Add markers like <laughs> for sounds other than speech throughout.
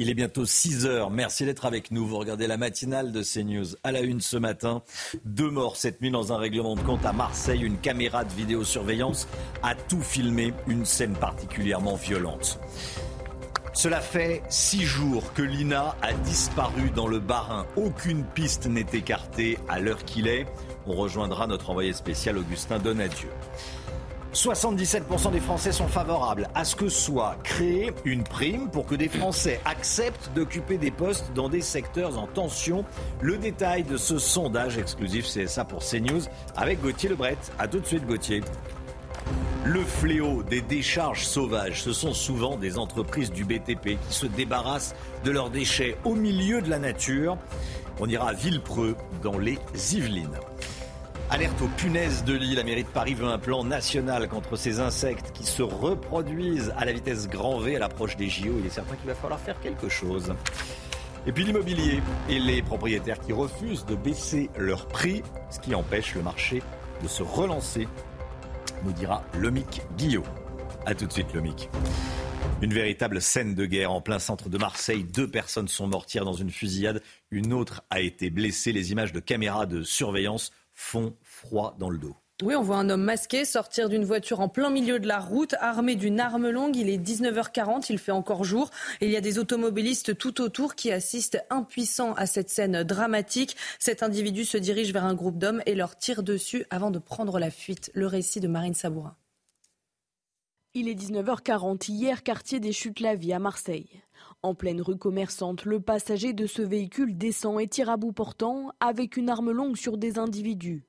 Il est bientôt 6 heures. Merci d'être avec nous. Vous regardez la matinale de CNews à la une ce matin. Deux morts cette nuit dans un règlement de compte à Marseille. Une caméra de vidéosurveillance a tout filmé. Une scène particulièrement violente. Cela fait six jours que Lina a disparu dans le Barin. Aucune piste n'est écartée à l'heure qu'il est. On rejoindra notre envoyé spécial Augustin Donadieu. 77% des Français sont favorables à ce que soit créée une prime pour que des Français acceptent d'occuper des postes dans des secteurs en tension. Le détail de ce sondage exclusif CSA pour CNews avec Gauthier Lebret. A tout de suite Gauthier. Le fléau des décharges sauvages, ce sont souvent des entreprises du BTP qui se débarrassent de leurs déchets au milieu de la nature. On ira à Villepreux dans les Yvelines. Alerte aux punaises de lit. La mairie de Paris veut un plan national contre ces insectes qui se reproduisent à la vitesse grand V à l'approche des JO. Il est certain qu'il va falloir faire quelque chose. Et puis l'immobilier et les propriétaires qui refusent de baisser leur prix, ce qui empêche le marché de se relancer, nous dira Lomic Guillot. A tout de suite Lomic. Une véritable scène de guerre en plein centre de Marseille. Deux personnes sont mortes hier dans une fusillade. Une autre a été blessée. Les images de caméras de surveillance font froid dans le dos. Oui, on voit un homme masqué sortir d'une voiture en plein milieu de la route, armé d'une arme longue. Il est 19h40, il fait encore jour. Il y a des automobilistes tout autour qui assistent impuissants à cette scène dramatique. Cet individu se dirige vers un groupe d'hommes et leur tire dessus avant de prendre la fuite. Le récit de Marine Sabourin. Il est 19h40 hier, quartier des Chutes-la-Vie à Marseille. En pleine rue commerçante, le passager de ce véhicule descend et tire à bout portant avec une arme longue sur des individus.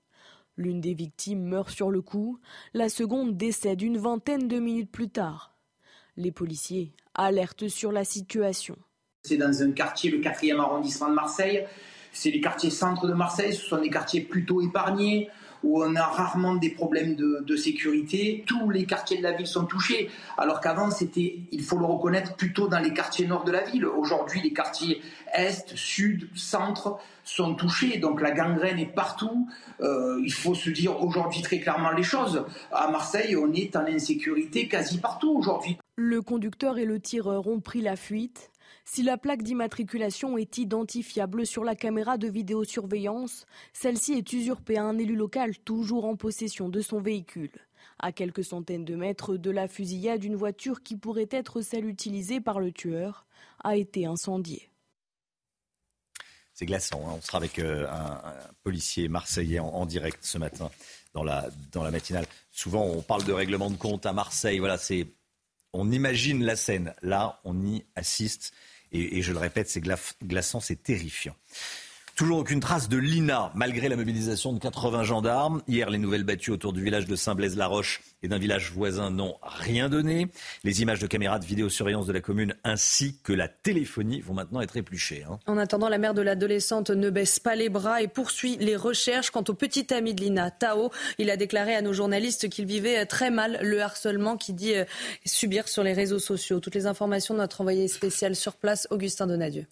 L'une des victimes meurt sur le coup, la seconde décède une vingtaine de minutes plus tard. Les policiers alertent sur la situation. C'est dans un quartier, le 4e arrondissement de Marseille. C'est les quartiers centres de Marseille, ce sont des quartiers plutôt épargnés où on a rarement des problèmes de, sécurité. Tous les quartiers de la ville sont touchés, alors qu'avant c'était, il faut le reconnaître, plutôt dans les quartiers nord de la ville. Aujourd'hui, les quartiers est, sud, centre sont touchés, donc la gangrène est partout. Euh, il faut se dire aujourd'hui très clairement les choses. À Marseille, on est en insécurité quasi partout aujourd'hui. Le conducteur et le tireur ont pris la fuite. Si la plaque d'immatriculation est identifiable sur la caméra de vidéosurveillance, celle-ci est usurpée à un élu local toujours en possession de son véhicule. À quelques centaines de mètres de la fusillade, une voiture qui pourrait être celle utilisée par le tueur a été incendiée. C'est glaçant. Hein. On sera avec euh, un, policier marseillais en, direct ce matin dans la, matinale. Souvent, on parle de règlement de compte à Marseille. Voilà, c'est on imagine la scène. Là, on y assiste. Et, je le répète, c'est glaçant, c'est terrifiant. Toujours aucune trace de Lina, malgré la mobilisation de 80 gendarmes. Hier, les nouvelles battues autour du village de Saint-Blaise-la-Roche et d'un village voisin n'ont rien donné. Les images de caméras de vidéosurveillance de la commune ainsi que la téléphonie vont maintenant être épluchées. Hein. En attendant, la mère de l'adolescente ne baisse pas les bras et poursuit les recherches. Quant au petit ami de Lina, Tao, il a déclaré à nos journalistes qu'il vivait très mal le harcèlement qu'il dit euh, subir sur les réseaux sociaux. Toutes les informations de notre envoyé spécial sur place, Augustin Donadieu.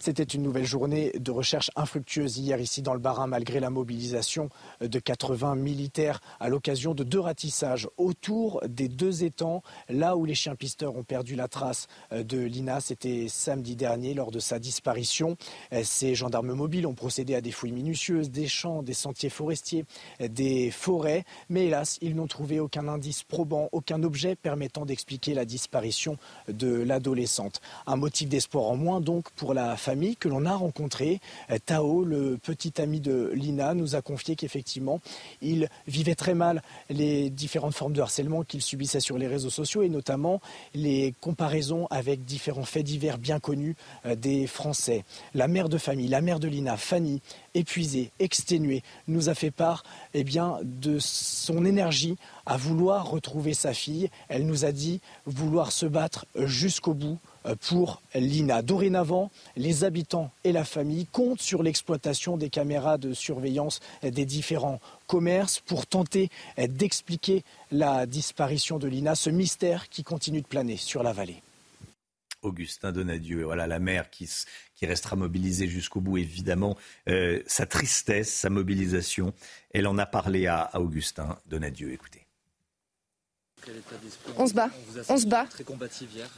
C'était une nouvelle journée de recherche infructueuse hier ici dans le Barin, malgré la mobilisation de 80 militaires à l'occasion de deux ratissages autour des deux étangs, là où les chiens pisteurs ont perdu la trace euh, de Lina. C'était samedi dernier lors de sa disparition. Euh, ces gendarmes mobiles ont procédé à des fouilles minutieuses des champs, des sentiers forestiers, euh, des forêts, mais hélas, ils n'ont trouvé aucun indice probant, aucun objet permettant d'expliquer la disparition de l'adolescente. Un motif d'espoir en moins donc pour la famille que l'on a rencontrée. Euh, Tao, le petit ami de Lina, nous a confié qu'effectivement, il vivait très mal les différentes formes de harcèlement qu'il subissait sur les réseaux sociaux et notamment les comparaisons avec différents faits divers bien connus euh, des Français. La mère de famille, la mère de Lina, Fanny, épuisée, exténuée, nous a fait part eh bien, de son énergie à vouloir retrouver sa fille. Elle nous a dit vouloir se battre jusqu'au bout pour l'INA. Dorénavant, les habitants et la famille comptent sur l'exploitation des caméras de surveillance des différents commerces pour tenter d'expliquer la disparition de l'INA, ce mystère qui continue de planer sur la vallée. Augustin Donadieu, voilà la mère qui, qui restera mobilisée jusqu'au bout, évidemment. Euh, sa tristesse, sa mobilisation, elle en a parlé à, Augustin Donadieu. Écoutez. On se bat, on, se bat,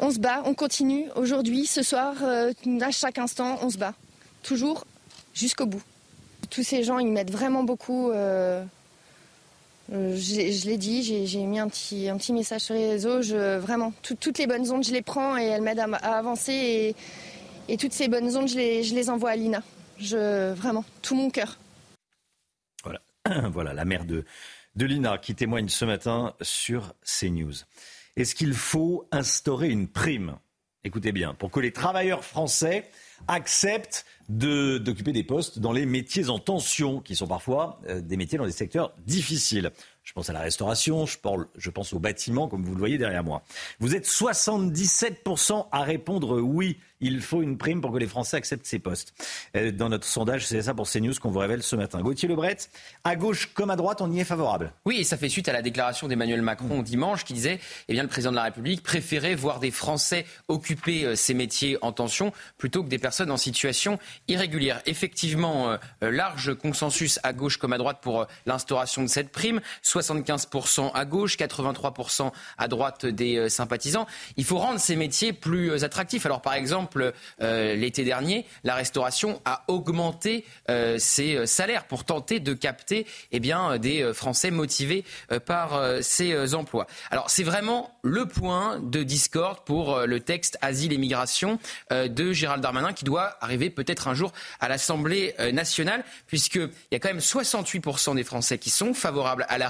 on se bat, on continue aujourd'hui, ce soir, euh, à chaque instant, on se bat, toujours jusqu'au bout. Tous ces gens, ils mettent vraiment beaucoup. Euh, euh, je l'ai dit, j'ai mis un petit, un petit message sur les réseaux. Je, vraiment, toutes les bonnes ondes, je les prends et elles m'aident à, avancer. Et, toutes ces bonnes ondes, je les, je les envoie à Lina. Je, vraiment, tout mon cœur. Voilà, <clears throat> voilà la mère de, de Lina qui témoigne ce matin sur CNews. Est-ce qu'il faut instaurer une prime? Écoutez bien, pour que les travailleurs français acceptent d'occuper des postes dans les métiers en tension, qui sont parfois euh, des métiers dans des secteurs difficiles. Je pense à la restauration, je, parle, je pense au bâtiment, comme vous le voyez derrière moi. Vous êtes 77% à répondre oui il faut une prime pour que les Français acceptent ces postes. Euh, dans notre sondage, c'est ça pour CNews qu'on vous révèle ce matin. Gauthier Lebret, à gauche comme à droite, on y est favorable. Oui, et ça fait suite à la déclaration d'Emmanuel Macron dimanche qui disait eh bien, le président de la République préférait voir des Français occuper euh, ces métiers en tension plutôt que des personnes en situation irrégulière. Effectivement, euh, large consensus à gauche comme à droite pour l'instauration de cette prime. 75% à gauche, 83% à droite des sympathisants. Il faut rendre ces métiers plus attractifs. Alors par exemple, euh, l'été dernier, la restauration a augmenté euh, ses euh, salaires pour tenter de capter eh bien, des Français motivés par ces emplois. Alors c'est vraiment le point de discorde pour le texte Asile et migration de Gérald Darmanin qui doit arriver peut-être un jour à l'Assemblée nationale puisqu'il y a quand même 68% des Français qui sont favorables à la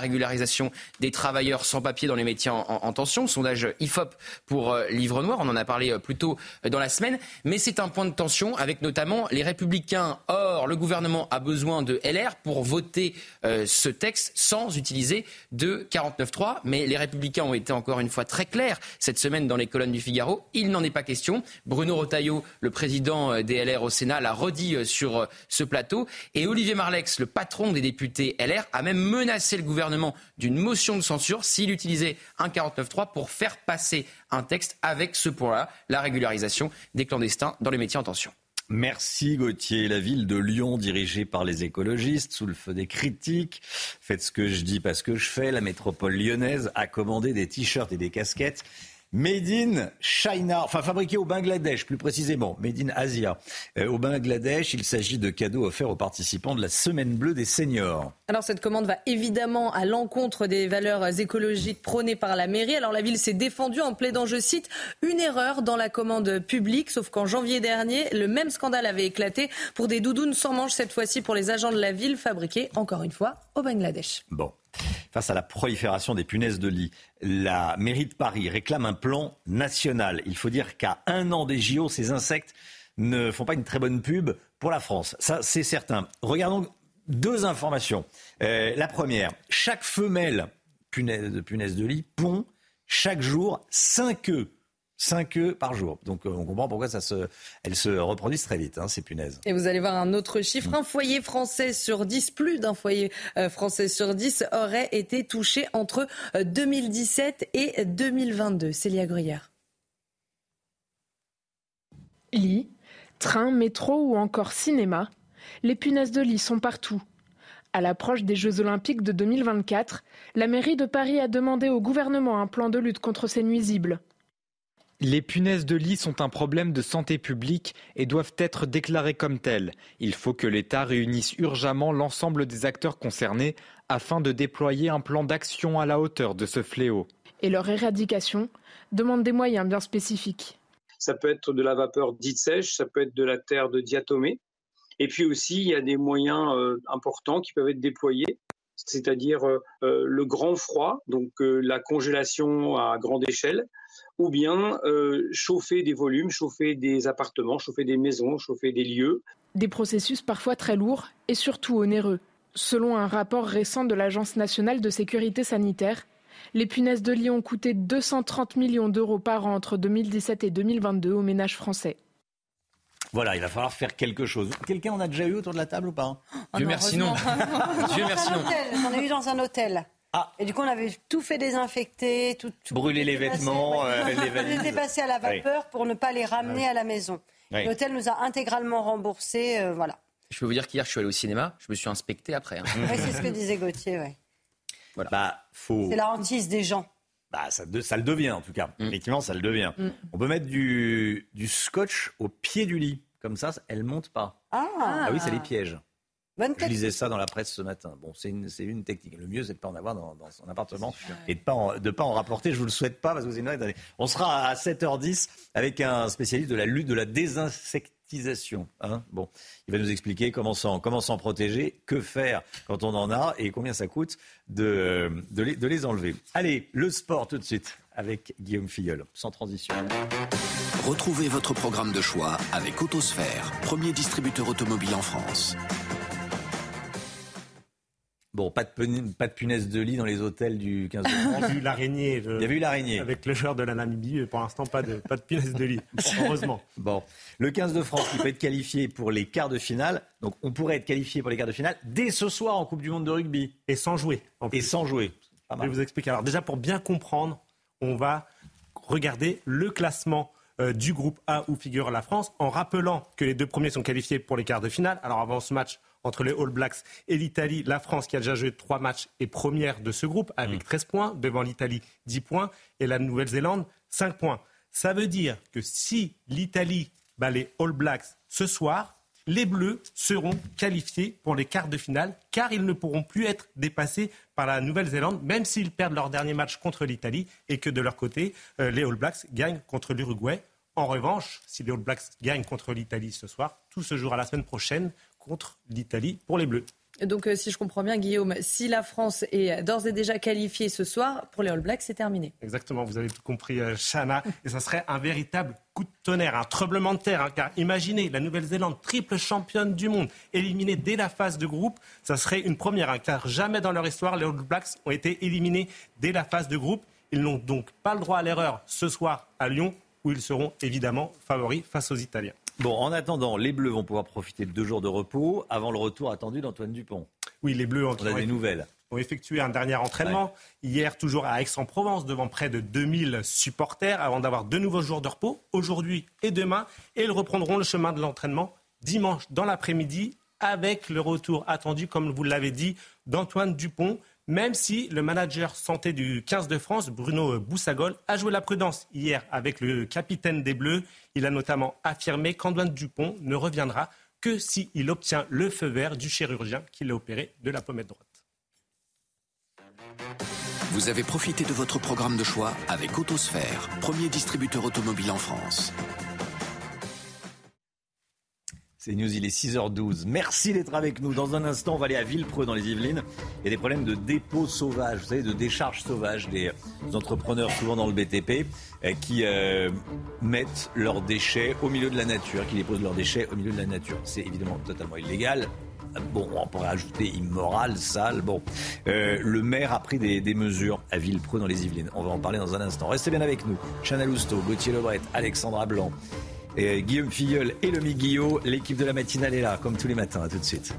des travailleurs sans papier dans les métiers en, en tension. Sondage IFOP pour Livre Noir, on en a parlé plus tôt dans la semaine mais c'est un point de tension avec notamment les Républicains. Or, le gouvernement a besoin de LR pour voter euh, ce texte sans utiliser de 49.3, mais les Républicains ont été encore une fois très clairs cette semaine dans les colonnes du Figaro. Il n'en est pas question. Bruno Rotaillot, le président euh, des LR au Sénat, l'a redit euh, sur ce plateau. Et Olivier Marlex, le patron des députés LR, a même menacé le gouvernement d'une motion de censure s'il utilisait un 49.3 pour faire passer un texte avec ce point-là, la régularisation des clandestins dans les métiers en tension. Merci Gauthier. La ville de Lyon, dirigée par les écologistes, sous le feu des critiques. Faites ce que je dis parce que je fais. La métropole lyonnaise a commandé des t-shirts et des casquettes Made in China, enfin fabriqué au Bangladesh plus précisément, Made in Asia. Euh, au Bangladesh, il s'agit de cadeaux offerts aux participants de la Semaine bleue des seniors. Alors cette commande va évidemment à l'encontre des valeurs écologiques prônées par la mairie. Alors la ville s'est défendue en plaidant, je cite, une erreur dans la commande publique, sauf qu'en janvier dernier, le même scandale avait éclaté pour des doudounes sans manches, cette fois-ci pour les agents de la ville, fabriqués encore une fois au Bangladesh. Bon, Face à la prolifération des punaises de lit, la mairie de Paris réclame un plan national. Il faut dire qu'à un an des JO, ces insectes ne font pas une très bonne pub pour la France. Ça, c'est certain. Regardons deux informations. Euh, la première, chaque femelle punaise de punaise de lit pond chaque jour 5 œufs. 5 œufs par jour. Donc euh, on comprend pourquoi ça se, elles se reproduisent très vite, hein, ces punaises. Et vous allez voir un autre chiffre. Un foyer français sur 10, plus d'un foyer euh, français sur 10 aurait été touché entre 2017 euh, et 2022. Célia Gruyère. Lit, train, métro ou encore cinéma, les punaises de lit sont partout. À l'approche des Jeux Olympiques de 2024, la mairie de Paris a demandé au gouvernement un plan de lutte contre ces nuisibles. Les punaises de lit sont un problème de santé publique et doivent être déclarées comme telles. Il faut que l'État réunisse urgemment l'ensemble des acteurs concernés afin de déployer un plan d'action à la hauteur de ce fléau. Et leur éradication demande des moyens bien spécifiques. Ça peut être de la vapeur dite sèche, ça peut être de la terre de diatomée. Et puis aussi, il y a des moyens euh, importants qui peuvent être déployés c'est-à-dire euh, euh, le grand froid, donc la congélation à grande échelle, ou bien euh, chauffer des volumes, chauffer des appartements, chauffer des maisons, chauffer des lieux. Des processus parfois très lourds et surtout onéreux. Selon un rapport récent de l'Agence nationale de sécurité sanitaire, les punaises de lit ont coûté 230 millions d'euros par an entre 2017 et 2022 aux ménages français. Voilà, il va falloir faire quelque chose. Quelqu'un en a déjà eu autour de la table ou pas oh Dieu merci non. <laughs> Dieu merci non. J'en ai eu dans un hôtel. Ah. Et du coup, on avait tout fait désinfecter, tout, brûler les vêtements, euh, les On était passé à la vapeur pour ne pas les ramener à la maison. L'hôtel nous a intégralement remboursé, euh, voilà. Je peux vous dire qu'hier, je suis allé au cinéma, je me suis inspecté après. Hein. oui, c'est ce que disait Gauthier, oui. Voilà. Bah, faut... C'est la hantise des gens. Bah, ça, ça, le devient en tout cas. Mm. Effectivement, ça le devient. Mm. On peut mettre du, du, scotch au pied du lit. Comme ça, elle monte pas. Ah, ah oui, ça les piège. Je lisais ça dans la presse ce matin. Bon, c'est une, une, technique. Le mieux, c'est de ne pas en avoir dans, son appartement et de ne pas, pas en rapporter. Je ne vous le souhaite pas parce que c'est une On sera à 7h10 avec un spécialiste de la lutte de la désinsectisation. Hein. bon, il va nous expliquer comment s'en, comment s'en protéger, que faire quand on en a et combien ça coûte de, les, de les enlever. Allez, le sport tout de suite avec Guillaume Filleul, sans transition. Retrouvez votre programme de choix avec Autosphère, premier distributeur automobile en France. Bon, pas de, pas de punaise de lit dans les hôtels du 15 de France. Il y a eu l'araignée. Il y a eu l'araignée. Avec le joueur de la Namibie, pour l'instant, pas de, pas de punaise de lit. Heureusement. Bon, le 15 de France qui peut être qualifié pour les quarts de finale. Donc, on pourrait être qualifié pour les quarts de finale dès ce soir en Coupe du Monde de rugby. Et sans jouer. Et sans jouer. Je vais vous expliquer. Alors, déjà, pour bien comprendre, on va regarder le classement euh, du groupe A où figure la France, en rappelant que les deux premiers sont qualifiés pour les quarts de finale. Alors, avant ce match, entre les All Blacks et l'Italie. La France, qui a déjà joué trois matchs, est première de ce groupe avec 13 mm. points, devant l'Italie 10 points et la Nouvelle-Zélande 5 points. Ça veut dire que si l'Italie bat les All Blacks ce soir, les Bleus seront qualifiés pour les quarts de finale car ils ne pourront plus être dépassés par la Nouvelle-Zélande, même s'ils perdent leur dernier match contre l'Italie et que de leur côté, euh, les All Blacks gagnent contre l'Uruguay. En revanche, si les All Blacks gagnent contre l'Italie ce soir, tout se jouera la semaine prochaine contre l'Italie pour les Bleus. Donc, euh, si je comprends bien, Guillaume, si la France est d'ores et déjà qualifiée ce soir, pour les All Blacks, c'est terminé. Exactement, vous avez tout compris, euh, Chana. Et ça serait un véritable coup de tonnerre, un tremblement de terre. Hein, car imaginez la Nouvelle-Zélande, triple championne du monde, éliminée dès la phase de groupe. Ça serait une première, hein, car jamais dans leur histoire, les All Blacks ont été éliminés dès la phase de groupe. Ils n'ont donc pas le droit à l'erreur ce soir à Lyon, où ils seront évidemment favoris face aux Italiens. Bon, en attendant, les Bleus vont pouvoir profiter de deux jours de repos avant le retour attendu d'Antoine Dupont. Oui, les Bleus ont, On a des nouvelles. ont effectué un dernier entraînement hier, toujours à Aix-en-Provence, devant près de 2000 supporters, avant d'avoir deux nouveaux jours de repos, aujourd'hui et demain. Et ils reprendront le chemin de l'entraînement dimanche dans l'après-midi, avec le retour attendu, comme vous l'avez dit, d'Antoine Dupont même si le manager santé du 15 de France, Bruno Boussagol, a joué la prudence hier avec le capitaine des Bleus. Il a notamment affirmé qu'Antoine Dupont ne reviendra que s'il obtient le feu vert du chirurgien qui l'a opéré de la pommette droite. Vous avez profité de votre programme de choix avec Autosphère, premier distributeur automobile en France. C'est News, il est 6h12. Merci d'être avec nous. Dans un instant, on va aller à Villepreux dans les Yvelines. Il y a des problèmes de dépôt sauvage, vous savez, de décharge sauvage des entrepreneurs, souvent dans le BTP, euh, qui euh, mettent leurs déchets au milieu de la nature, qui déposent leurs déchets au milieu de la nature. C'est évidemment totalement illégal. Bon, on pourrait ajouter immoral, sale. Bon, euh, le maire a pris des, mesures à Villepreux dans les Yvelines. On va en parler dans un instant. Restez bien avec nous. Chana Lousteau, Gauthier Lebret, Alexandra Blanc. Et Guillaume Filleul et Lomi Guillot, l'équipe de la matinale est là, comme tous les matins. À tout de suite.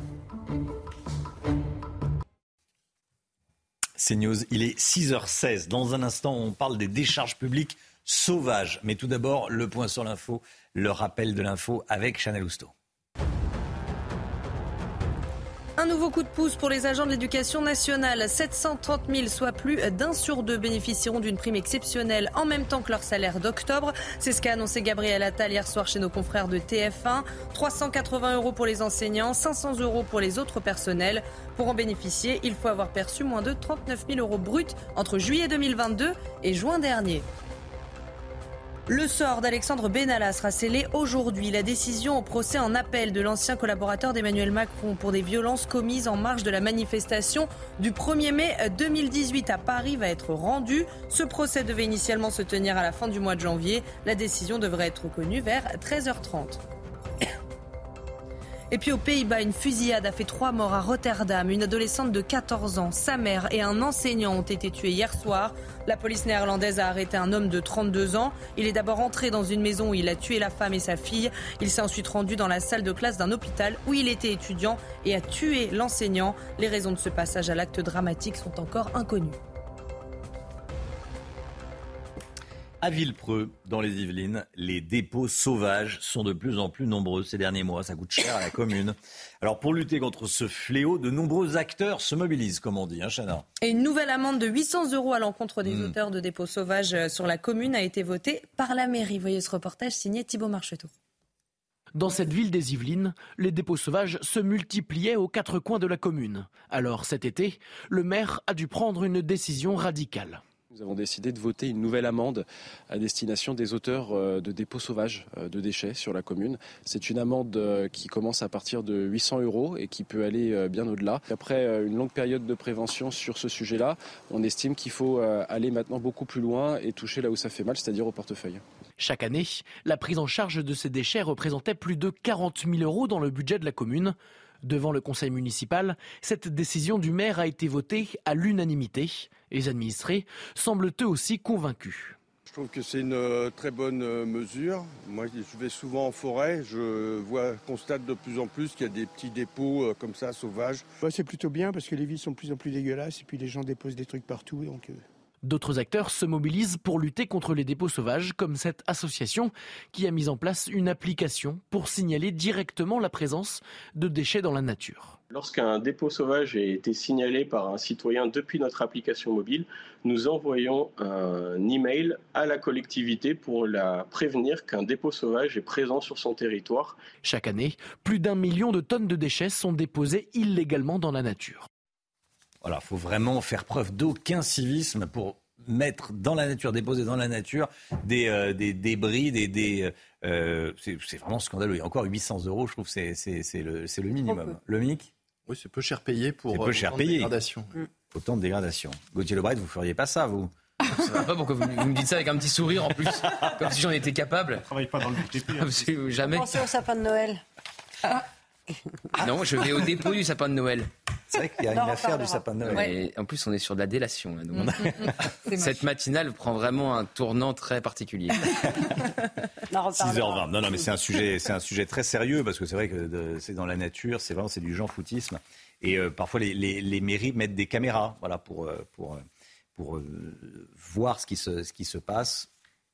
C'est News, il est 6h16. Dans un instant, on parle des décharges publiques sauvages. Mais tout d'abord, le point sur l'info, le rappel de l'info avec Chanel Housteau. Un nouveau coup de pouce pour les agents de l'éducation nationale. 730 000, soit plus d'un sur deux, bénéficieront d'une prime exceptionnelle en même temps que leur salaire d'octobre. C'est ce qu'a annoncé Gabriel Attal hier soir chez nos confrères de TF1. 380 euros pour les enseignants, 500 euros pour les autres personnels. Pour en bénéficier, il faut avoir perçu moins de 39 000 euros bruts entre juillet 2022 et juin dernier. Le sort d'Alexandre Benalla sera scellé aujourd'hui. La décision au procès en appel de l'ancien collaborateur d'Emmanuel Macron pour des violences commises en marge de la manifestation du 1er mai 2018 à Paris va être rendue. Ce procès devait initialement se tenir à la fin du mois de janvier. La décision devrait être connue vers 13h30. Et puis aux Pays-Bas, une fusillade a fait trois morts à Rotterdam. Une adolescente de 14 ans, sa mère et un enseignant ont été tués hier soir. La police néerlandaise a arrêté un homme de 32 ans. Il est d'abord entré dans une maison où il a tué la femme et sa fille. Il s'est ensuite rendu dans la salle de classe d'un hôpital où il était étudiant et a tué l'enseignant. Les raisons de ce passage à l'acte dramatique sont encore inconnues. À Villepreux, dans les Yvelines, les dépôts sauvages sont de plus en plus nombreux ces derniers mois. Ça coûte cher à la commune. Alors pour lutter contre ce fléau, de nombreux acteurs se mobilisent, comme on dit, hein, Chana. Et une nouvelle amende de 800 euros à l'encontre des hmm. auteurs de dépôts sauvages euh, sur la commune a été votée par la mairie. Voyez ce reportage signé Thibault Marcheteau. Dans cette ville des Yvelines, les dépôts sauvages se multipliaient aux quatre coins de la commune. Alors cet été, le maire a dû prendre une décision radicale. Nous avons décidé de voter une nouvelle amende à destination des auteurs euh, de dépôts sauvages euh, de déchets sur la commune. C'est une amende euh, qui commence à partir de 800 euros et qui peut aller bien au-delà. Après une longue période de prévention sur ce sujet-là, on estime qu'il faut aller maintenant beaucoup plus loin et toucher là où ça fait mal, c'est-à-dire au portefeuille. Chaque année, la prise en charge de ces déchets représentait plus de 40 000 euros dans le budget de la commune. Devant le conseil municipal, cette décision du maire a été votée à l'unanimité. Les administrés semblent eux aussi convaincus. Je trouve que c'est une euh, très bonne euh, mesure. Moi, je vais souvent en forêt. Je vois, constate de plus en plus qu'il y a des petits dépôts euh, comme ça, sauvages. c'est plutôt bien parce que les villes sont de plus en plus dégueulasses et puis les gens déposent des trucs partout. Donc, D'autres acteurs se mobilisent pour lutter contre les dépôts sauvages, comme cette association qui a mis en place une application pour signaler directement la présence de déchets dans la nature. Lorsqu'un dépôt sauvage a été signalé par un citoyen depuis notre application mobile, nous envoyons un email à la collectivité pour la prévenir qu'un dépôt sauvage est présent sur son territoire. Chaque année, plus d'un million de tonnes de déchets sont déposées illégalement dans la nature. Voilà, il faut vraiment faire preuve d'aucun civisme pour mettre dans la nature, déposer dans la nature des, euh, des débris, des, des euh, c'est vraiment scandaleux. Il y a encore 800 euros, je trouve c'est le, le minimum. Le MIC Oui, c'est peu cher payé pour peu cher payé. de dégradation. Mm. Autant de dégradation. Gauthier Lebret, vous ne feriez pas ça, vous? Ça va pas pourquoi vous, me dites ça avec un petit sourire en plus, comme si j'en étais capable. Je travaille pas dans le BTP. Hein. Jamais. Pensez au sapin de Noël. Ah. Non, je vais au dépôt du sapin de Noël. C'est vrai qu'il y a une affaire du sapin de Noël. en plus, on est sur de la délation. <laughs> Cette matinale prend vraiment un tournant très particulier. <laughs> 6h20. Non, non, mais c'est un sujet, c'est un sujet très sérieux parce que c'est vrai que c'est dans la nature, c'est vraiment c'est du genre foutisme. Et euh, parfois, les, les, mairies mettent des caméras, voilà, pour euh, pour euh, pour voir ce qui se ce qui se passe.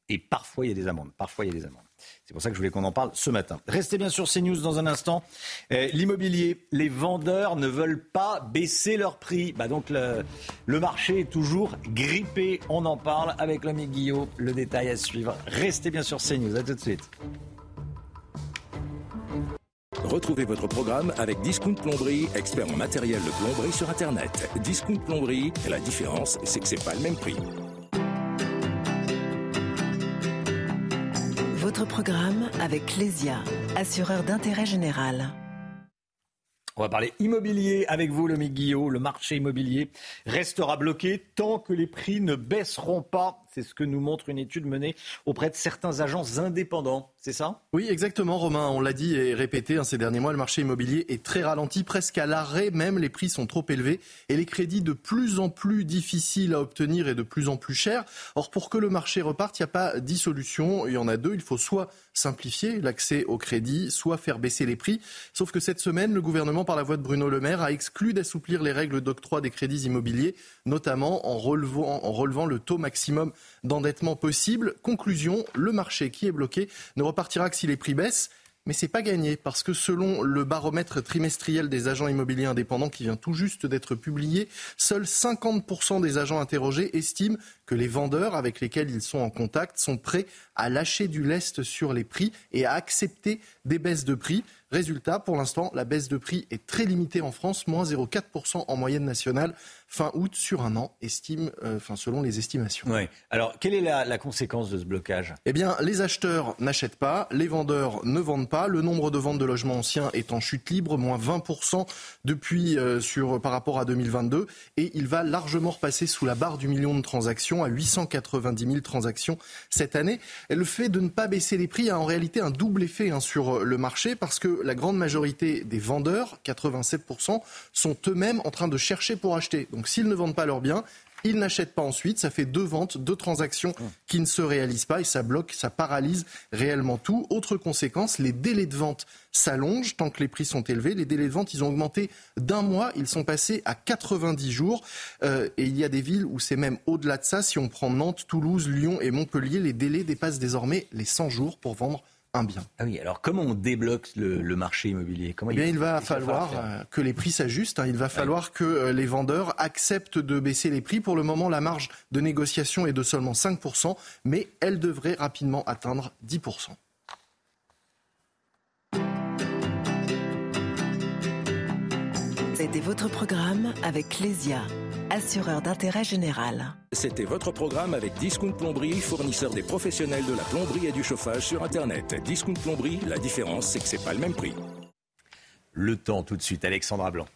Et parfois, il y a des amendes. Parfois, il y a des amendes. C'est pour ça que je voulais qu'on en parle ce matin. Restez bien sur CNews dans un instant. Euh, l'immobilier, les vendeurs ne veulent pas baisser leur prix. Bah donc le, le, marché est toujours grippé. On en parle avec l'ami Guillaume. Le détail à suivre. Restez bien sur CNews. À tout de suite. Retrouvez votre programme avec Discount Plomberie, expert en matériel de plomberie sur Internet. Discount Plomberie, la différence, c'est que c'est pas le même prix. Programme avec Clésia, assureur d'intérêt général. On va parler immobilier avec vous, le Guillaume. Le marché immobilier restera bloqué tant que les prix ne baisseront pas. C'est ce que nous montre une étude menée auprès de certains agents indépendants. C'est ça? Oui, exactement, Romain. On l'a dit et répété hein, ces derniers mois, le marché immobilier est très ralenti, presque à l'arrêt même. Les prix sont trop élevés et les crédits de plus en plus difficiles à obtenir et de plus en plus chers. Or, pour que le marché reparte, il n'y a pas dix solutions. Il y en a deux. Il faut soit simplifier l'accès au crédit, soit faire baisser les prix. Sauf que cette semaine, le gouvernement, par la voix de Bruno Le Maire, a exclu d'assouplir les règles d'octroi des crédits immobiliers, notamment en relevant, en relevant le taux maximum d'endettement possible. Conclusion, le marché qui est bloqué ne repartira que si les prix baissent. Mais c'est pas gagné parce que selon le baromètre trimestriel des agents immobiliers indépendants qui vient tout juste d'être publié, seuls 50% des agents interrogés estiment que les vendeurs avec lesquels ils sont en contact sont prêts à lâcher du lest sur les prix et à accepter des baisses de prix. Résultat, pour l'instant, la baisse de prix est très limitée en France, moins 0,4% en moyenne nationale. Fin août sur un an, estime, euh, enfin, selon les estimations. Oui. Alors, quelle est la, la conséquence de ce blocage? Eh bien, les acheteurs n'achètent pas, les vendeurs ne vendent pas. Le nombre de ventes de logements anciens est en chute libre, moins 20% depuis euh, sur, par rapport à 2022. Et il va largement repasser sous la barre du million de transactions à 890 000 transactions cette année. Et le fait de ne pas baisser les prix a en réalité un double effet hein, sur le marché parce que la grande majorité des vendeurs, 87%, sont eux-mêmes en train de chercher pour acheter. Donc s'ils ne vendent pas leurs biens, ils n'achètent pas ensuite. Ça fait deux ventes, deux transactions qui ne se réalisent pas et ça bloque, ça paralyse réellement tout. Autre conséquence, les délais de vente s'allongent tant que les prix sont élevés. Les délais de vente, ils ont augmenté d'un mois. Ils sont passés à 90 jours. Euh, et il y a des villes où c'est même au-delà de ça. Si on prend Nantes, Toulouse, Lyon et Montpellier, les délais dépassent désormais les 100 jours pour vendre un bien. Ah oui, alors comment on débloque le, marché immobilier comment eh bien, il, va falloir euh, que les prix s'ajustent. Hein. Il va falloir que euh, les vendeurs acceptent de baisser les prix. Pour le moment, la marge de négociation est de seulement 5%, mais elle devrait rapidement atteindre 10%. C'était votre programme avec Lesia assureur d'intérêt général. C'était votre programme avec Discount Plomberie, fournisseur des professionnels de la plomberie et du chauffage sur Internet. Discount Plomberie, la différence, c'est que c'est pas le même prix. Le temps tout de suite, Alexandra Blanc.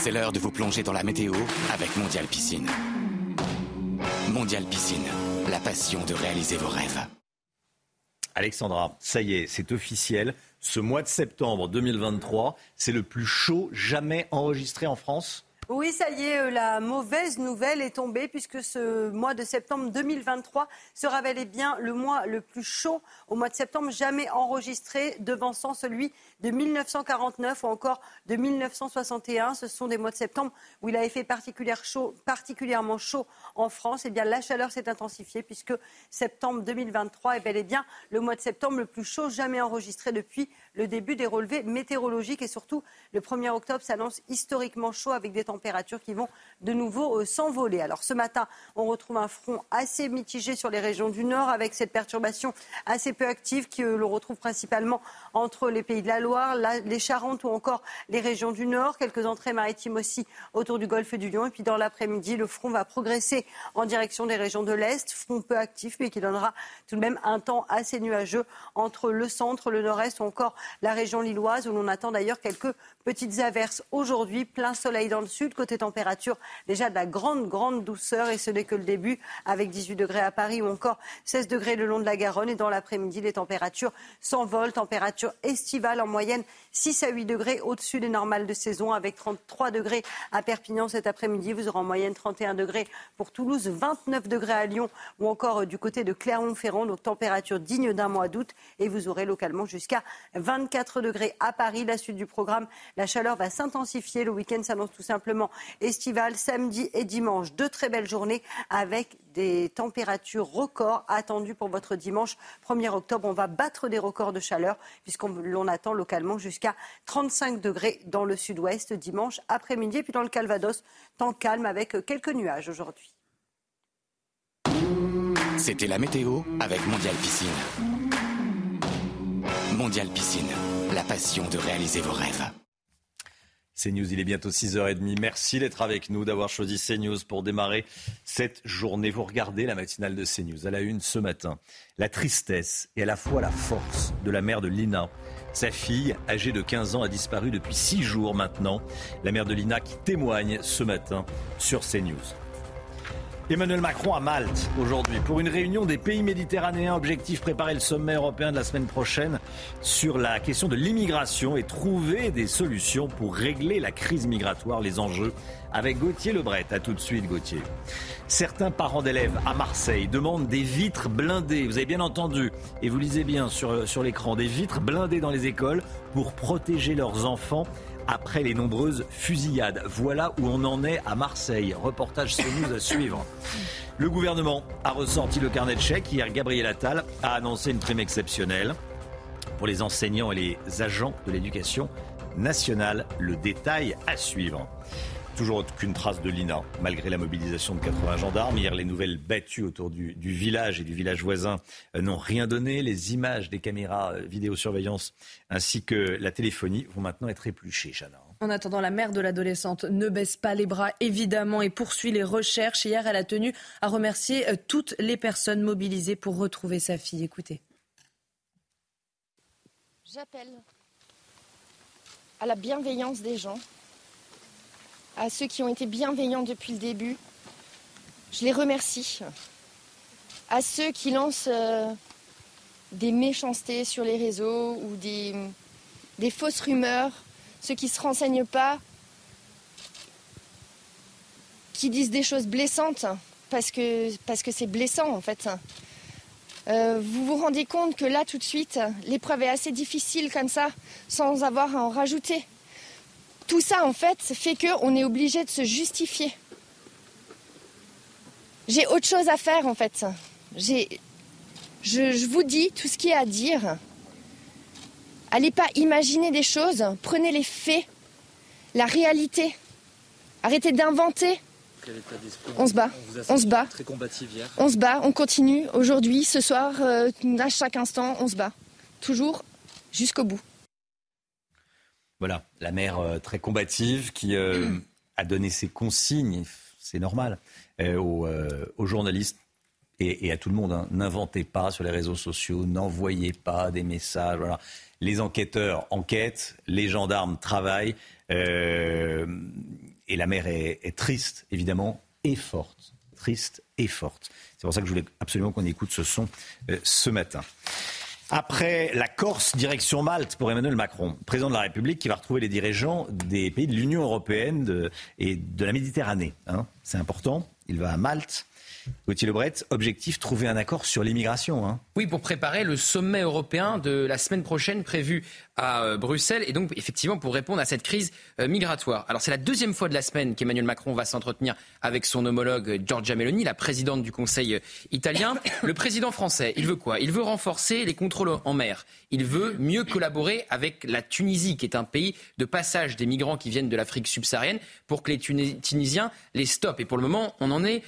C'est l'heure de vous plonger dans la météo avec Mondial Piscine. Mondial Piscine, la passion de réaliser vos rêves. Alexandra, ça y est, c'est officiel. Ce mois de septembre 2023, c'est le plus chaud jamais enregistré en France? Oui, ça y est, euh, la mauvaise nouvelle est tombée puisque ce mois de septembre 2023 sera bel et bien le mois le plus chaud au mois de septembre jamais enregistré, devançant celui de 1949 ou encore de 1961. Ce sont des mois de septembre où il avait fait particulièrement chaud en France. Et eh bien, la chaleur s'est intensifiée puisque septembre 2023 est bel et bien le mois de septembre le plus chaud jamais enregistré depuis le début des relevés météorologiques. Et surtout, le 1er octobre s'annonce historiquement chaud avec des températures qui vont de nouveau euh, s'envoler. Alors ce matin, on retrouve un front assez mitigé sur les régions du nord avec cette perturbation assez peu active que l'on retrouve principalement entre les pays de la Loire, les Charentes ou encore les régions du nord. Quelques entrées maritimes aussi autour du golfe du Lion. Et puis dans l'après-midi, le front va progresser en direction des régions de l'Est. Front peu actif mais qui donnera tout de même un temps assez nuageux entre le centre, le nord-est ou encore la région lilloise où l'on attend d'ailleurs quelques petites averses aujourd'hui. Plein soleil dans le sud Côté température, déjà de la grande, grande douceur et ce n'est que le début avec 18 degrés à Paris ou encore 16 degrés le long de la Garonne. Et dans l'après-midi, les températures s'envolent. Température estivale en moyenne 6 à 8 degrés au-dessus des normales de saison avec 33 degrés à Perpignan cet après-midi. Vous aurez en moyenne 31 degrés pour Toulouse, 29 degrés à Lyon ou encore euh, du côté de Clermont-Ferrand. Donc température digne d'un mois d'août et vous aurez localement jusqu'à 24 degrés à Paris. La suite du programme, la chaleur va s'intensifier. Le week-end s'annonce tout simplement estival samedi et dimanche. Deux très belles journées avec des températures records attendues pour votre dimanche 1er octobre. On va battre des records de chaleur puisqu'on attend localement jusqu'à 35 degrés dans le sud-ouest dimanche après-midi. Et puis dans le Calvados, temps calme avec quelques nuages aujourd'hui. C'était la météo avec Mondial Piscine. Mondial Piscine, la passion de réaliser vos rêves. CNews, il est bientôt 6h30. Merci d'être avec nous, d'avoir choisi CNews pour démarrer cette journée. Vous regardez la matinale de CNews à la une ce matin. La tristesse et à la fois la force de la mère de Lina. Sa fille, âgée de 15 ans, a disparu depuis 6 jours maintenant. La mère de Lina qui témoigne ce matin sur CNews. Emmanuel Macron à Malte aujourd'hui pour une réunion des pays méditerranéens. Objectif préparer le sommet européen de la semaine prochaine sur la question de l'immigration et trouver des solutions pour régler la crise migratoire, les enjeux avec Gauthier Lebret. A tout de suite Gauthier. Certains parents d'élèves à Marseille demandent des vitres blindées. Vous avez bien entendu et vous lisez bien sur, sur l'écran des vitres blindées dans les écoles pour protéger leurs enfants après les nombreuses fusillades. Voilà où on en est à Marseille. Reportage nous à suivre. Le gouvernement a ressorti le carnet de chèques. Hier, Gabriel Attal a annoncé une prime exceptionnelle pour les enseignants et les agents de l'éducation nationale. Le détail à suivre. Toujours aucune trace de Lina, malgré la mobilisation de 80 gendarmes. Hier, les nouvelles battues autour du, village et du village voisin euh, n'ont rien donné. Les images des caméras euh, vidéosurveillance ainsi que la téléphonie vont maintenant être épluchées, Chana. En attendant, la mère de l'adolescente ne baisse pas les bras, évidemment, et poursuit les recherches. Hier, elle a tenu à remercier euh, toutes les personnes mobilisées pour retrouver sa fille. Écoutez. J'appelle à la bienveillance des gens, à ceux qui ont été bienveillants depuis le début. Je les remercie. À ceux qui lancent euh, des méchancetés sur les réseaux ou des, fausses rumeurs ceux qui ne se renseignent pas, qui disent des choses blessantes, parce que c'est blessant en fait. Euh, vous vous rendez compte que là, tout de suite, l'épreuve est assez difficile comme ça, sans avoir à en rajouter. Tout ça, en fait, fait qu'on est obligé de se justifier. J'ai autre chose à faire, en fait. Je, je vous dis tout ce qu'il y a à dire. Allez pas imaginer des choses, prenez les faits, la réalité. Arrêtez d'inventer. On se bat, on, se bat. Très hier. On se bat, on continue. Aujourd'hui, ce soir, euh, à chaque instant, on se bat. Toujours jusqu'au bout. Voilà, la mère euh, très combative qui euh, <clears throat> a donné ses consignes, c'est normal, aux, journalistes et, à tout le monde. Hein. N'inventez pas sur les réseaux sociaux, n'envoyez pas des messages. Voilà les enquêteurs enquêtent, les gendarmes travaillent, euh, et la mère est, triste, évidemment, et forte. Triste et forte. C'est pour ça que je voulais absolument qu'on écoute ce son euh, ce matin. Après la Corse, direction Malte pour Emmanuel Macron, président de la République qui va retrouver les dirigeants des pays de l'Union européenne et de la Méditerranée. Hein. C'est important. Il va à Malte. Gauthier Lebret, objectif, trouver un accord sur l'immigration. Hein. Oui, pour préparer le sommet européen de la semaine prochaine prévu à euh, Bruxelles et donc effectivement pour répondre à cette crise euh, migratoire. Alors c'est la deuxième fois de la semaine qu'Emmanuel Macron va s'entretenir avec son homologue euh, Giorgia Meloni, la présidente du Conseil italien. <coughs> Le président français, il veut quoi? Il veut renforcer les contrôles en mer. Il veut mieux collaborer avec la Tunisie, qui est un pays de passage des migrants qui viennent de l'Afrique subsaharienne, pour que les Tunisiens les stoppent. Et pour le moment, on en est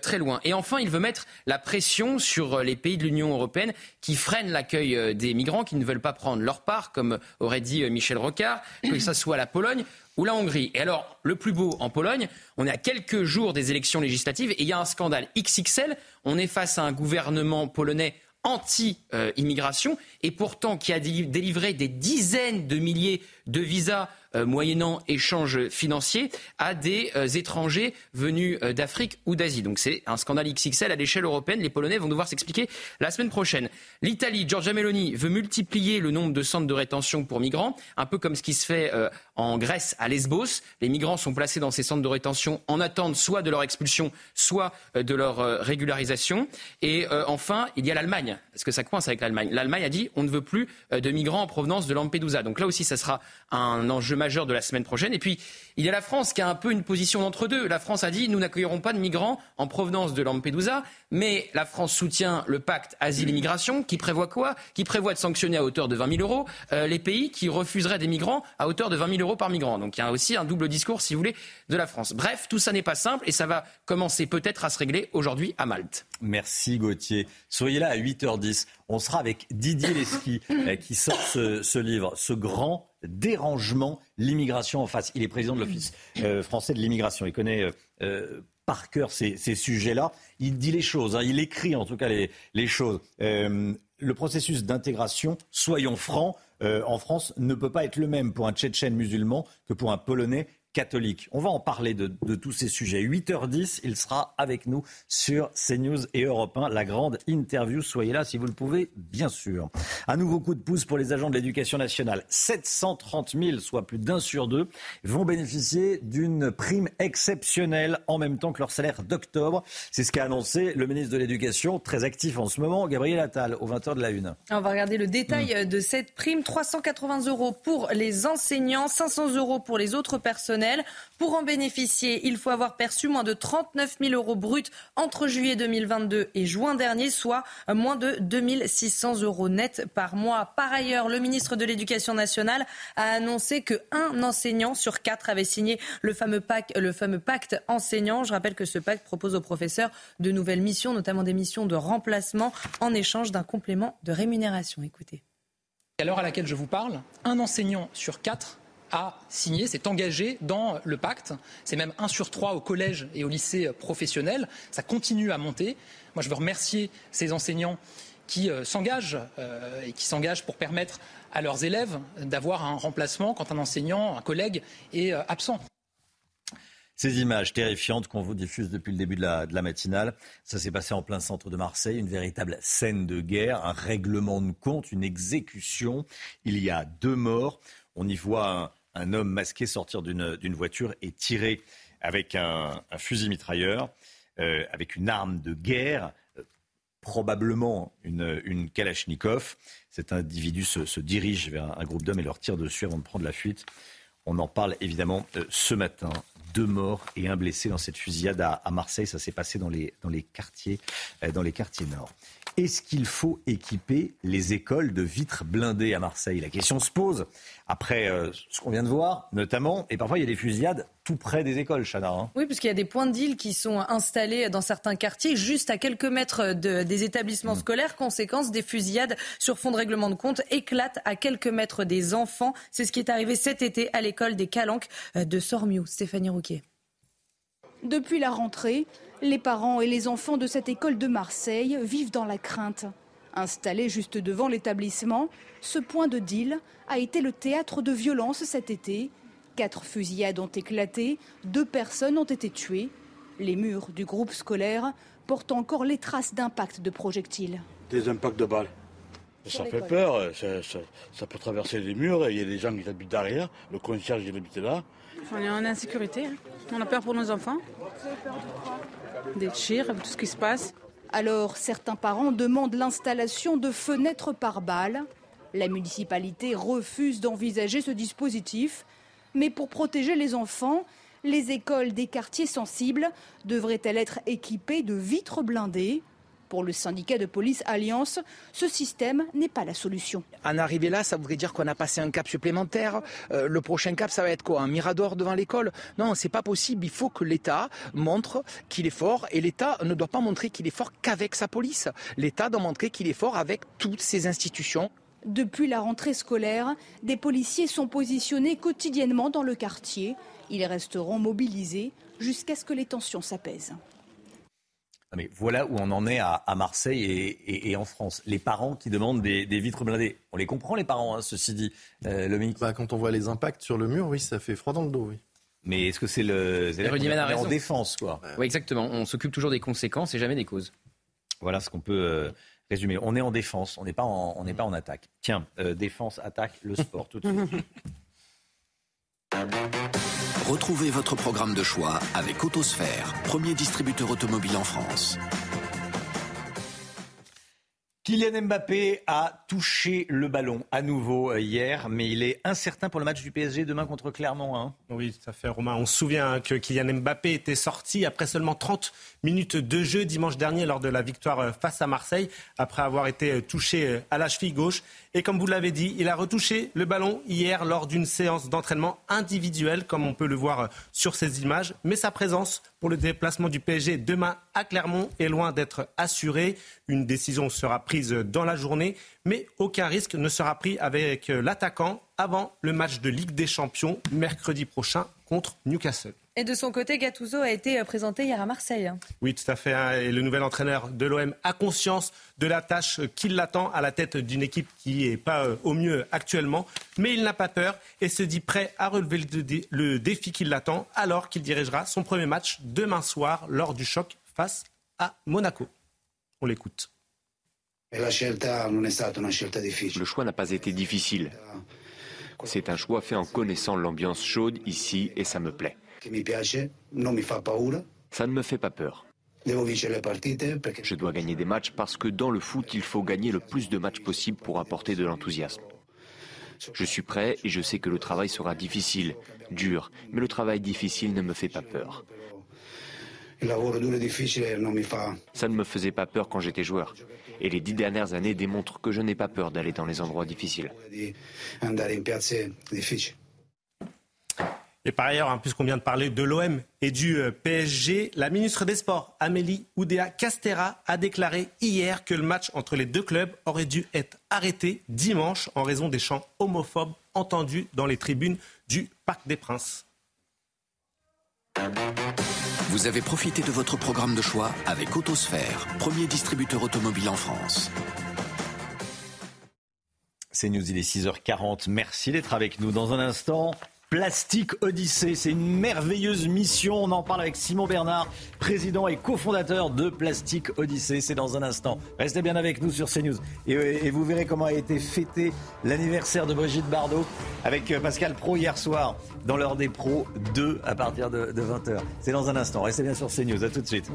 très loin. Et enfin, il veut mettre la pression sur les pays de l'Union européenne qui freinent l'accueil des migrants, qui ne veulent pas prendre leur part, comme aurait dit euh, Michel Rocard, que ce soit la Pologne ou la Hongrie. Et alors, le plus beau en Pologne, on est à quelques jours des élections législatives et il y a un scandale XXL. On est face à un gouvernement polonais anti-immigration et pourtant qui a délivré des dizaines de milliers de visas euh, moyennant échange financier à des euh, étrangers venus euh, d'Afrique ou d'Asie. Donc c'est un scandale XXL à l'échelle européenne. Les Polonais vont devoir s'expliquer la semaine prochaine. L'Italie, Giorgia Meloni, veut multiplier le nombre de centres de rétention pour migrants, un peu comme ce qui se fait en Grèce à Lesbos. Les migrants sont placés dans ces centres de rétention en attente soit de leur expulsion, soit de leur régularisation. Et enfin, il y a l'Allemagne, parce que ça coince avec l'Allemagne? L'Allemagne a dit on ne veut plus de migrants en provenance de Lampedusa. Donc là aussi, ça sera un enjeu majeur de la semaine prochaine. Et puis, il y a la France qui a un peu une position d'entre-deux. La France a dit nous n'accueillerons pas de migrants en provenance de Lampedusa, mais la France soutient le pacte asile-immigration qui prévoit quoi? Qui prévoit de sanctionner à hauteur de 20 000 euros euh, les pays qui refuseraient des migrants à hauteur de 20 000 euros par migrant. Donc il y a aussi un double discours, si vous voulez, de la France. Bref, tout ça n'est pas simple et ça va commencer peut-être à se régler aujourd'hui à Malte. Merci Gauthier. Soyez là à 8h10. On sera avec Didier Lesky <coughs> euh, qui sort ce livre, ce grand dérangement, l'immigration en face. Il est président de l'Office euh, français de l'immigration. Il connaît euh, euh, par cœur ces, sujets-là. Il dit les choses, hein. il écrit en tout cas les, choses. le processus d'intégration, soyons francs, en France ne peut pas être le même pour un Tchétchène musulman que pour un Polonais catholique. On va en parler de, tous ces sujets. 8h10, il sera avec nous sur CNews et Europe 1, la grande interview. Soyez là si vous le pouvez, bien sûr. Un nouveau coup de pouce pour les agents de l'éducation nationale. 730 000, soit plus d'un sur deux, vont bénéficier d'une prime exceptionnelle en même temps que leur salaire d'octobre. C'est ce qu'a annoncé le ministre de l'Éducation, très actif en ce moment, Gabriel Attal, au 20h de la Une. On va regarder le détail hmm. de cette prime. 380 euros pour les enseignants, 500 euros pour les autres personnes pour en bénéficier, il faut avoir perçu moins de 39 000 euros bruts entre juillet 2022 et juin dernier, soit moins de 2 600 euros net par mois. Par ailleurs, le ministre de l'Éducation nationale a annoncé qu'un enseignant sur quatre avait signé le fameux, pacte, le fameux pacte enseignant. Je rappelle que ce pacte propose aux professeurs de nouvelles missions, notamment des missions de remplacement en échange d'un complément de rémunération. Écoutez. À l'heure à laquelle je vous parle, un enseignant sur quatre a signé, s'est engagé dans le pacte. C'est même un sur trois au collège et au lycée professionnel. Ça continue à monter. Moi, je veux remercier ces enseignants qui euh, s'engagent euh, et qui s'engagent pour permettre à leurs élèves d'avoir un remplacement quand un enseignant, un collègue est euh, absent. Ces images terrifiantes qu'on vous diffuse depuis le début de la, de la matinale, ça s'est passé en plein centre de Marseille, une véritable scène de guerre, un règlement de compte, une exécution. Il y a deux morts. On y voit un, homme masqué sortir d'une voiture et tirer avec un, fusil mitrailleur, euh, avec une arme de guerre, euh, probablement une, Kalachnikov. Cet individu se, dirige vers un, groupe d'hommes et leur tire dessus avant de prendre la fuite. On en parle évidemment euh, ce matin deux morts et un blessé dans cette fusillade à, Marseille. Ça s'est passé dans les, quartiers, dans les quartiers nord. Est-ce qu'il faut équiper les écoles de vitres blindées à Marseille? La question se pose après euh, ce qu'on vient de voir, notamment, et parfois il y a des fusillades tout près des écoles, Chana. Hein. Oui, puisqu'il y a des points de deal qui sont installés dans certains quartiers, juste à quelques mètres des établissements mmh. scolaires. Conséquence, des fusillades sur fond de règlement de compte éclatent à quelques mètres des enfants. C'est ce qui est arrivé cet été à l'école des Calanques euh, de Sormiou. Stéphanie Rouquet. Depuis la rentrée, les parents et les enfants de cette école de Marseille vivent dans la crainte. Installé juste devant l'établissement, ce point de deal a été le théâtre de violences cet été. Quatre fusillades ont éclaté, deux personnes ont été tuées. Les murs du groupe scolaire portent encore les traces d'impact de projectiles. Des impacts de balles. Ça fait peur, ça, peut traverser les murs, il y a des gens qui habitent derrière, le concierge il habite là. On est en insécurité, hein. on a peur pour nos enfants, des tirs, tout ce qui se passe. Alors certains parents demandent l'installation de fenêtres par balles. La municipalité refuse d'envisager ce dispositif, mais pour protéger les enfants, les écoles des quartiers sensibles devraient-elles être équipées de vitres blindées? Pour le syndicat de police Alliance, ce système n'est pas la solution. En arriver là, ça voudrait dire qu'on a passé un cap supplémentaire. Euh, le prochain cap, ça va être quoi? Un mirador devant l'école? Non, c'est pas possible. Il faut que l'État montre qu'il est fort. Et l'État ne doit pas montrer qu'il est fort qu'avec sa police. L'État doit montrer qu'il est fort avec toutes ses institutions. Depuis la rentrée scolaire, des policiers sont positionnés quotidiennement dans le quartier. Ils resteront mobilisés jusqu'à ce que les tensions s'apaisent. Mais voilà où on en est à, Marseille et, en France. Les parents qui demandent des, vitres blindées. On les comprend, les parents, hein, ceci dit, euh, le bah, Quand on voit les impacts sur le mur, oui, ça fait froid dans le dos, oui. Mais est-ce que c'est le. C'est en défense, quoi? Oui, exactement. On s'occupe toujours des conséquences et jamais des causes. Voilà ce qu'on peut euh, résumer. On est en défense, on n'est pas, en, on pas en attaque. Tiens, euh, défense, attaque, le sport, tout de suite. <laughs> Retrouvez votre programme de choix avec Autosphère, premier distributeur automobile en France. Kylian Mbappé a touché le ballon à nouveau euh, hier, mais il est incertain pour le match du PSG demain contre Clermont. Hein. Oui, tout à fait, Romain. On se souvient que Kylian Mbappé était sorti après seulement 30 minutes de jeu dimanche dernier lors de la victoire euh, face à Marseille, après avoir été euh, touché à la cheville gauche. Et comme vous l'avez dit, il a retouché le ballon hier lors d'une séance d'entraînement individuelle, comme on peut le voir sur ces images. Mais sa présence pour le déplacement du PSG demain à Clermont est loin d'être assurée. Une décision sera prise dans la journée, mais aucun risque ne sera pris avec l'attaquant avant le match de Ligue des Champions mercredi prochain contre Newcastle. Et de son côté, Gattuso a été présenté hier à Marseille. Oui, tout à fait. Hein. Et le nouvel entraîneur de l'OM a conscience de la tâche qui l'attend à la tête d'une équipe qui n'est pas euh, au mieux actuellement. Mais il n'a pas peur et se dit prêt à relever le défi qui l'attend alors qu'il dirigera son premier match demain soir lors du choc face à Monaco. On l'écoute. Le choix n'a pas été difficile. C'est un choix fait en connaissant l'ambiance chaude ici et ça me plaît. Ça ne me fait pas peur. Je dois gagner des matchs parce que dans le foot, il faut gagner le plus de matchs possible pour apporter de l'enthousiasme. Je suis prêt et je sais que le travail sera difficile, dur, mais le travail difficile ne me fait pas peur. Ça ne me faisait pas peur quand j'étais joueur. Et les dix dernières années démontrent que je n'ai pas peur d'aller dans les endroits difficiles. Et par ailleurs, hein, puisqu'on vient de parler de l'OM et du euh, PSG, la ministre des Sports, Amélie Oudéa Castera, a déclaré hier que le match entre les deux clubs aurait dû être arrêté dimanche en raison des chants homophobes entendus dans les tribunes du Parc des Princes. Vous avez profité de votre programme de choix avec Autosphère, premier distributeur automobile en France. C'est News, il est 6h40. Merci d'être avec nous. Dans un instant, Plastique Odyssée, c'est une merveilleuse mission. On en parle avec Simon Bernard, président et cofondateur de Plastique Odyssée. C'est dans un instant. Restez bien avec nous sur CNews. Et, et vous verrez comment a été fêté l'anniversaire de Brigitte Bardot avec euh, Pascal Pro hier soir dans l'heure des pros 2 à partir de, de 20h. C'est dans un instant. Restez bien sur CNews. À tout de suite.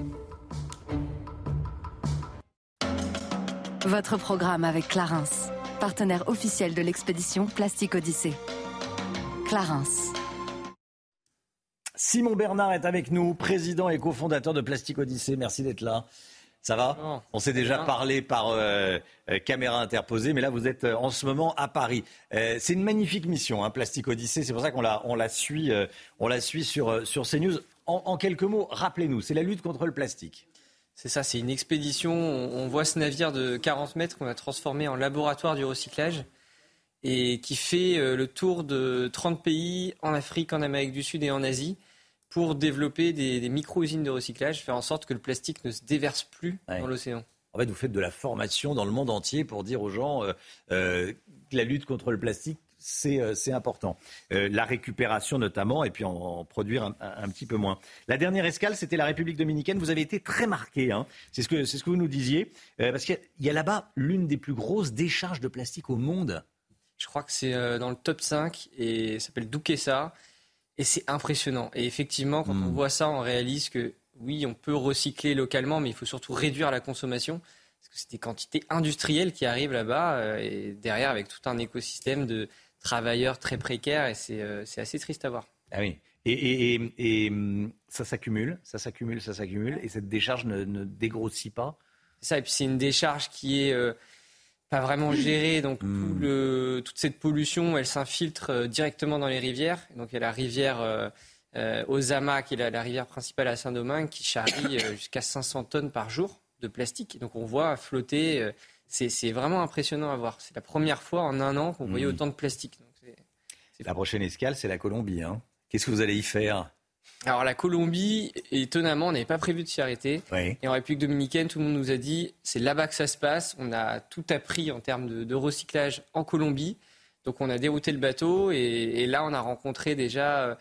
Votre programme avec Clarence, partenaire officiel de l'expédition Plastique Odyssée. Clarence. Simon Bernard est avec nous, président et cofondateur de Plastique Odyssée. Merci d'être là. Ça va On s'est déjà parlé par euh, euh, caméra interposée, mais là vous êtes euh, en ce moment à Paris. Euh, c'est une magnifique mission, hein, Plastique Odyssée. C'est pour ça qu'on la, on la suit, euh, on la suit sur, euh, sur CNews. En, en quelques mots, rappelez-nous, c'est la lutte contre le plastique. C'est ça, c'est une expédition. On on voit ce navire de 40 mètres qu'on a transformé en laboratoire du recyclage et qui fait euh, le tour de 30 pays en Afrique, en Amérique du Sud et en Asie pour développer des, des micro-usines de recyclage, faire en sorte que le plastique ne se déverse plus Ouais. dans l'océan. En fait, vous faites de la formation dans le monde entier pour dire aux gens euh, euh, que la lutte contre le plastique, c'est euh, important. La récupération notamment, et puis en, en produire un, un- un petit peu moins. La dernière escale, c'était la République dominicaine. Vous avez été très marqué. Hein. C'est ce, ce que vous nous disiez. Parce qu'il y a- il y a là-bas l'une des plus grosses décharges de plastique au monde. Je crois que c'est euh, dans le top 5 et s'appelle Dukesa. Et c'est impressionnant. Et effectivement, quand on voit ça, on réalise que oui, on peut recycler localement, mais il faut surtout réduire la consommation. Parce que c'est des quantités industrielles qui arrivent là-bas euh, et derrière avec tout un écosystème de travailleurs très précaires et c'est euh, c'est assez triste à voir. Ah oui. Et, et- et- et, ça s'accumule, ça s'accumule, ça s'accumule, et cette décharge ne, ne dégrossit pas. C'est ça, et puis c'est une décharge qui est euh, pas vraiment gérée, donc tout le- toute cette pollution, elle s'infiltre euh, directement dans les rivières. Donc il y a la rivière euh, euh, Ozama, qui est la, la rivière principale à Saint-Domingue, qui charrie euh, jusqu'à 500 tonnes par jour de plastique. Donc on voit flotter, c'est vraiment impressionnant à voir. C'est la première fois en un an qu'on voyait Mm. autant de plastique. Donc, La prochaine escale, c'est la Colombie. hein. Qu'est-ce que vous allez y faire? Alors la Colombie, étonnamment, on n'avait pas prévu de s'y arrêter. Oui. Et en République dominicaine, tout le monde nous a dit, c'est là-bas que ça se passe. On a tout appris en termes de, de recyclage en Colombie. Donc on a dérouté le bateau et, et là on a rencontré déjà euh,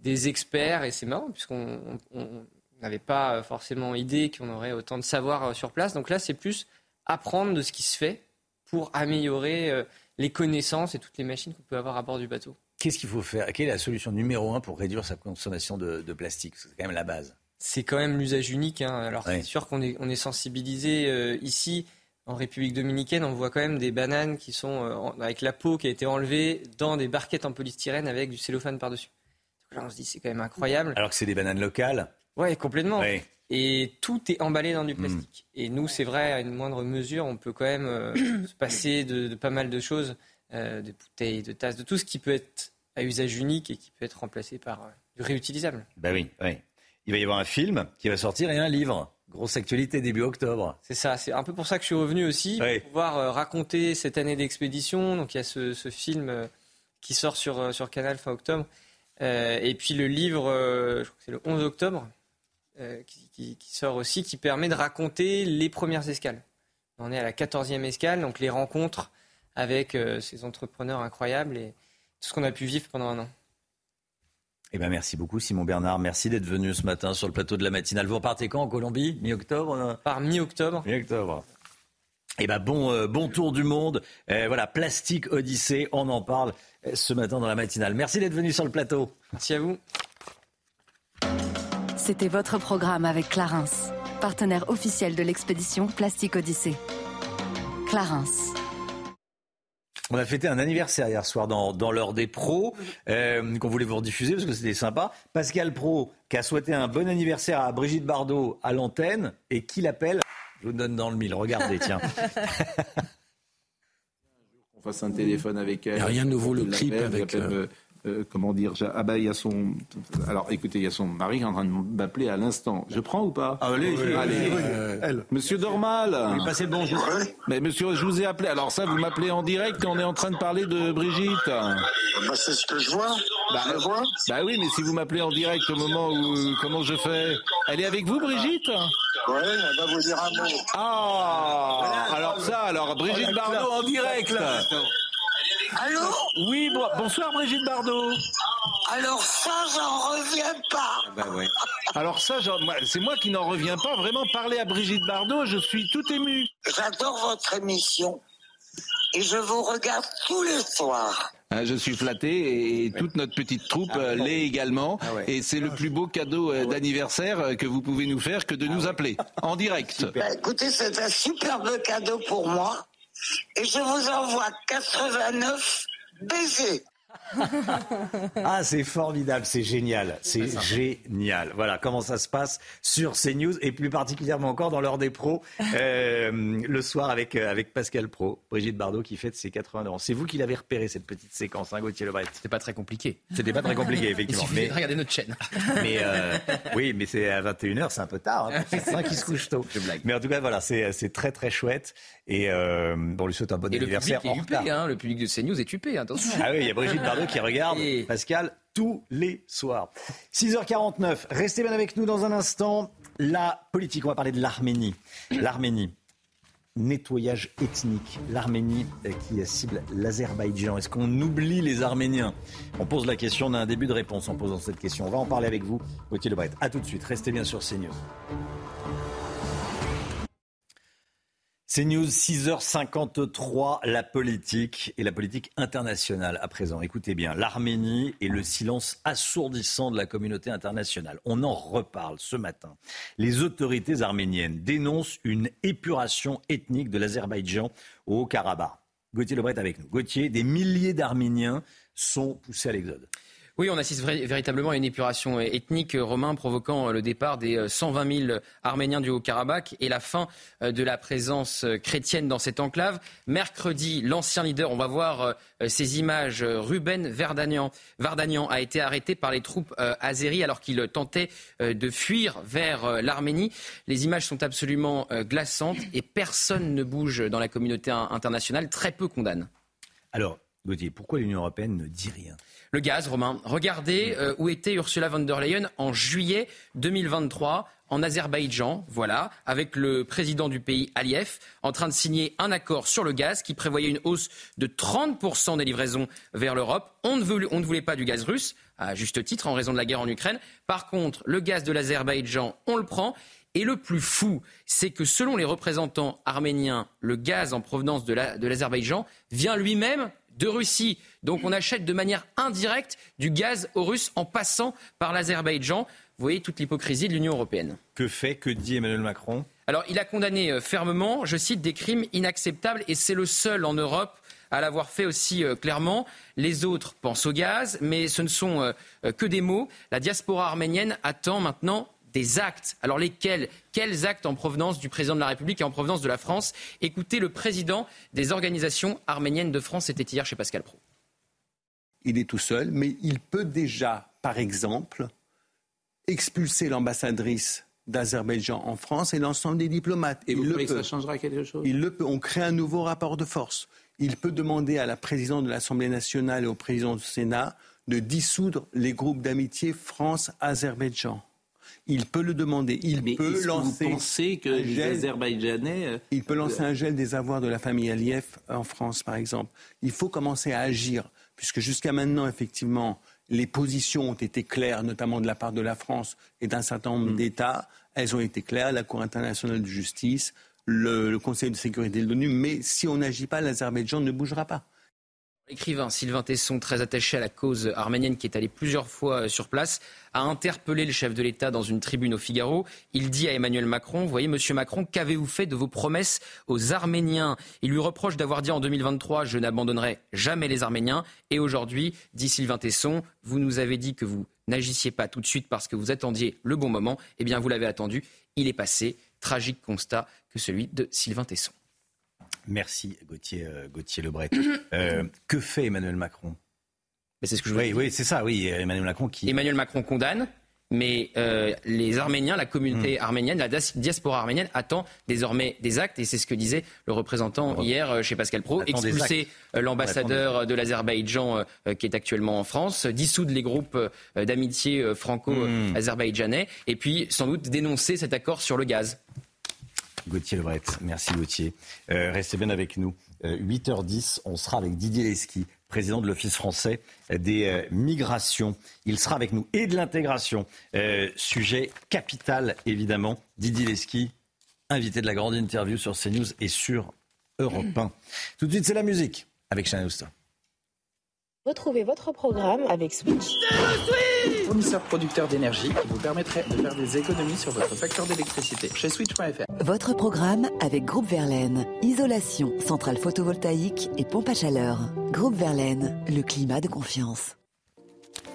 des experts et c'est marrant puisqu'on on- on n'avait pas forcément idée qu'on aurait autant de savoir euh, sur place. Donc là c'est plus apprendre de ce qui se fait pour améliorer euh, les connaissances et toutes les machines qu'on peut avoir à bord du bateau. Qu'est-ce qu'il faut faire? Quelle est la solution numéro un pour réduire sa consommation de, de plastique? C'est quand même la base. C'est quand même l'usage unique. hein. Alors Ouais. c'est sûr qu'on est, on est sensibilisé euh, ici. En République dominicaine, on voit quand même des bananes qui sont euh, en- avec la peau qui a été enlevée dans des barquettes en polystyrène avec du cellophane par-dessus. Donc là, on se dit c'est quand même incroyable. Alors que c'est des bananes locales. Ouais, complètement. Ouais. Et tout est emballé dans du Hmm. plastique. Et nous, c'est vrai, à une moindre mesure, on peut quand même euh, se passer de, de pas mal de choses, euh, de bouteilles, de tasses, de tout ce qui peut être à usage unique et qui peut être remplacé par euh, du réutilisable. Ben oui, oui. Il va y avoir un film qui va sortir et un livre. Grosse actualité début octobre. C'est ça, c'est un peu pour ça que je suis revenu aussi, pour pouvoir euh, raconter cette année d'expédition. Donc il y a ce, ce film euh, qui sort sur, sur Canal fin octobre. Euh, et puis le livre, je crois que c'est le 11 octobre, euh, qui, qui- qui sort aussi, qui permet de raconter les premières escales. On est à la 14e escale, donc les rencontres avec euh, ces entrepreneurs incroyables et tout ce qu'on a pu vivre pendant un an. Eh ben merci beaucoup Simon Bernard. Merci d'être venu ce matin sur le plateau de la matinale. Vous repartez quand en Colombie? Mi-octobre euh? Par mi-octobre. Mi-octobre. Eh ben bon, euh, bon tour du monde. Euh, voilà, Plastique Odyssée, on en parle euh, ce matin dans la matinale. Merci d'être venu sur le plateau. Merci à vous. C'était votre programme avec Clarence, partenaire officiel de l'expédition Plastique Odyssée. Clarence. On a fêté un anniversaire hier soir dans, dans l'heure des pros, euh, qu'on voulait vous rediffuser parce que c'était sympa. Pascal Pro, qui a souhaité un bon anniversaire à Brigitte Bardot à l'antenne, et qui l'appelle Je vous donne dans le mille. Regardez, tiens. <laughs> On fasse un téléphone avec elle. Rien de nouveau, le clip avec, euh, euh, comment dire Ah ben il y a son. Alors écoutez, il y a son mari qui est en train de m'appeler à l'instant. Je prends ou pas? Ah, Allez, allez. Elle. Monsieur Dormal. Oui, passez le bonjour. Mais monsieur, je vous ai appelé. Alors ça, vous m'appelez en direct quand on est en train de parler de Brigitte. Bah, c'est ce que je vois. Bah, je vois. Bah oui, mais si vous m'appelez en direct au moment où comment je fais? Elle est avec vous, Brigitte? Ouais, elle va vous dire un mot. Ah Alors ça, alors Brigitte Bardot en direct. Allô Oui, bonsoir Brigitte Bardot. Alors ça, j'en reviens pas. Ah bah ouais. Alors ça, c'est moi qui n'en reviens pas. Vraiment, parler à Brigitte Bardot, je suis tout ému. J'adore votre émission et je vous regarde tous les soirs. Hein, je suis flatté et toute notre petite troupe ah euh, l'est également. Ah et c'est le plus beau cadeau euh, d'anniversaire euh, que vous pouvez nous faire que de nous appeler en direct. Bah, écoutez, c'est un superbe cadeau pour moi et je vous envoie 89 baisers. <laughs> ah, c'est formidable, c'est génial, c'est génial. Voilà comment ça se passe sur CNews et plus particulièrement encore dans l'heure des pros euh, le soir avec, euh, avec Pascal Pro, Brigitte Bardot qui fête ses 80 ans. C'est vous qui l'avez repéré cette petite séquence, hein, Gauthier Lebret? C'était pas très compliqué. C'était pas très compliqué, effectivement. mais regardez notre chaîne. <laughs> Mais euh, oui, mais c'est à 21h, c'est un peu tard. Hein, c'est ça qui se couche tôt. Mais en tout cas, voilà, c'est très très chouette. Et euh, bon, lui souhaite un bon anniversaire. Le public est hein, le public de CNews est upé, attention. Ah oui, il y a Brigitte Bardot qui regarde Pascal tous les soirs. 6h49, restez bien avec nous dans un instant. La politique, on va parler de l'Arménie. L'Arménie, nettoyage ethnique. L'Arménie euh, qui cible l'Azerbaïdjan. Est-ce qu'on oublie les Arméniens? On pose la question, on a un début de réponse en posant cette question. On va en parler avec vous, Gauthier Lebret. A tout de suite, restez bien sur CNews. C'est News 6h53, la politique et la politique internationale à présent. Écoutez bien, l'Arménie et le silence assourdissant de la communauté internationale. On en reparle ce matin. Les autorités arméniennes dénoncent une épuration ethnique de l'Azerbaïdjan au Haut-Karabakh. Gauthier Lebret avec nous. Gauthier, des milliers d'Arméniens sont poussés à l'exode. Oui, on assiste véritablement à une épuration ethnique romain provoquant euh, le départ des 120 euh, 000 Arméniens du Haut-Karabakh et la fin euh, de la présence chrétienne dans cette enclave. Mercredi, l'ancien leader, on va voir ces images, Ruben Vardanian a été arrêté par les troupes azéries alors qu'il tentait de fuir vers l'Arménie. Les images sont absolument glaçantes et personne ne bouge dans la communauté internationale, très peu condamne. Alors, Gauthier, pourquoi l'Union européenne ne dit rien? Le gaz, Romain. Regardez euh, où était Ursula von der Leyen en juillet 2023 en Azerbaïdjan, voilà, avec le président du pays, Aliyev, en train de signer un accord sur le gaz qui prévoyait une hausse de 30% des livraisons vers l'Europe. On, on, ne voulait pas du gaz russe, à juste titre, en raison de la guerre en Ukraine. Par contre, le gaz de l'Azerbaïdjan, on le prend. Et le plus fou, c'est que selon les représentants arméniens, le gaz en provenance de l'Azerbaïdjan vient lui-même de Russie. Donc on achète de manière indirecte du gaz aux Russes en passant par l'Azerbaïdjan. Vous voyez toute l'hypocrisie de l'Union européenne. Que fait, que dit Emmanuel Macron? Alors il a condamné euh, fermement, je cite, des crimes inacceptables et c'est le seul en Europe à l'avoir fait aussi euh, clairement. Les autres pensent au gaz, mais ce ne sont euh, que des mots. La diaspora arménienne attend maintenant des actes. Alors lesquels Quels actes en provenance du président de la République et en provenance de la France Écoutez, le président des organisations arméniennes de France, c'était hier chez Pascal Pro. Il est tout seul, mais il peut déjà, par exemple, expulser l'ambassadrice d'Azerbaïdjan en France et l'ensemble des diplomates. Et vous croyez que ça changera quelque chose? Il le peut. On crée un nouveau rapport de force. Il peut demander à la présidente de l'Assemblée nationale et au président du Sénat de dissoudre les groupes d'amitié France-Azerbaïdjan. Il peut le demander. Il peut lancer. Vous pensez que les Azerbaïdjanais. Euh, il peut lancer un gel des avoirs de la famille Aliyev en France, par exemple. Il faut commencer à agir, puisque jusqu'à maintenant, effectivement, les positions ont été claires, notamment de la part de la France et d'un certain nombre mm. d'États. Elles ont été claires, la Cour internationale de justice, le Conseil de sécurité de l'ONU. Mais si on n'agit pas, l'Azerbaïdjan ne bougera pas. L'écrivain Sylvain Tesson, très attaché à la cause arménienne, qui est allé plusieurs fois euh, sur place, a interpellé le chef de l'État dans une tribune au Figaro. Il dit à Emmanuel Macron, voyez, monsieur Macron, qu'avez-vous fait de vos promesses aux Arméniens? Il lui reproche d'avoir dit en 2023, je n'abandonnerai jamais les Arméniens. Et aujourd'hui, dit Sylvain Tesson, vous nous avez dit que vous n'agissiez pas tout de suite parce que vous attendiez le bon moment. Eh bien, vous l'avez attendu. Il est passé. Tragique constat que celui de Sylvain Tesson. Merci Gauthier, euh, Gauthier Lebret. Euh, que fait Emmanuel Macron? C'est ce que je oui, oui, c'est ça, oui. Emmanuel Macron qui. Emmanuel Macron condamne mais euh, les Arméniens, la communauté hmm. arménienne, la diaspora arménienne attend désormais des actes, et c'est ce que disait le représentant hier chez Pascal Pro, expulser l'ambassadeur de l'Azerbaïdjan qui est actuellement en France, dissoudre les groupes d'amitié franco-azerbaïdjanais, et puis sans doute dénoncer cet accord sur le gaz. Gauthier Lebret, merci Gauthier. restez bien avec nous. 8h10, on sera avec Didier Leski, président de l'Office français des euh, migrations. Il sera avec nous et de l'intégration. Euh, sujet capital, évidemment. Didier Leski, invité de la grande interview sur CNews et sur Europe 1. <clears throat> Tout de suite, c'est la musique avec Chanel Retrouvez votre programme avec Switch. Fournisseur producteur d'énergie qui vous permettrait de faire des économies sur votre facture d'électricité chez Switch.fr. Votre programme avec Groupe Verlaine. Isolation, centrale photovoltaïque et pompe à chaleur. Groupe Verlaine, le climat de confiance.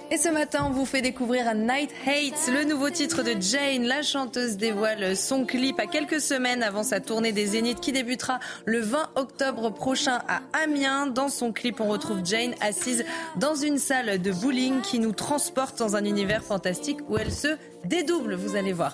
Et ce matin, on vous fait découvrir Night Hates, le nouveau titre de Jane. La chanteuse dévoile son clip à quelques semaines avant sa tournée des Zéniths qui débutera le 20 octobre prochain à Amiens. Dans son clip, on retrouve Jane assise dans une salle de bowling qui nous transporte dans un univers fantastique où elle se dédouble, vous allez voir.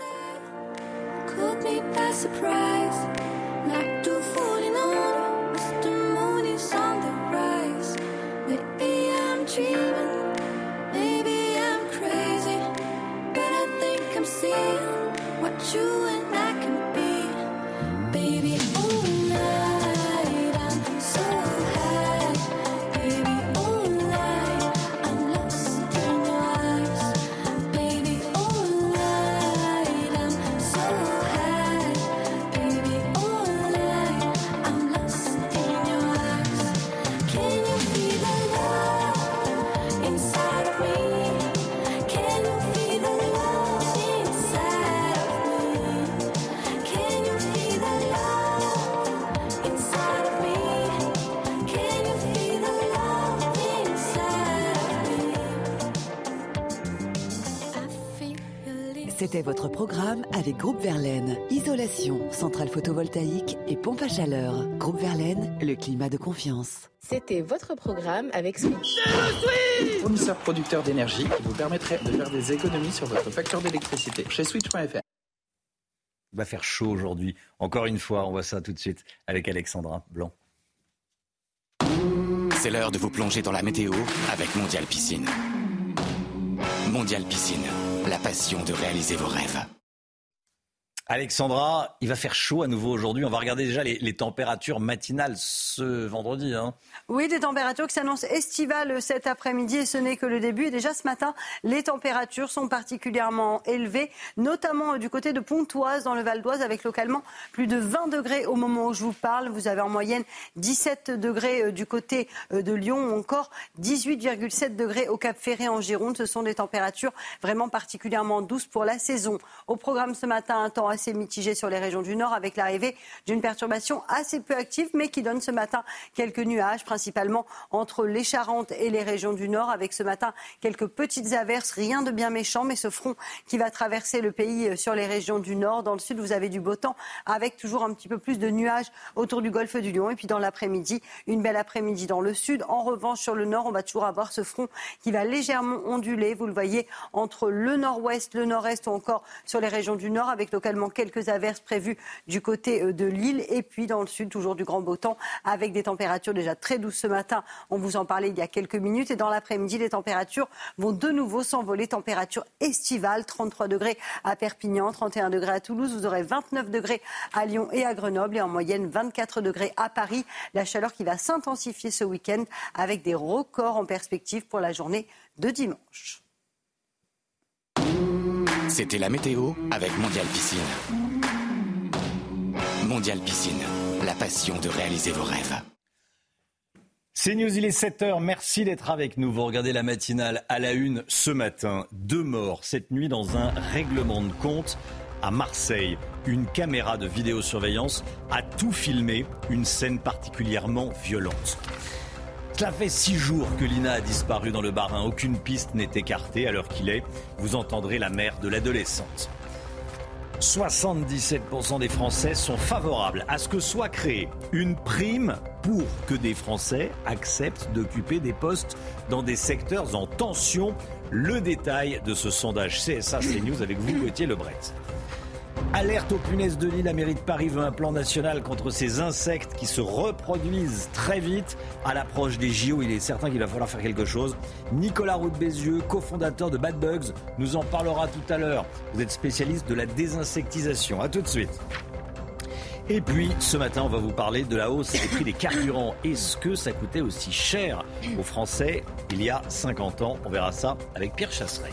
What you and I C'était votre programme avec Groupe Verlaine. Isolation, centrale photovoltaïque et pompe à chaleur. Groupe Verlaine, le climat de confiance. C'était votre programme avec Switch. Fournisseur producteur d'énergie qui vous permettrait de faire des économies sur votre facture d'électricité chez Switch.fr. Il va faire chaud aujourd'hui. Encore une fois, on voit ça tout de suite avec Alexandra Blanc. C'est l'heure de vous plonger dans la météo avec Mondial Piscine. Mondial Piscine la passion de réaliser vos rêves. Alexandra, il va faire chaud à nouveau aujourd'hui. On va regarder déjà les, températures matinales ce vendredi. Hein. Oui, des températures qui s'annoncent estivales cet après-midi et ce n'est que le début. Et déjà ce matin, les températures sont particulièrement élevées, notamment du côté de Pontoise dans le Val d'Oise avec localement plus de 20 degrés au moment où je vous parle. Vous avez en moyenne 17 degrés euh, du côté euh, de Lyon ou encore 18,7 degrés au Cap Ferré en Gironde. Ce sont des températures vraiment particulièrement douces pour la saison. Au programme ce matin, un temps assez mitigé sur les régions du Nord avec l'arrivée d'une perturbation assez peu active mais qui donne ce matin quelques nuages, principalement entre les Charentes et les régions du Nord avec ce matin quelques petites averses, rien de bien méchant mais ce front qui va traverser le pays euh, sur les régions du Nord. Dans le Sud, vous avez du beau temps avec toujours un petit peu plus de nuages autour du golfe du Lion et puis dans l'après-midi, une belle après-midi dans le Sud. En revanche, sur le Nord, on va toujours avoir ce front qui va légèrement onduler, vous le voyez, entre le Nord-Ouest, le Nord-Est ou encore sur les régions du Nord avec localement quelques averses prévues du côté euh, de l'île. Et puis dans le sud, toujours du grand beau temps avec des températures déjà très douces ce matin. On vous en parlait il y a quelques minutes. Et dans l'après-midi, les températures vont de nouveau s'envoler. Température estivale, 33 degrés à Perpignan, 31 degrés à Toulouse. Vous aurez 29 degrés à Lyon et à Grenoble. Et en moyenne, 24 degrés à Paris. La chaleur qui va s'intensifier ce week-end avec des records en perspective pour la journée de dimanche. C'était la météo avec Mondial Piscine. Mondial Piscine, la passion de réaliser vos rêves. C'est News, il est 7h. Merci d'être avec nous. Vous regardez la matinale à la une ce matin. Deux morts cette nuit dans un règlement de compte à Marseille. Une caméra de vidéosurveillance a tout filmé, une scène particulièrement violente. Cela fait six jours que Lina a disparu dans le Barin. Aucune piste n'est écartée à l'heure qu'il est. Vous entendrez la mère de l'adolescente. 77% des Français sont favorables à ce que soit créée une prime pour que des Français acceptent d'occuper des postes dans des secteurs en tension. Le détail de ce sondage CSA CNews avec vous, Gauthier Lebret. Alerte aux punaises de lit, la mairie de Paris veut un plan national contre ces insectes qui se reproduisent très vite. À l'approche des JO, il est certain qu'il va falloir faire quelque chose. Nicolas Roux Bézieux, cofondateur de Bad Bugs, nous en parlera tout à l'heure. Vous êtes spécialiste de la désinsectisation. A tout de suite. Et puis, ce matin, on va vous parler de la hausse des prix des carburants. Est-ce que ça coûtait aussi cher aux Français il y a 50 ans? On verra ça avec Pierre Chasseret.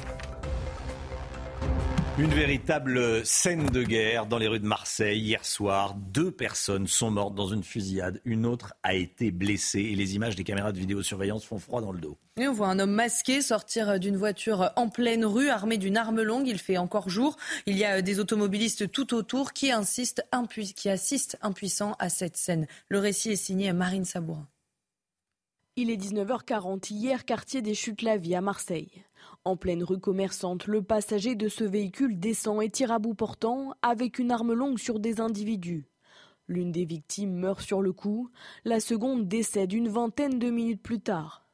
Une véritable scène de guerre dans les rues de Marseille hier soir. Deux personnes sont mortes dans une fusillade. Une autre a été blessée et les images des caméras de vidéosurveillance font froid dans le dos. Et on voit un homme masqué sortir d'une voiture en pleine rue, armé d'une arme longue. Il fait encore jour. Il y a des automobilistes tout autour qui, insistent, qui assistent impuissants à cette scène. Le récit est signé à Marine Sabourin. Il est 19h40 hier, quartier des Chutes-la-Vie à Marseille. En pleine rue commerçante, le passager de ce véhicule descend et tire à bout portant avec une arme longue sur des individus. L'une des victimes meurt sur le coup, la seconde décède une vingtaine de minutes plus tard.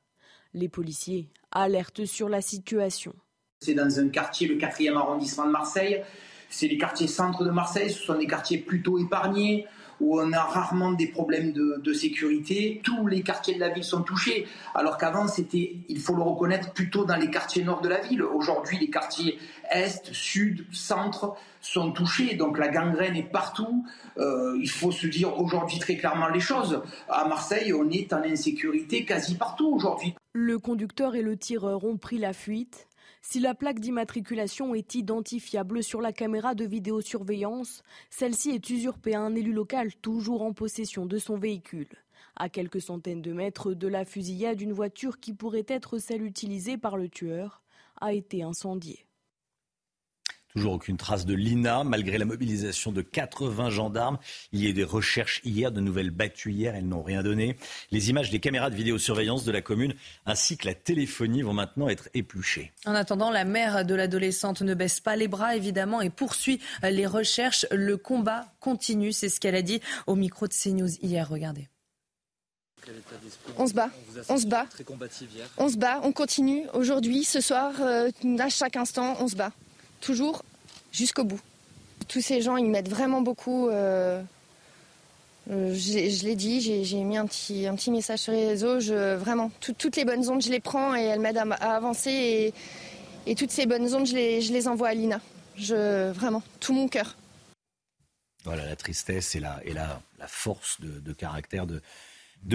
Les policiers alertent sur la situation. C'est dans un quartier, le 4e arrondissement de Marseille. C'est les quartiers centres de Marseille, ce sont des quartiers plutôt épargnés où on a rarement des problèmes de, sécurité. Tous les quartiers de la ville sont touchés, alors qu'avant c'était, il faut le reconnaître, plutôt dans les quartiers nord de la ville. Aujourd'hui, les quartiers est, sud, centre sont touchés, donc la gangrène est partout. Euh, il faut se dire aujourd'hui très clairement les choses. À Marseille, on est en insécurité quasi partout aujourd'hui. Le conducteur et le tireur ont pris la fuite. Si la plaque d'immatriculation est identifiable sur la caméra de vidéosurveillance, celle-ci est usurpée à un élu local toujours en possession de son véhicule. À quelques centaines de mètres de la fusillade, une voiture qui pourrait être celle utilisée par le tueur a été incendiée. Toujours aucune trace de Lina, malgré la mobilisation de 80 gendarmes. Il y a eu des recherches hier, de nouvelles battues hier, elles n'ont rien donné. Les images des caméras de vidéosurveillance de la commune ainsi que la téléphonie vont maintenant être épluchées. En attendant, la mère de l'adolescente ne baisse pas les bras, évidemment, et poursuit les recherches. Le combat continue, c'est ce qu'elle a dit au micro de CNews hier. Regardez. On se bat, on se bat, on se bat, on continue. Aujourd'hui, ce soir, euh, à chaque instant, on se bat toujours jusqu'au bout. Tous ces gens, ils m'aident vraiment beaucoup. Euh, euh, je l'ai dit, j'ai mis un petit, message sur les réseaux. Vraiment, toutes les bonnes ondes, je les prends et elles m'aident à, avancer. Et, toutes ces bonnes ondes, je les, envoie à Lina. Vraiment, tout mon cœur. Voilà, la tristesse et la, force de, caractère de,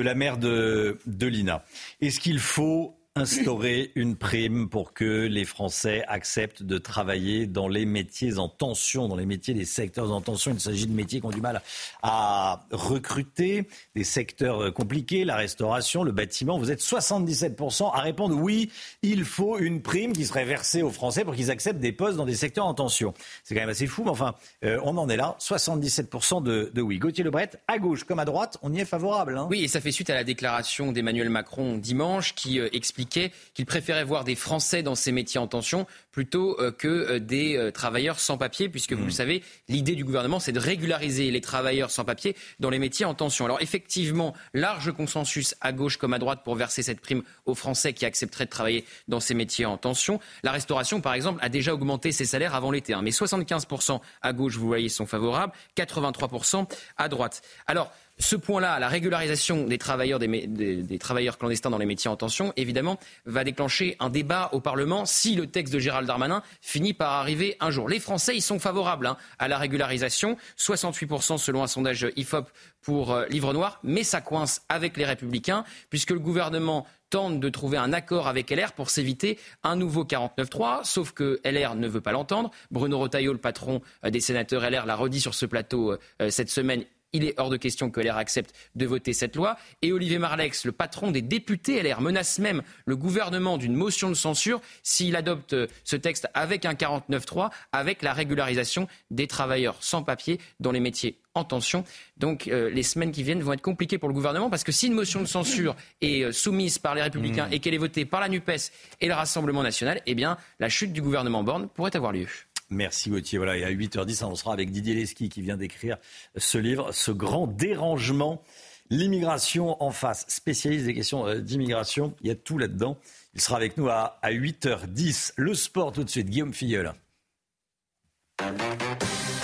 la mère de Lina. Est-ce qu'il faut instaurer une prime pour que les Français acceptent de travailler dans les métiers en tension, dans les métiers des secteurs en tension. Il s'agit de métiers qui ont du mal à recruter, des secteurs compliqués, la restauration, le bâtiment. Vous êtes 77% à répondre oui, il faut une prime qui serait versée aux Français pour qu'ils acceptent des postes dans des secteurs en tension. C'est quand même assez fou, mais enfin, euh, on en est là. 77% de, oui. Gauthier Lebret, à gauche comme à droite, on y est favorable. Hein. Oui, et ça fait suite à la déclaration d'Emmanuel Macron dimanche qui euh, explique qu'il préférait voir des Français dans ces métiers en tension plutôt euh, que euh, des euh, travailleurs sans papier, puisque vous le mmh. savez, l'idée du gouvernement, c'est de régulariser les travailleurs sans papier dans les métiers en tension. Alors effectivement, large consensus à gauche comme à droite pour verser cette prime aux Français qui accepteraient de travailler dans ces métiers en tension. La restauration, par exemple, a déjà augmenté ses salaires avant l'été, hein, mais 75% à gauche, vous voyez, sont favorables, 83% à droite. Alors, ce point-là, la régularisation des travailleurs, des, travailleurs clandestins dans les métiers en tension, évidemment, va déclencher un débat au Parlement si le texte de Gérald Darmanin finit par arriver un jour. Les Français, ils sont favorables hein, à la régularisation, 68% selon un sondage IFOP pour euh, Livre Noir, mais ça coince avec les Républicains, puisque le gouvernement tente de trouver un accord avec LR pour s'éviter un nouveau 49-3, sauf que LR ne veut pas l'entendre. Bruno Retailleau, le patron euh, des sénateurs LR, l'a redit sur ce plateau euh, cette semaine il est hors de question que LR accepte de voter cette loi. Et Olivier Marlex, le patron des députés LR, menace même le gouvernement d'une motion de censure s'il adopte ce texte avec un 49-3, avec la régularisation des travailleurs sans papier dans les métiers en tension. Donc euh, les semaines qui viennent vont être compliquées pour le gouvernement parce que si une motion de censure est euh, soumise par les Républicains mmh. et qu'elle est votée par la NUPES et le Rassemblement national, eh bien la chute du gouvernement Borne pourrait avoir lieu. Merci Gauthier. Voilà, et à 8h10, on sera avec Didier Leski qui vient d'écrire ce livre, Ce grand dérangement, l'immigration en face, spécialiste des questions euh, d'immigration. Il y a tout là-dedans. Il sera avec nous à, 8h10. Le sport tout de suite, Guillaume Filleul.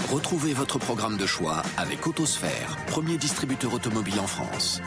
Retrouvez votre programme de choix avec Autosphère, premier distributeur automobile en France.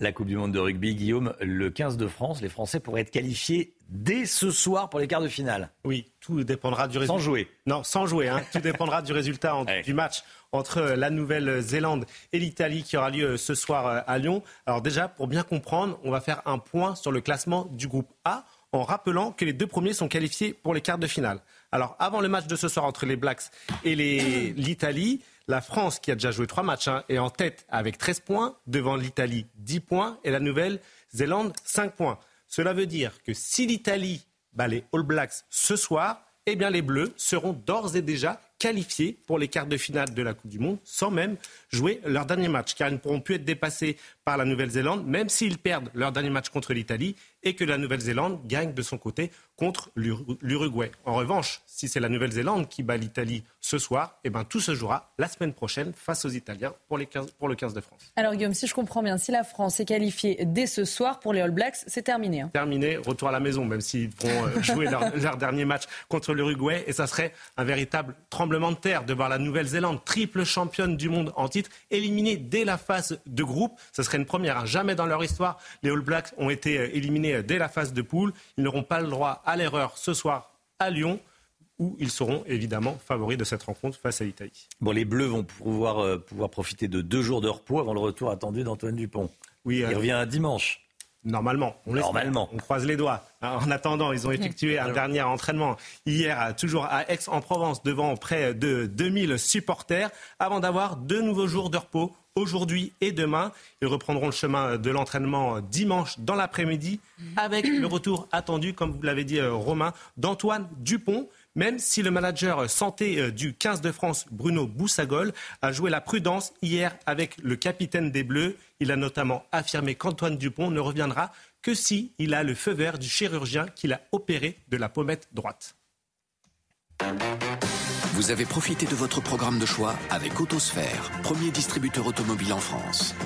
La Coupe du Monde de rugby, Guillaume, le 15 de France, les Français pourraient être qualifiés dès ce soir pour les quarts de finale. Oui, tout dépendra du résultat. Sans jouer. Non, sans jouer. Hein. tout dépendra du résultat <laughs> du match entre la Nouvelle-Zélande et l'Italie qui aura lieu ce soir euh, à Lyon. Alors déjà, pour bien comprendre, on va faire un point sur le classement du groupe A en rappelant que les deux premiers sont qualifiés pour les quarts de finale. Alors avant le match de ce soir entre les Blacks et l'Italie, la France, qui a déjà joué trois matchs, hein, est en tête avec 13 points, devant l'Italie 10 points et la Nouvelle-Zélande 5 points. Cela veut dire que si l'Italie bat les All Blacks ce soir, eh bien les Bleus seront d'ores et déjà qualifiés pour les quarts de finale de la Coupe du Monde sans même jouer leur dernier match, car ils ne pourront plus être dépassés par la Nouvelle-Zélande, même s'ils perdent leur dernier match contre l'Italie et que la Nouvelle-Zélande gagne de son côté contre l'Uruguay. En revanche, si c'est la Nouvelle-Zélande qui bat l'Italie ce soir, eh ben, tout se jouera la semaine prochaine face aux Italiens pour, les 15, pour le 15 de France. Alors Guillaume, si je comprends bien, si la France est qualifiée dès ce soir pour les All Blacks, c'est terminé. Hein. Terminé, retour à la maison, même s'ils vont euh, jouer leur, <laughs> leur, dernier match contre l'Uruguay. Et ça serait un véritable tremblement de terre de voir la Nouvelle-Zélande, triple championne du monde en titre, éliminée dès la phase de groupe. Ce serait une première. Hein. Jamais dans leur histoire, les All Blacks ont été euh, éliminés euh, dès la phase de poule. Ils n'auront pas le droit à l'erreur ce soir à Lyon où ils seront évidemment favoris de cette rencontre face à l'Italie. Bon, les Bleus vont pouvoir, euh, pouvoir profiter de deux jours de repos avant le retour attendu d'Antoine Dupont. Oui, Il revient dimanche. Normalement, on Normalement. On croise les doigts. Hein, en attendant, ils ont effectué un dernier entraînement hier, toujours à Aix-en-Provence, devant près de 2000 supporters, avant d'avoir deux nouveaux jours de repos aujourd'hui et demain. Ils reprendront le chemin de l'entraînement dimanche dans l'après-midi avec le retour attendu, comme vous l'avez dit euh, Romain, d'Antoine Dupont. Même si le manager santé euh, du 15 de France, Bruno Boussagol, a joué la prudence hier avec le capitaine des Bleus, il a notamment affirmé qu'Antoine Dupont ne reviendra que si il a le feu vert du chirurgien qu'il a opéré de la pommette droite. Vous avez profité de votre programme de choix avec Autosphère, premier distributeur automobile en France.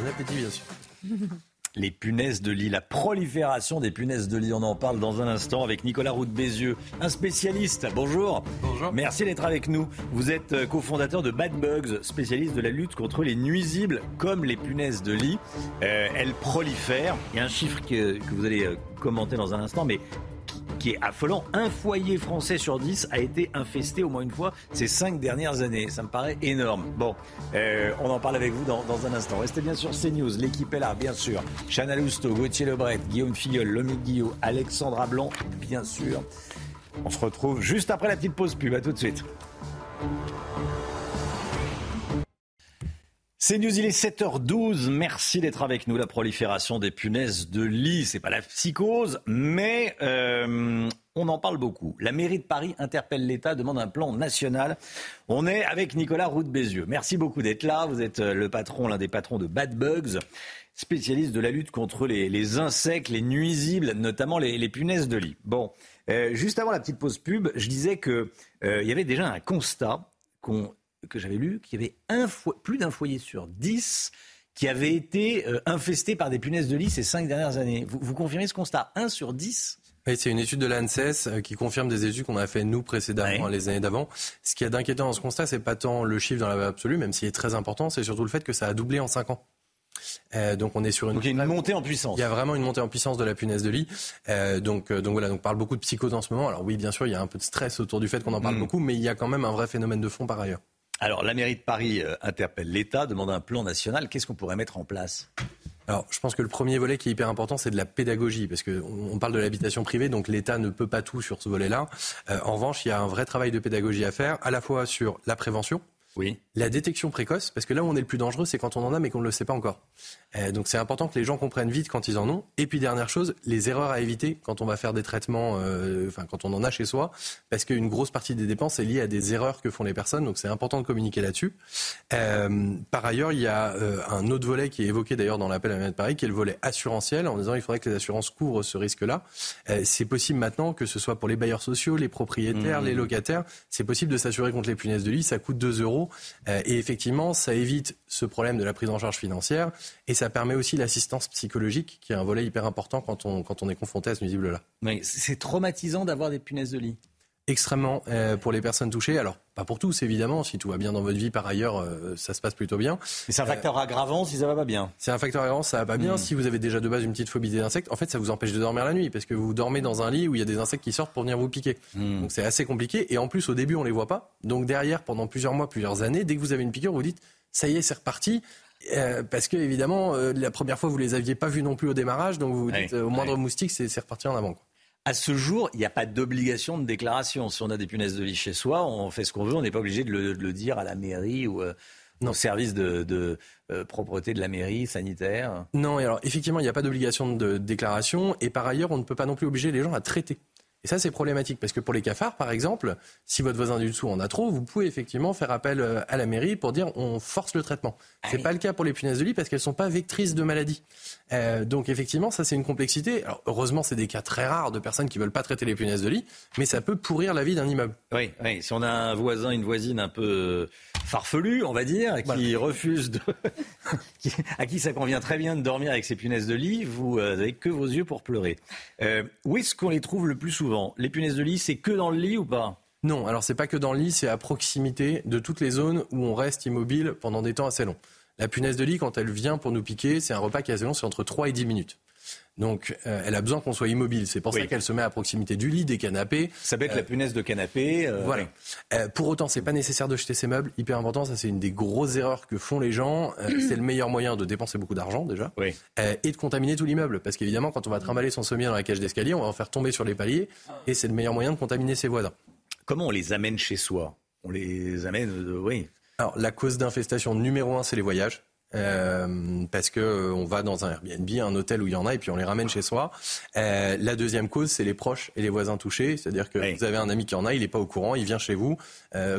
Bon appétit, bien sûr. <laughs> Les punaises de lit, la prolifération des punaises de lit, on en parle dans un instant avec Nicolas Roux Bézieux, un spécialiste. Bonjour. Bonjour. Merci d'être avec nous. Vous êtes euh, cofondateur de Bad Bugs, spécialiste de la lutte contre les nuisibles comme les punaises de lit. Euh, elles prolifèrent. Il y a un chiffre que, que vous allez euh, commenter dans un instant, mais qui est affolant. Un foyer français sur dix a été infesté au moins une fois ces cinq dernières années. Ça me paraît énorme. Bon, euh, on en parle avec vous dans, un instant. Restez bien sur CNews. L'équipe est là, bien sûr. Chana Lousteau, Gauthier Lebret, Guillaume Filleul, Lomi Guillot, Alexandra Blanc, bien sûr. On se retrouve juste après la petite pause pub. À tout de suite. C'est News, il est 7h12. Merci d'être avec nous. La prolifération des punaises de lit, c'est pas la psychose, mais euh, on en parle beaucoup. La mairie de Paris interpelle l'État, demande un plan national. On est avec Nicolas Roux Bézieux. Merci beaucoup d'être là. Vous êtes euh, le patron, l'un des patrons de Bad Bugs, spécialiste de la lutte contre les, insectes, les nuisibles, notamment les, punaises de lit. Bon, euh, juste avant la petite pause pub, je disais qu'il y avait déjà un constat qu'on que j'avais lu qu'il y avait un plus d'un foyer sur dix qui avait été euh, infesté par des punaises de lit ces cinq dernières années. Vous, confirmez ce constat? Un sur dix? Oui, c'est une étude de l'ANSES euh, qui confirme des études qu'on a fait nous précédemment, les années d'avant. Ce qui est d'inquiétant dans ce constat, c'est pas tant le chiffre dans la absolue, même s'il est très important, c'est surtout le fait que ça a doublé en cinq ans. Euh, donc on est sur une, donc il y a une montée en puissance. Il y a vraiment une montée en puissance de la punaise de lit. Euh, donc donc voilà, donc on parle beaucoup de psychose en ce moment. Alors oui, bien sûr, il y a un peu de stress autour du fait qu'on en parle mm. beaucoup, mais il y a quand même un vrai phénomène de fond par ailleurs. Alors, la mairie de Paris euh, interpelle l'État, demande un plan national. Qu'est-ce qu'on pourrait mettre en place? Alors, je pense que le premier volet qui est hyper important, c'est de la pédagogie, parce qu'on parle de l'habitation privée, donc l'État ne peut pas tout sur ce volet-là. Euh, en revanche, il y a un vrai travail de pédagogie à faire, à la fois sur la prévention, oui. La détection précoce, parce que là où on est le plus dangereux, c'est quand on en a mais qu'on ne le sait pas encore. Euh, donc c'est important que les gens comprennent vite quand ils en ont. Et puis dernière chose, les erreurs à éviter quand on va faire des traitements, euh, enfin quand on en a chez soi, parce qu'une grosse partie des dépenses est liée à des erreurs que font les personnes, donc c'est important de communiquer là-dessus. Euh, par ailleurs, il y a un autre volet qui est évoqué d'ailleurs dans l'appel à la de Paris, qui est le volet assurantiel, en disant il faudrait que les assurances couvrent ce risque-là. c'est possible maintenant que ce soit pour les bailleurs sociaux, les propriétaires, mmh. les locataires, c'est possible de s'assurer contre les punaises de lit, ça coûte 2 euros. Euh, et effectivement, ça évite ce problème de la prise en charge financière et ça permet aussi l'assistance psychologique, qui est un volet hyper important quand on, quand on est confronté à ce nuisible-là. c'est traumatisant d'avoir des punaises de lit extrêmement euh, pour les personnes touchées. Alors, pas pour tous, évidemment. Si tout va bien dans votre vie, par ailleurs, euh, ça se passe plutôt bien. Mais c'est un facteur aggravant si ça va pas bien. C'est un facteur aggravant, ça va pas bien. Hmm. Si vous avez déjà de base une petite phobie des insectes, en fait, ça vous empêche de dormir la nuit parce que vous dormez dans un lit où il y a des insectes qui sortent pour venir vous piquer. Hmm. Donc c'est assez compliqué. Et en plus, au début, on les voit pas. Donc derrière, pendant plusieurs mois, plusieurs années, dès que vous avez une piqûre, vous dites, ça y est, c'est reparti. Euh, parce que évidemment, la première fois vous les aviez pas vus non plus au démarrage, donc vous vous dites au moindre moustique, c'est reparti en avant. Quoi. À ce jour, il n'y a pas d'obligation de déclaration. Si on a des punaises de lit chez soi, on fait ce qu'on veut. On n'est pas obligé de le, dire à la mairie ou euh, au service de, euh, propreté de la mairie sanitaire. Non, alors effectivement, il n'y a pas d'obligation de déclaration. Et par ailleurs, on ne peut pas non plus obliger les gens à traiter. Et ça, c'est problématique parce que pour les cafards, par exemple, si votre voisin du dessous en a trop, vous pouvez effectivement faire appel euh, à la mairie pour dire on force le traitement. Ah c'est pas le cas pour les punaises de lit parce qu'elles sont pas vectrices de maladies. Euh, donc effectivement, ça c'est une complexité. Alors, heureusement, c'est des cas très rares de personnes qui veulent pas traiter les punaises de lit, mais ça peut pourrir la vie d'un immeuble. Oui, oui. Si on a un voisin, une voisine un peu euh, farfelu, on va dire, qui refuse de, <laughs> à qui ça convient très bien de dormir avec ses punaises de lit, vous n'avez que vos yeux pour pleurer. où est-ce qu'on les trouve le plus souvent? Les punaises de lit, c'est que dans le lit ou pas? Non, alors c'est pas que dans le lit, c'est à proximité de toutes les zones où on reste immobile pendant des temps assez longs. La punaise de lit, quand elle vient pour nous piquer, c'est un repas qui long, c'est entre 3 et 10 minutes. Donc, euh, elle a besoin qu'on soit immobile. C'est pour ça qu'elle se met à proximité du lit, des canapés. Ça peut être la euh, punaise de canapé. Euh, voilà. pour autant, c'est pas nécessaire de jeter ses meubles. Hyper important. Ça, c'est une des grosses erreurs que font les gens. <clears throat> c'est le meilleur moyen de dépenser beaucoup d'argent déjà, et de contaminer tout l'immeuble. Parce qu'évidemment, quand on va trimballer son sommier dans la cage d'escalier, on va en faire tomber sur les paliers, et c'est le meilleur moyen de contaminer ses voisins. Comment on les amène chez soi? On les amène, oui. Alors, la cause d'infestation numéro un, c'est les voyages. Euh, parce que euh, on va dans un Airbnb, un hôtel où il y en a, et puis on les ramène chez soi. Euh, la deuxième cause, c'est les proches et les voisins touchés, c'est-à-dire que vous avez un ami qui en a, il n'est pas au courant, il vient chez vous.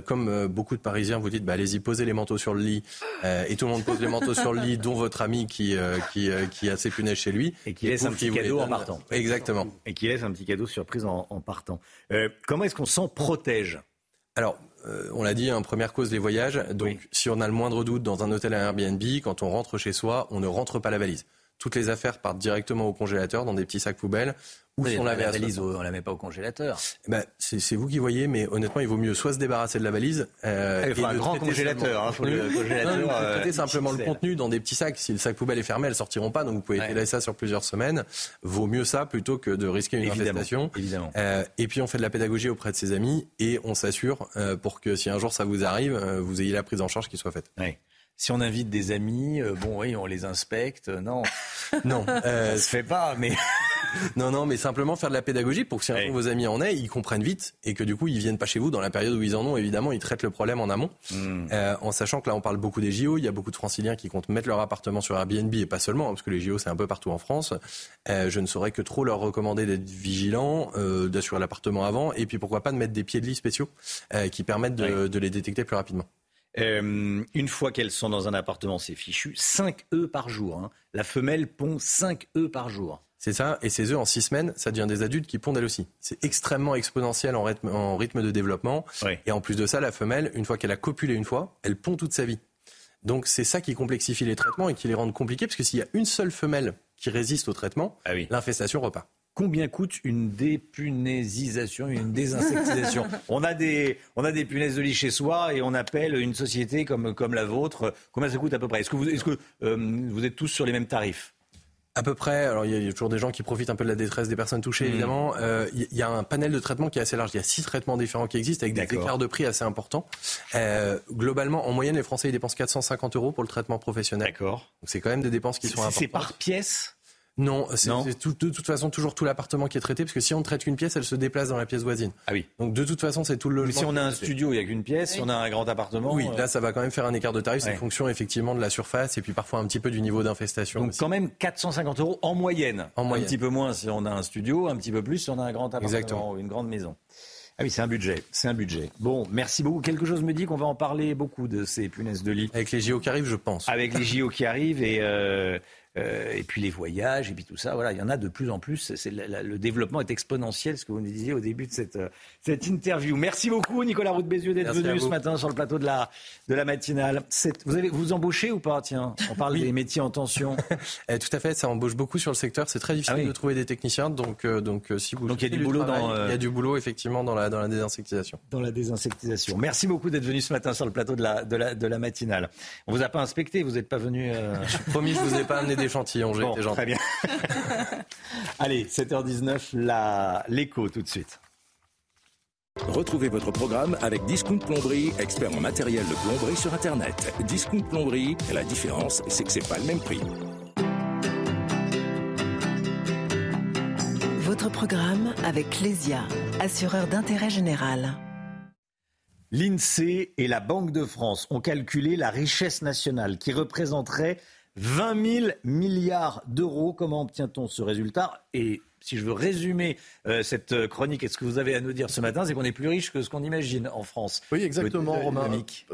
Comme beaucoup de Parisiens, vous dites, bah, allez-y, posez les manteaux sur le lit, et tout le monde pose les manteaux sur le lit, dont votre ami qui qui, qui a ses punaises chez lui, et qui laisse un petit cadeau en partant. Exactement. Et qui laisse un petit cadeau surprise en, en partant. comment est-ce qu'on s'en protège? Alors, euh, on l'a dit, en hein, première cause, les voyages. Donc, si on a le moindre doute dans un hôtel à Airbnb, quand on rentre chez soi, on ne rentre pas la valise. Toutes les affaires partent directement au congélateur dans des petits sacs poubelles où sont la valise On la met pas au congélateur. Eh ben, c'est vous qui voyez, mais honnêtement, il vaut mieux soit se débarrasser de la valise. Euh, il faut un grand congélateur. Hein, faut le congélateur euh, traiter simplement le contenu dans des petits sacs. Si le sac poubelle est fermé, elles sortiront pas. Donc vous pouvez ouais. ça sur plusieurs semaines. Vaut mieux ça plutôt que de risquer une infestation. Évidemment. Euh, et puis on fait de la pédagogie auprès de ses amis et on s'assure euh, pour que si un jour ça vous arrive, euh, vous ayez la prise en charge qui soit faite. Ouais. Si on invite des amis, euh, bon oui, on les inspecte. Non, <laughs> non, euh, ça se fait pas. Mais <laughs> non, non, mais simplement faire de la pédagogie pour que si un vos amis en aient, ils comprennent vite et que du coup ils viennent pas chez vous dans la période où ils en ont. Évidemment, ils traitent le problème en amont, hmm. euh, en sachant que là on parle beaucoup des JO. Il y a beaucoup de Franciliens qui comptent mettre leur appartement sur Airbnb et pas seulement, hein, parce que les JO c'est un peu partout en France. Euh, je ne saurais que trop leur recommander d'être vigilants, euh, d'assurer l'appartement avant, et puis pourquoi pas de mettre des pieds de lit spéciaux euh, qui permettent de, de les détecter plus rapidement. Euh, une fois qu'elles sont dans un appartement, c'est fichu. 5 œufs par jour. Hein. La femelle pond 5 œufs par jour. C'est ça, et ces œufs en 6 semaines, ça devient des adultes qui pondent elles aussi. C'est extrêmement exponentiel en rythme, en rythme de développement. Et en plus de ça, la femelle, une fois qu'elle a copulé une fois, elle pond toute sa vie. Donc c'est ça qui complexifie les traitements et qui les rend compliqués, parce que s'il y a une seule femelle qui résiste au traitement, ah l'infestation repart combien coûte une dépunaisisation, une désinsectisation <laughs> On a des on a des punaises de lit chez soi et on appelle une société comme comme la vôtre. Combien ça coûte à peu près? Est-ce que vous est-ce que euh, vous êtes tous sur les mêmes tarifs? À peu près. Alors, il y, a toujours des gens qui profitent un peu de la détresse des personnes touchées, mmh. évidemment. Euh, il y a un panel de traitements qui est assez large. Il y a six traitements différents qui existent avec des écarts de prix assez importants. Euh, globalement, en moyenne, les Français ils dépensent 450 euros pour le traitement professionnel. D'accord. Donc, c'est quand même des dépenses qui sont importantes. C'est par pièce? Non, c'est de toute façon toujours tout l'appartement qui est traité, parce que si on ne traite qu'une pièce, elle se déplace dans la pièce voisine. Ah oui. Donc de toute façon, c'est tout le logement. Mais si on a un studio, il n'y a qu'une pièce. Si on a un grand appartement. Oui, là, ça va quand même faire un écart de tarif. C'est fonction effectivement de la surface et puis parfois un petit peu du niveau d'infestation. Donc quand même 450 euros en moyenne. En moyenne. Un petit peu moins si on a un studio, un petit peu plus si on a un grand appartement Exactement. ou une grande maison. Ah oui, c'est un budget, c'est un budget. Bon, merci beaucoup. Quelque chose me dit qu'on va en parler beaucoup de ces punaises de lit. Avec les JO qui arrivent, je pense. Avec les JO qui arrivent et euh, euh, et puis les voyages, et puis tout ça. Voilà, il y en a de plus en plus. C'est le développement est exponentiel, ce que vous nous disiez au début de cette, euh, cette interview. Merci beaucoup, Nicolas Roux Bézieux, d'être venu ce matin sur le plateau de la, de la matinale. Vous avez vous embauchez ou pas? Tiens, on parle des métiers en tension. <laughs> Eh, tout à fait, ça embauche beaucoup sur le secteur. C'est très difficile Ah oui. de trouver des techniciens. Donc, euh, donc si vous Donc, il y a du boulot travail, dans, Il y a du boulot effectivement dans la, dans la désinsectisation. Dans la désinsectisation. Merci beaucoup d'être venu ce matin sur le plateau de la, de la, de la matinale. On vous a pas inspecté, vous n'êtes pas venu. euh, Promis, je vous ai pas amené <laughs> d'échantillons. J'ai Bon, été gentil. très bien. <laughs> Allez, 7h19, la- l'écho tout de suite. Retrouvez votre programme avec Discount Plomberie, expert en matériel de plomberie sur Internet. Discount Plomberie, la différence, c'est que c'est pas le même prix. Votre programme avec Clésia, assureur d'intérêt général. L'INSEE et la Banque de France ont calculé la richesse nationale qui représenterait 20 000 milliards d'euros. Comment obtient-on ce résultat? Et si je veux résumer euh, cette chronique et ce que vous avez à nous dire ce matin, c'est qu'on est plus riche que ce qu'on imagine en France. Oui, exactement, le- Romain.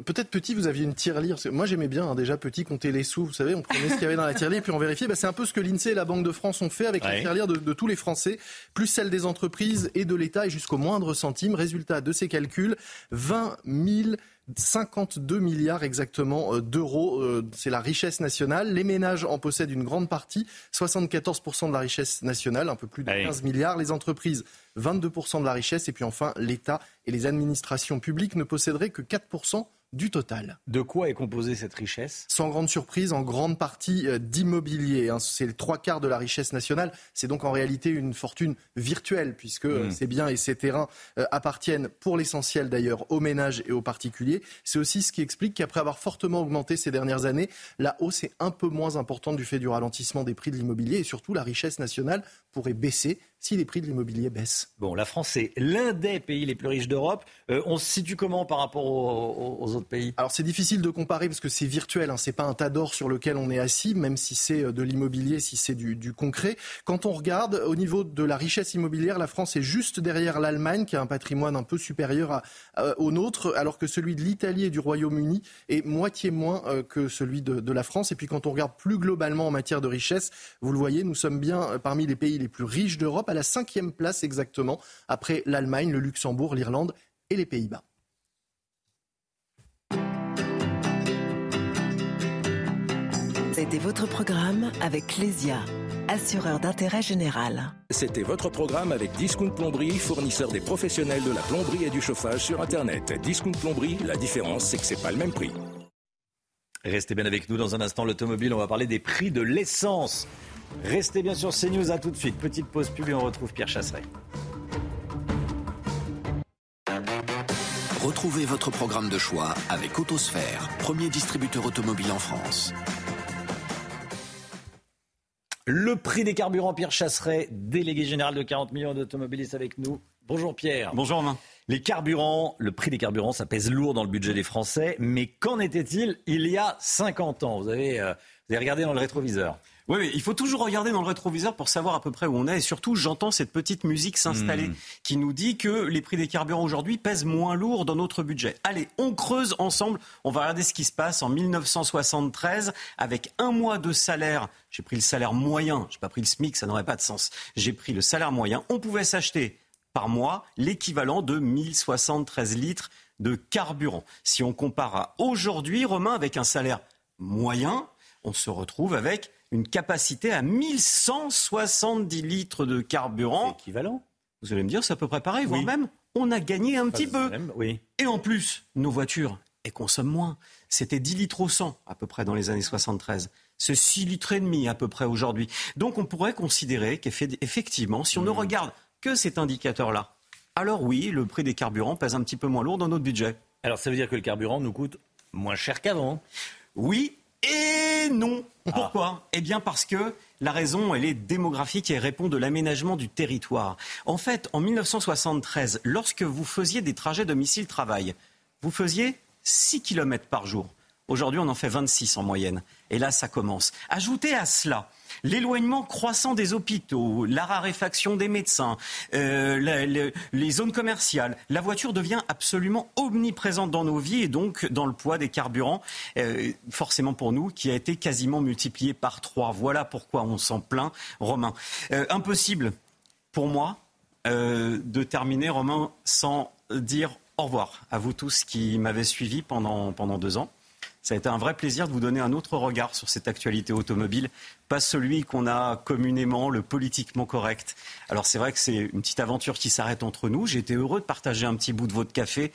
Peut-être petit, vous aviez une tirelire. Moi, j'aimais bien hein, déjà petit compter les sous. Vous savez, on prenait ce qu'il y avait dans la tirelire puis on vérifiait. Bah, c'est un peu ce que l'INSEE et la Banque de France ont fait avec la tirelire de, de tous les Français, plus celle des entreprises et de l'État et jusqu'au moindre centime. Résultat de ces calculs 20 000 52 milliards exactement euh, d'euros, euh, c'est la richesse nationale. Les ménages en possèdent une grande partie, 74% de la richesse nationale, un peu plus de 15 milliards. Les entreprises, 22% de la richesse. Et puis enfin, l'État et les administrations publiques ne posséderaient que 4% du total. De quoi est composée cette richesse? Sans grande surprise, en grande partie euh, d'immobilier. hein. C'est les trois quarts de la richesse nationale. C'est donc en réalité une fortune virtuelle, puisque euh, Mm. ces biens et ces terrains euh, appartiennent pour l'essentiel d'ailleurs aux ménages et aux particuliers. C'est aussi ce qui explique qu'après avoir fortement augmenté ces dernières années, la hausse est un peu moins importante du fait du ralentissement des prix de l'immobilier et surtout la richesse nationale pourrait baisser si les prix de l'immobilier baissent. Bon, la France est l'un des pays les plus riches d'Europe. Euh, on se situe comment par rapport aux, autres pays? Alors c'est difficile de comparer parce que c'est virtuel, hein, c'est pas un tas d'or sur lequel on est assis, même si c'est euh, de l'immobilier, si c'est du, du concret. Quand on regarde au niveau de la richesse immobilière, la France est juste derrière l'Allemagne qui a un patrimoine un peu supérieur à- au nôtre, alors que celui de l'Italie et du Royaume-Uni est moitié moins euh, que celui de, de la France. Et puis quand on regarde plus globalement en matière de richesse, vous le voyez, nous sommes bien parmi les pays les plus riches d'Europe, à la cinquième place exactement, après l'Allemagne, le Luxembourg, l'Irlande et les Pays-Bas. C'était votre programme avec Clésia, assureur d'intérêt général. C'était votre programme avec Discount Plomberie, fournisseur des professionnels de la plomberie et du chauffage sur Internet. Discount Plomberie, la différence, c'est que c'est pas le même prix. Restez bien avec nous dans un instant l'automobile. On va parler des prix de l'essence. Restez bien sur CNews. À tout de suite. Petite pause pub et on retrouve Pierre Chasseret. Retrouvez votre programme de choix avec Autosphère, premier distributeur automobile en France. Le prix des carburants, Pierre Chasseret, délégué général de 40 millions d'automobilistes avec nous. Bonjour Pierre. Bonjour Romain. Les carburants, le prix des carburants, ça pèse lourd dans le budget des Français. Mais qu'en était-il il y a 50 ans? Vous avez, euh, vous avez regardé dans le rétroviseur. Oui, oui, il faut toujours regarder dans le rétroviseur pour savoir à peu près où on est. Et surtout, j'entends cette petite musique s'installer Mm. qui nous dit que les prix des carburants aujourd'hui pèsent moins lourd dans notre budget. Allez, on creuse ensemble. On va regarder ce qui se passe en 1973 avec un mois de salaire. J'ai pris le salaire moyen. J'ai pas pris le SMIC, ça n'aurait pas de sens. J'ai pris le salaire moyen. On pouvait s'acheter par mois l'équivalent de 1073 litres de carburant. Si on compare à aujourd'hui, Romain, avec un salaire moyen, on se retrouve avec une capacité à 1170 litres de carburant. équivalent. Vous allez me dire, c'est à peu près pareil, voire même, on a gagné un petit peu. oui. Et en plus, nos voitures, elles consomment moins. C'était 10 litres au 100 à peu près dans les années 73. C'est 6 litres et demi à peu près aujourd'hui. Donc on pourrait considérer qu'effectivement, si on ne regarde que cet indicateur-là, alors oui, le prix des carburants pèse un petit peu moins lourd dans notre budget. Alors ça veut dire que le carburant nous coûte moins cher qu'avant. Oui, et non. Ah. Pourquoi? Eh bien parce que la raison, elle est démographique et elle répond de l'aménagement du territoire. En fait, en 1973, lorsque vous faisiez des trajets domicile-travail, vous faisiez 6 km par jour. Aujourd'hui, on en fait 26 en moyenne. Et là, ça commence. Ajoutez à cela l'éloignement croissant des hôpitaux, la raréfaction des médecins, euh, les zones commerciales. La voiture devient absolument omniprésente dans nos vies et donc dans le poids des carburants, euh, forcément pour nous, qui a été quasiment multiplié par trois. Voilà pourquoi on s'en plaint, Romain. Euh, impossible pour moi de terminer, Romain, sans dire au revoir à vous tous qui m'avez suivi pendant, pendant deux ans. Ça a été un vrai plaisir de vous donner un autre regard sur cette actualité automobile, pas celui qu'on a communément, le politiquement correct. Alors c'est vrai que c'est une petite aventure qui s'arrête entre nous. J'ai été heureux de partager un petit bout de votre café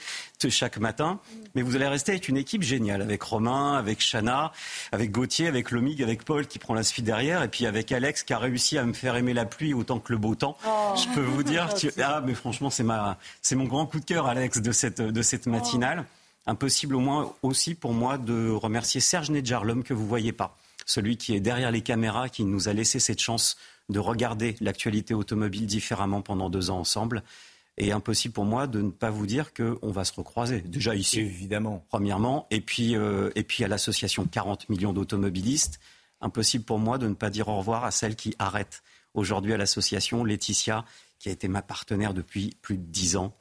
chaque matin, mais vous allez rester avec une équipe géniale, avec Romain, avec Chana, avec Gauthier, avec Lomig, avec Paul qui prend la suite derrière, et puis avec Alex qui a réussi à me faire aimer la pluie autant que le beau temps. Oh. Je peux vous dire, <laughs> ah mais franchement c'est ma, c'est mon grand coup de cœur, Alex, de cette de cette matinale. Impossible au moins aussi pour moi de remercier Serge Nedjar, l'homme que vous voyez pas, celui qui est derrière les caméras, qui nous a laissé cette chance de regarder l'actualité automobile différemment pendant deux ans ensemble. Et impossible pour moi de ne pas vous dire qu'on va se recroiser. Déjà ici, évidemment. Premièrement, et puis, euh, et puis à l'association 40 millions d'automobilistes. Impossible pour moi de ne pas dire au revoir à celle qui arrête aujourd'hui à l'association, Laetitia, qui a été ma partenaire depuis plus de dix ans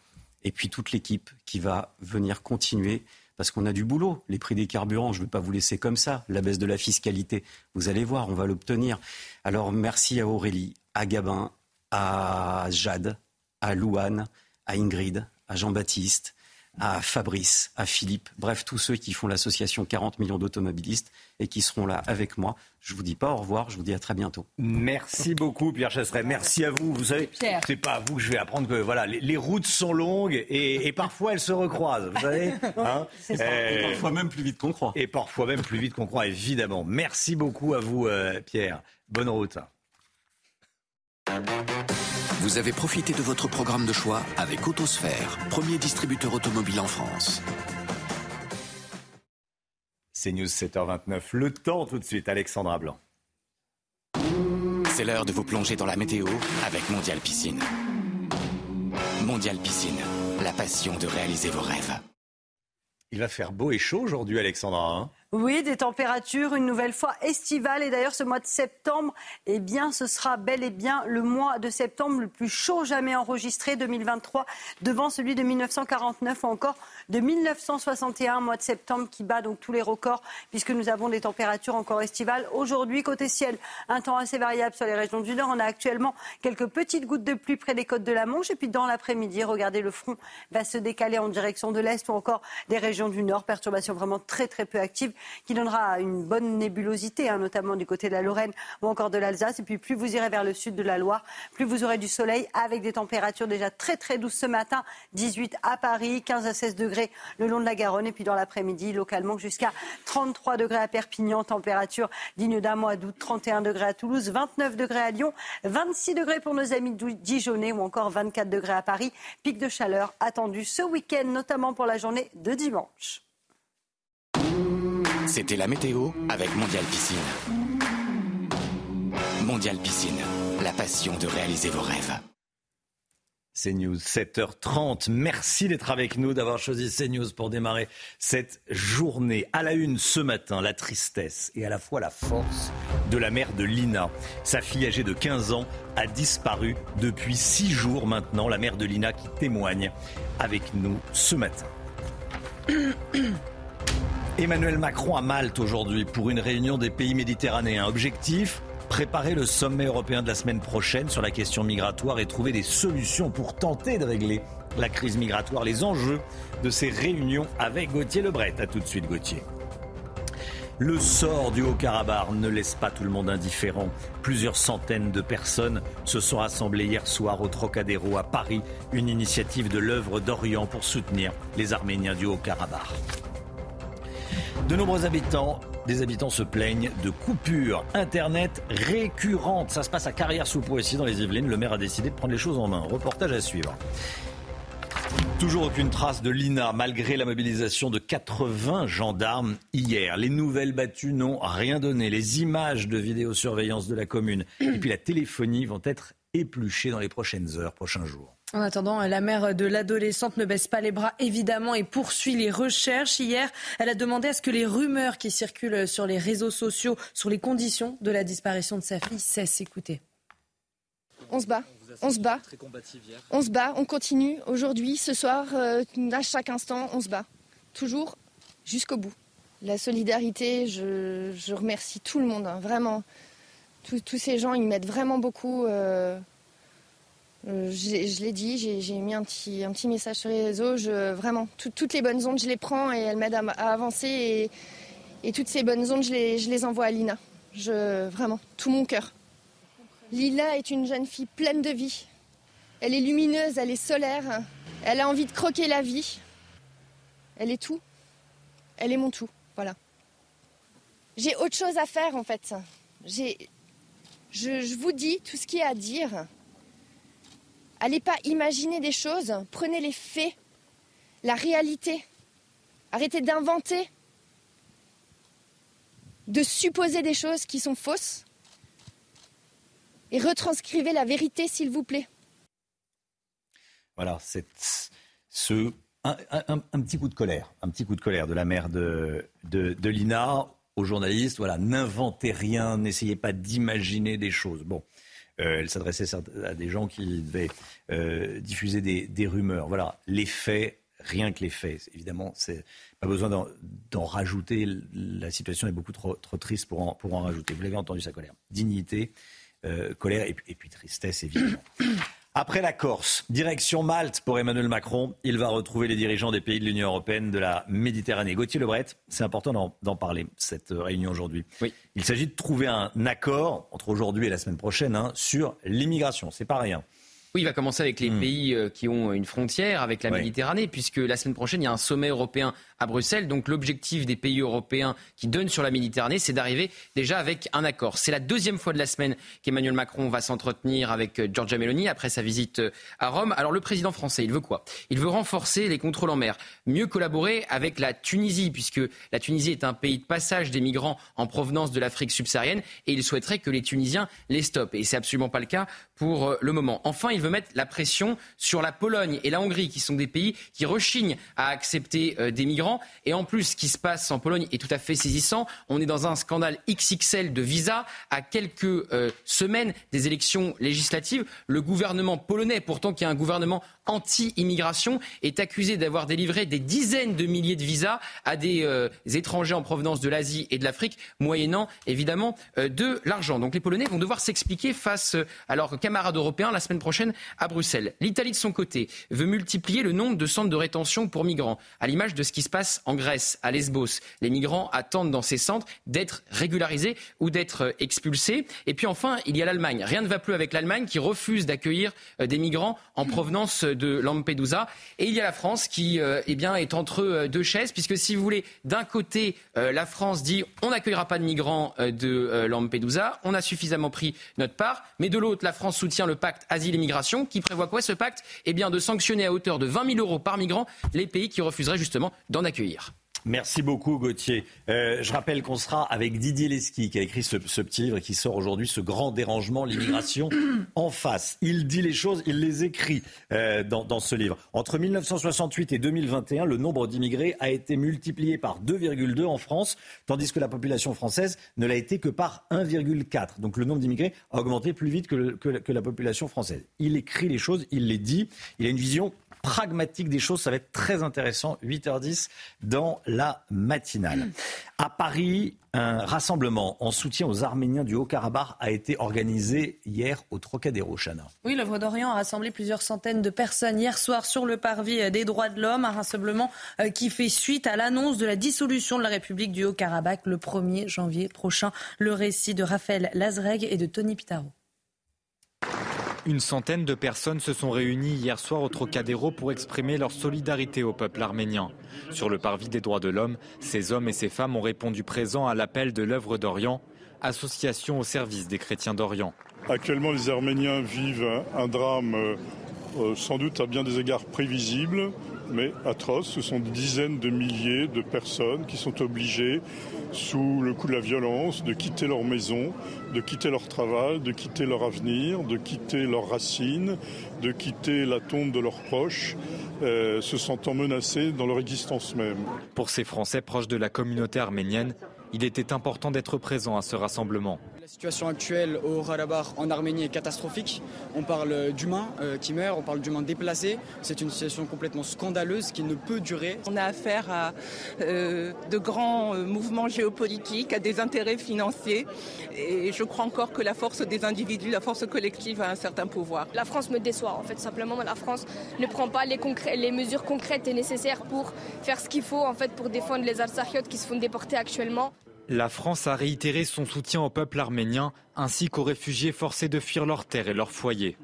et puis toute l'équipe qui va venir continuer parce qu'on a du boulot. Les prix des carburants, je ne veux pas vous laisser comme ça. La baisse de la fiscalité, vous allez voir, on va l'obtenir. Alors merci à Aurélie, à Gabin, à Jade, à Louane, à Ingrid, à Jean-Baptiste, à Fabrice, à Philippe, bref, tous ceux qui font l'association 40 millions d'automobilistes et qui seront là avec moi. Je vous dis pas au revoir, je vous dis à très bientôt. Merci beaucoup Pierre Chasseret, merci à vous. Vous savez, c'est pas à vous que je vais apprendre que voilà, les, routes sont longues et, parfois elles se recroisent, vous savez. <laughs> Hein et euh, parfois même plus vite qu'on croit. Et parfois même plus vite qu'on croit, évidemment. Merci beaucoup à vous euh, Pierre. Bonne route. Vous avez profité de votre programme de choix avec Autosphère, premier distributeur automobile en France. C'est News 7h29. Le temps tout de suite, Alexandra Blanc. C'est l'heure de vous plonger dans la météo avec Mondial Piscine. Mondial Piscine, la passion de réaliser vos rêves. Il va faire beau et chaud aujourd'hui, Alexandra. Hein? Oui, des températures une nouvelle fois estivales. Et d'ailleurs, ce mois de septembre, eh bien, ce sera bel et bien le mois de septembre le plus chaud jamais enregistré 2023, devant celui de 1949 ou encore de 1961, mois de septembre qui bat donc tous les records, puisque nous avons des températures encore estivales. Aujourd'hui, côté ciel, un temps assez variable sur les régions du Nord. On a actuellement quelques petites gouttes de pluie près des côtes de la Manche. Et puis dans l'après-midi, regardez, le front va se décaler en direction de l'Est ou encore des régions du Nord. Perturbations vraiment très très peu actives qui donnera une bonne nébulosité, hein, notamment du côté de la Lorraine ou encore de l'Alsace. Et puis plus vous irez vers le sud de la Loire, plus vous aurez du soleil avec des températures déjà très très douces ce matin. 18 à Paris, 15 à 16 degrés le long de la Garonne et puis dans l'après-midi, localement jusqu'à 33 degrés à Perpignan, température digne d'un mois d'août, 31 degrés à Toulouse, 29 degrés à Lyon, 26 degrés pour nos amis dijonnais ou encore 24 degrés à Paris. Pic de chaleur attendu ce week-end, notamment pour la journée de dimanche. C'était la météo avec Mondial Piscine. Mondial Piscine, la passion de réaliser vos rêves. CNews, 7h30. Merci d'être avec nous, d'avoir choisi CNews pour démarrer cette journée. À la une ce matin, la tristesse et à la fois la force de la mère de Lina. Sa fille âgée de 15 ans a disparu depuis 6 jours maintenant. La mère de Lina qui témoigne avec nous ce matin. Emmanuel Macron à Malte aujourd'hui pour une réunion des pays méditerranéens. Objectif préparer le sommet européen de la semaine prochaine sur la question migratoire et trouver des solutions pour tenter de régler la crise migratoire, les enjeux de ces réunions avec Gauthier Lebret. A tout de suite Gauthier. Le sort du Haut-Karabakh ne laisse pas tout le monde indifférent. Plusieurs centaines de personnes se sont rassemblées hier soir au Trocadéro à Paris, une initiative de l'œuvre d'Orient pour soutenir les Arméniens du Haut-Karabakh. De nombreux habitants, des habitants se plaignent de coupures Internet récurrentes. Ça se passe à Carrière-sous-Poissy dans les Yvelines. Le maire a décidé de prendre les choses en main. Reportage à suivre. Toujours aucune trace de Lina, malgré la mobilisation de 80 gendarmes hier. Les nouvelles battues n'ont rien donné. Les images de vidéosurveillance de la commune et puis la téléphonie vont être épluchées dans les prochaines heures, prochains jours. En attendant, la mère de l'adolescente ne baisse pas les bras, évidemment, et poursuit les recherches. Hier, elle a demandé à ce que les rumeurs qui circulent sur les réseaux sociaux sur les conditions de la disparition de sa fille cessent. Écoutez. On se bat. On se bat. On se bat, on continue. Aujourd'hui, ce soir, euh, à chaque instant, on se bat. Toujours jusqu'au bout. La solidarité, je, remercie tout le monde, hein, vraiment. Tous, ces gens, ils m'aident vraiment beaucoup. Euh, euh, je, l'ai dit, j'ai mis un petit, message sur les réseaux. Je, vraiment, toutes les bonnes ondes, je les prends et elles m'aident à, avancer. Et, toutes ces bonnes ondes, je les, je envoie à Lina. Je, vraiment, tout mon cœur. Lila est une jeune fille pleine de vie. Elle est lumineuse, elle est solaire. Elle a envie de croquer la vie. Elle est tout. Elle est mon tout. Voilà. J'ai autre chose à faire en fait. J'ai, je, vous dis tout ce qu'il y a à dire. Allez pas imaginer des choses. Prenez les faits, la réalité. Arrêtez d'inventer, de supposer des choses qui sont fausses et retranscrivez la vérité, s'il vous plaît. Voilà, ce un, petit coup de colère, un petit coup de colère de la mère de, de, Lina aux journalistes. Voilà, n'inventez rien, n'essayez pas d'imaginer des choses. Bon, euh, elle s'adressait à des gens qui devaient euh, diffuser des, rumeurs. Voilà, les faits, rien que les faits. Évidemment, c'est pas besoin d'en rajouter. La situation est beaucoup trop, triste pour en, rajouter. Vous l'avez entendu, sa colère. Dignité, euh, colère et, puis tristesse, évidemment. Après la Corse, direction Malte pour Emmanuel Macron. Il va retrouver les dirigeants des pays de l'Union européenne de la Méditerranée. Gauthier Lebret, c'est important d'en parler, cette réunion aujourd'hui. Oui. Il s'agit de trouver un accord entre aujourd'hui et la semaine prochaine hein, sur l'immigration. C'est pas rien. Oui, il va commencer avec les hmm. pays euh, qui ont une frontière avec la Méditerranée, puisque la semaine prochaine, il y a un sommet européen à Bruxelles. Donc l'objectif des pays européens qui donnent sur la Méditerranée, c'est d'arriver déjà avec un accord. C'est la deuxième fois de la semaine qu'Emmanuel Macron va s'entretenir avec euh, Giorgia Meloni après sa visite euh, à Rome. Alors le président français, il veut quoi? Il veut renforcer les contrôles en mer, mieux collaborer avec la Tunisie, puisque la Tunisie est un pays de passage des migrants en provenance de l'Afrique subsaharienne, et il souhaiterait que les Tunisiens les stoppent. Et c'est absolument pas le cas pour euh, le moment. Enfin, il veut mettre la pression sur la Pologne et la Hongrie, qui sont des pays qui rechignent à accepter des migrants et en plus, ce qui se passe en Pologne est tout à fait saisissant. On est dans un scandale XXL de visa à quelques euh, semaines des élections législatives. Le gouvernement polonais, pourtant qui est un gouvernement anti-immigration, est accusé d'avoir délivré des dizaines de milliers de visas à des euh, étrangers en provenance de l'Asie et de l'Afrique, moyennant évidemment euh, de l'argent. Donc les Polonais vont devoir s'expliquer face à leurs camarades européens la semaine prochaine à Bruxelles. L'Italie, de son côté, veut multiplier le nombre de centres de rétention pour migrants, à l'image de ce qui se passe en Grèce, à Lesbos. Les migrants attendent dans ces centres d'être régularisés ou d'être expulsés. Et puis enfin, il y a l'Allemagne. Rien ne va plus avec l'Allemagne qui refuse d'accueillir euh, des migrants en provenance de Lampedusa. Et il y a la France qui euh, eh est entre euh, deux chaises, puisque si vous voulez, d'un côté, la France dit on n'accueillera pas de migrants de Lampedusa, on a suffisamment pris notre part, mais de l'autre, la France soutient le pacte asile et migration qui prévoit quoi ce pacte? Eh bien, de sanctionner à hauteur de 20 000 euros par migrant les pays qui refuseraient justement d'en accueillir. Merci beaucoup Gauthier. Euh, je rappelle qu'on sera avec Didier Lesky qui a écrit ce, petit livre et qui sort aujourd'hui, ce grand dérangement, l'immigration <clears throat> en face. Il dit les choses, il les écrit euh, dans, dans, ce livre. Entre 1968 et 2021, le nombre d'immigrés a été multiplié par 2,2 en France, tandis que la population française ne l'a été que par 1,4. Donc le nombre d'immigrés a augmenté plus vite que, que, que la population française. Il écrit les choses, il les dit. Il a une vision pragmatique des choses. Ça va être très intéressant, 8h10 dans la matinale. À Paris, un rassemblement en soutien aux Arméniens du Haut-Karabakh a été organisé hier au Trocadéro, Chana. Oui, l'œuvre d'Orient a rassemblé plusieurs centaines de personnes hier soir sur le parvis des droits de l'homme, un rassemblement euh, qui fait suite à l'annonce de la dissolution de la République du Haut-Karabakh le 1er janvier prochain. Le récit de Raphaël Lazreg et de Tony Pitaro. Une centaine de personnes se sont réunies hier soir au Trocadéro pour exprimer leur solidarité au peuple arménien. Sur le parvis des droits de l'homme, ces hommes et ces femmes ont répondu présents à l'appel de l'œuvre d'Orient, association au service des chrétiens d'Orient. Actuellement, les Arméniens vivent un drame euh, euh, sans doute à bien des égards prévisible, mais atroce. Ce sont des dizaines de milliers de personnes qui sont obligées, sous le coup de la violence, de quitter leur maison, de quitter leur travail, de quitter leur avenir, de quitter leurs racines, de quitter la tombe de leurs proches, euh, se sentant menacés dans leur existence même. Pour ces Français proches de la communauté arménienne, il était important d'être présent à ce rassemblement. La situation actuelle au Karabakh en Arménie est catastrophique. On parle d'humains euh, qui meurent, on parle d'humains déplacés. C'est une situation complètement scandaleuse qui ne peut durer. On a affaire à euh, de grands euh, mouvements géopolitiques, à des intérêts financiers. Et je crois encore que la force des individus, la force collective a un certain pouvoir. La France me déçoit. En fait, simplement, la France ne prend pas les, les mesures concrètes et nécessaires pour faire ce qu'il faut en fait, pour défendre les Alsaciotes qui se font déporter actuellement. La France a réitéré son soutien au peuple arménien ainsi qu'aux réfugiés forcés de fuir leur terre et leur foyer.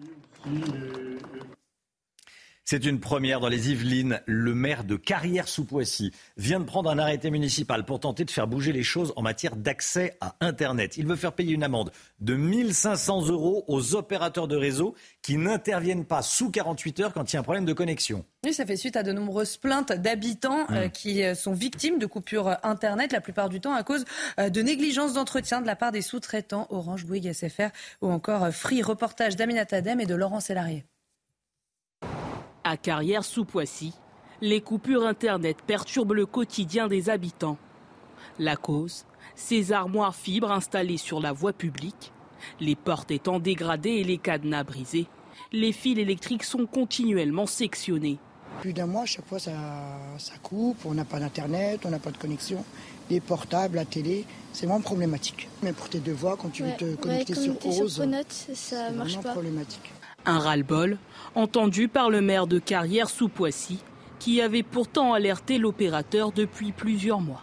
C'est une première dans les Yvelines. Le maire de Carrière-sous-Poissy vient de prendre un arrêté municipal pour tenter de faire bouger les choses en matière d'accès à Internet. Il veut faire payer une amende de 1500 euros aux opérateurs de réseau qui n'interviennent pas sous 48 heures quand il y a un problème de connexion. Oui, ça fait suite à de nombreuses plaintes d'habitants euh, mmh. qui euh, sont victimes de coupures Internet, la plupart du temps à cause euh, de négligence d'entretien de la part des sous-traitants Orange, Bouygues, SFR ou encore Free. Reportage d'Aminata Adem et de Laurent Sélarié. À Carrière sous Poissy, les coupures Internet perturbent le quotidien des habitants. La cause Ces armoires fibres installées sur la voie publique. Les portes étant dégradées et les cadenas brisés, les fils électriques sont continuellement sectionnés. Plus d'un mois, chaque fois ça, coupe, on n'a pas d'internet, on n'a pas de connexion. Les portables, la télé, c'est vraiment problématique. Mais pour tes devoirs, quand tu veux te connecter sur Rose, ça marche pas. problématique. Un ras-le-bol entendu par le maire de Carrière sous Poissy, qui avait pourtant alerté l'opérateur depuis plusieurs mois.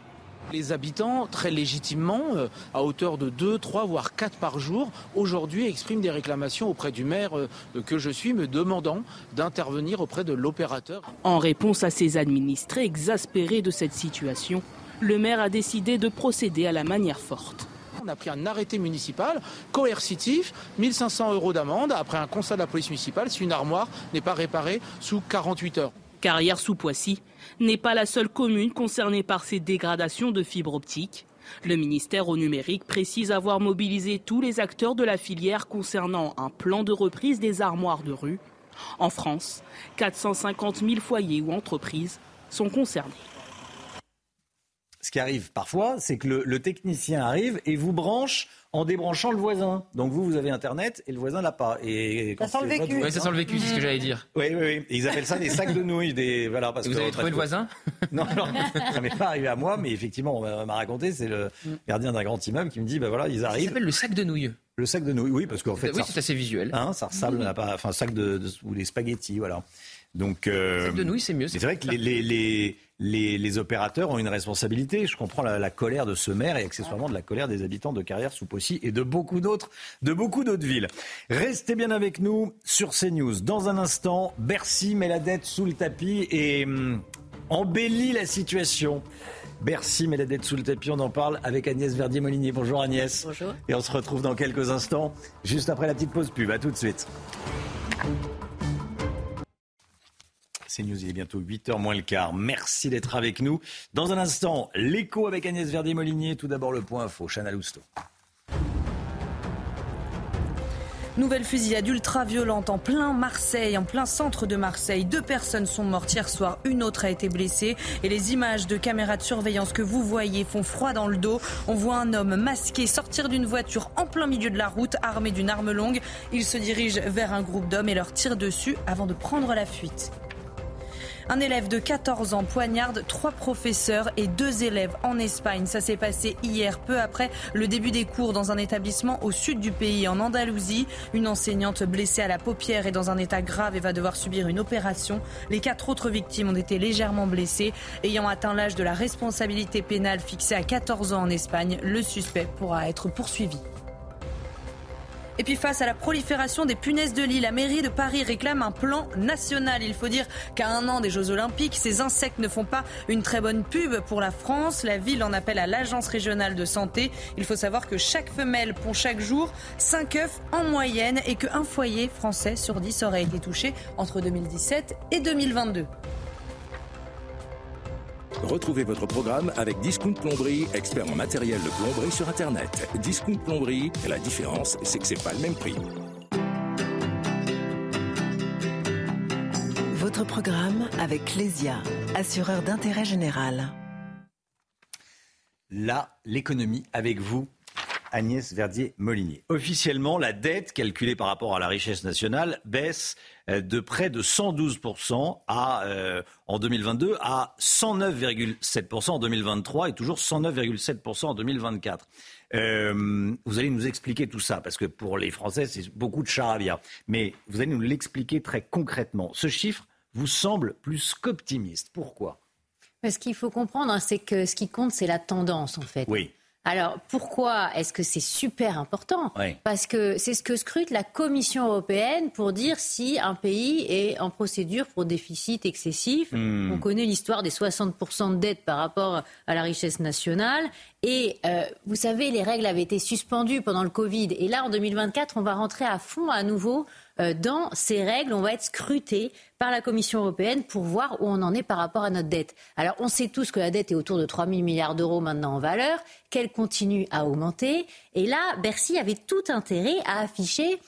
Les habitants, très légitimement, euh, à hauteur de 2, 3, voire 4 par jour, aujourd'hui expriment des réclamations auprès du maire euh, que je suis, me demandant d'intervenir auprès de l'opérateur. En réponse à ces administrés exaspérés de cette situation, le maire a décidé de procéder à la manière forte on a pris un arrêté municipal coercitif, 1500 euros d'amende après un constat de la police municipale si une armoire n'est pas réparée sous 48 heures. Carrière sous Poissy n'est pas la seule commune concernée par ces dégradations de fibres optiques. Le ministère au numérique précise avoir mobilisé tous les acteurs de la filière concernant un plan de reprise des armoires de rue. En France, 450 000 foyers ou entreprises sont concernés ce qui arrive parfois, c'est que le, technicien arrive et vous branche en débranchant le voisin. Donc vous, vous avez Internet et le voisin l'a pas. Et ça sent le vécu. Oui, ça sent le vécu, c'est ce que j'allais dire. Oui, oui, oui. ils appellent ça des sacs de nouilles. Des... Voilà, parce vous avez trouvé le voisin <laughs> Non, non ça m'est pas arrivé à moi, mais effectivement, on m'a raconté, c'est le gardien d'un grand immeuble qui me dit, ben voilà, ils arrivent. Ça s'appelle le sac de nouilles. Le sac de nouilles, oui, parce qu'en fait, oui, c'est assez visuel. Hein, ça ressemble mm. à enfin sac de, ou des spaghettis, voilà. Donc, euh, de nouilles, c'est mieux. C'est vrai que les, les, les, les, opérateurs ont une responsabilité. Je comprends la, colère de ce maire et accessoirement de la colère des habitants de Carrière sous Poissy et de beaucoup d'autres, de beaucoup d'autres villes. Restez bien avec nous sur CNews. Dans un instant, Bercy met la dette sous le tapis et hum, embellit la situation. Bercy met la dette sous le tapis, on en parle avec Agnès Verdier-Molinier. Bonjour Agnès. Bonjour. Et on se retrouve dans quelques instants, juste après la petite pause pub. À tout de suite. C'est News, il est bientôt 8h moins le quart. Merci d'être avec nous. Dans un instant, l'écho avec Agnès Verdier-Molinier. Tout d'abord le point info, Chana Lousteau. Nouvelle fusillade ultra-violente en plein Marseille, en plein centre de Marseille. Deux personnes sont mortes hier soir, une autre a été blessée. Et les images de caméras de surveillance que vous voyez font froid dans le dos. On voit un homme masqué sortir d'une voiture en plein milieu de la route, armé d'une arme longue. Il se dirige vers un groupe d'hommes et leur tire dessus avant de prendre la fuite. Un élève de 14 ans poignarde trois professeurs et deux élèves en Espagne. Ça s'est passé hier, peu après le début des cours dans un établissement au sud du pays, en Andalousie. Une enseignante blessée à la paupière est dans un état grave et va devoir subir une opération. Les quatre autres victimes ont été légèrement blessées. Ayant atteint l'âge de la responsabilité pénale fixée à 14 ans en Espagne, le suspect pourra être poursuivi. Et puis face à la prolifération des punaises de lit, la mairie de Paris réclame un plan national. Il faut dire qu'à un an des Jeux Olympiques, ces insectes ne font pas une très bonne pub pour la France. La ville en appelle à l'Agence régionale de santé. Il faut savoir que chaque femelle pond chaque jour 5 œufs en moyenne et qu'un foyer français sur 10 aurait été touché entre 2017 et 2022. Retrouvez votre programme avec Discount Plomberie, expert en matériel de plomberie sur Internet. Discount Plomberie, la différence, c'est que c'est pas le même prix. Votre programme avec Clésia, assureur d'intérêt général. Là, l'économie avec vous, Agnès Verdier-Molinier. Officiellement, la dette calculée par rapport à la richesse nationale baisse euh, de près de 112% à, euh, en 2022 à 109,7% en 2023 et toujours 109,7% en 2024. Euh, vous allez nous expliquer tout ça, parce que pour les Français, c'est beaucoup de charabia. Mais vous allez nous l'expliquer très concrètement. Ce chiffre vous semble plus qu'optimiste. Pourquoi? Ce qu'il faut comprendre, hein, c'est que ce qui compte, c'est la tendance, en fait. Oui. Alors pourquoi est-ce que c'est super important? Parce que c'est ce que scrute la Commission européenne pour dire si un pays est en procédure pour déficit excessif. Hmm. On connaît l'histoire des 60% de dette par rapport à la richesse nationale. Et euh, vous savez, les règles avaient été suspendues pendant le Covid. Et là, en 2024, on va rentrer à fond à nouveau dans ces règles. On va être scruté par la Commission européenne pour voir où on en est par rapport à notre dette. Alors, on sait tous que la dette est autour de 3 000 milliards d'euros maintenant en valeur, qu'elle continue à augmenter. Et là, Bercy avait tout intérêt à afficher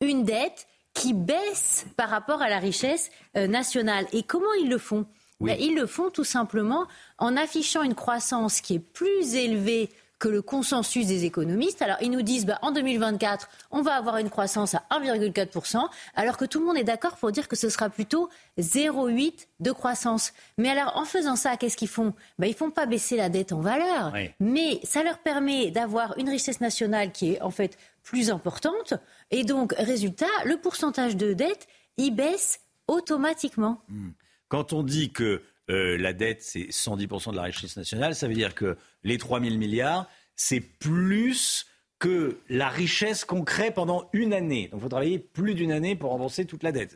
une dette qui baisse par rapport à la richesse euh, nationale. Et comment ils le font? Ben, Ils le font tout simplement en affichant une croissance qui est plus élevée que le consensus des économistes. Alors, ils nous disent, bah, en 2024, on va avoir une croissance à 1,4%, alors que tout le monde est d'accord pour dire que ce sera plutôt 0,8 de croissance. Mais alors, en faisant ça, qu'est-ce qu'ils font? Bah, Ils font pas baisser la dette en valeur, mais ça leur permet d'avoir une richesse nationale qui est en fait plus importante. Et donc, résultat, le pourcentage de dette, il baisse automatiquement. Hmm. Quand on dit que euh, la dette, c'est 110% de la richesse nationale. Ça veut dire que les 3 000 milliards, c'est plus que la richesse qu'on crée pendant une année. Donc il faut travailler plus d'une année pour rembourser toute la dette.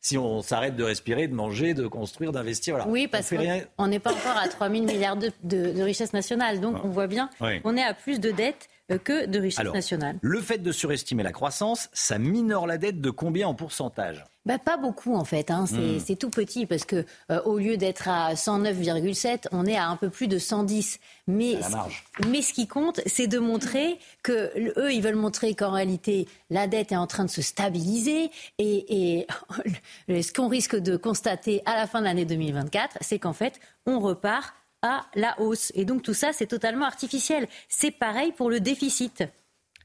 Si on s'arrête de respirer, de manger, de construire, d'investir, voilà. Oui, parce qu'on n'est pas encore à 3 000 milliards de, de, richesse nationale. Donc on voit bien qu'on est à plus de dettes que de richesse nationale. Le fait de surestimer la croissance, ça minore la dette de combien en pourcentage? Bah, pas beaucoup en fait, hein. Hmm. c'est tout petit parce que euh, au lieu d'être à 109,7, on est à un peu plus de 110. Mais, mais ce qui compte, c'est de montrer que eux, ils veulent montrer qu'en réalité, la dette est en train de se stabiliser et, et <laughs> ce qu'on risque de constater à la fin de l'année 2024, c'est qu'en fait, on repart à la hausse. Et donc tout ça, c'est totalement artificiel. C'est pareil pour le déficit.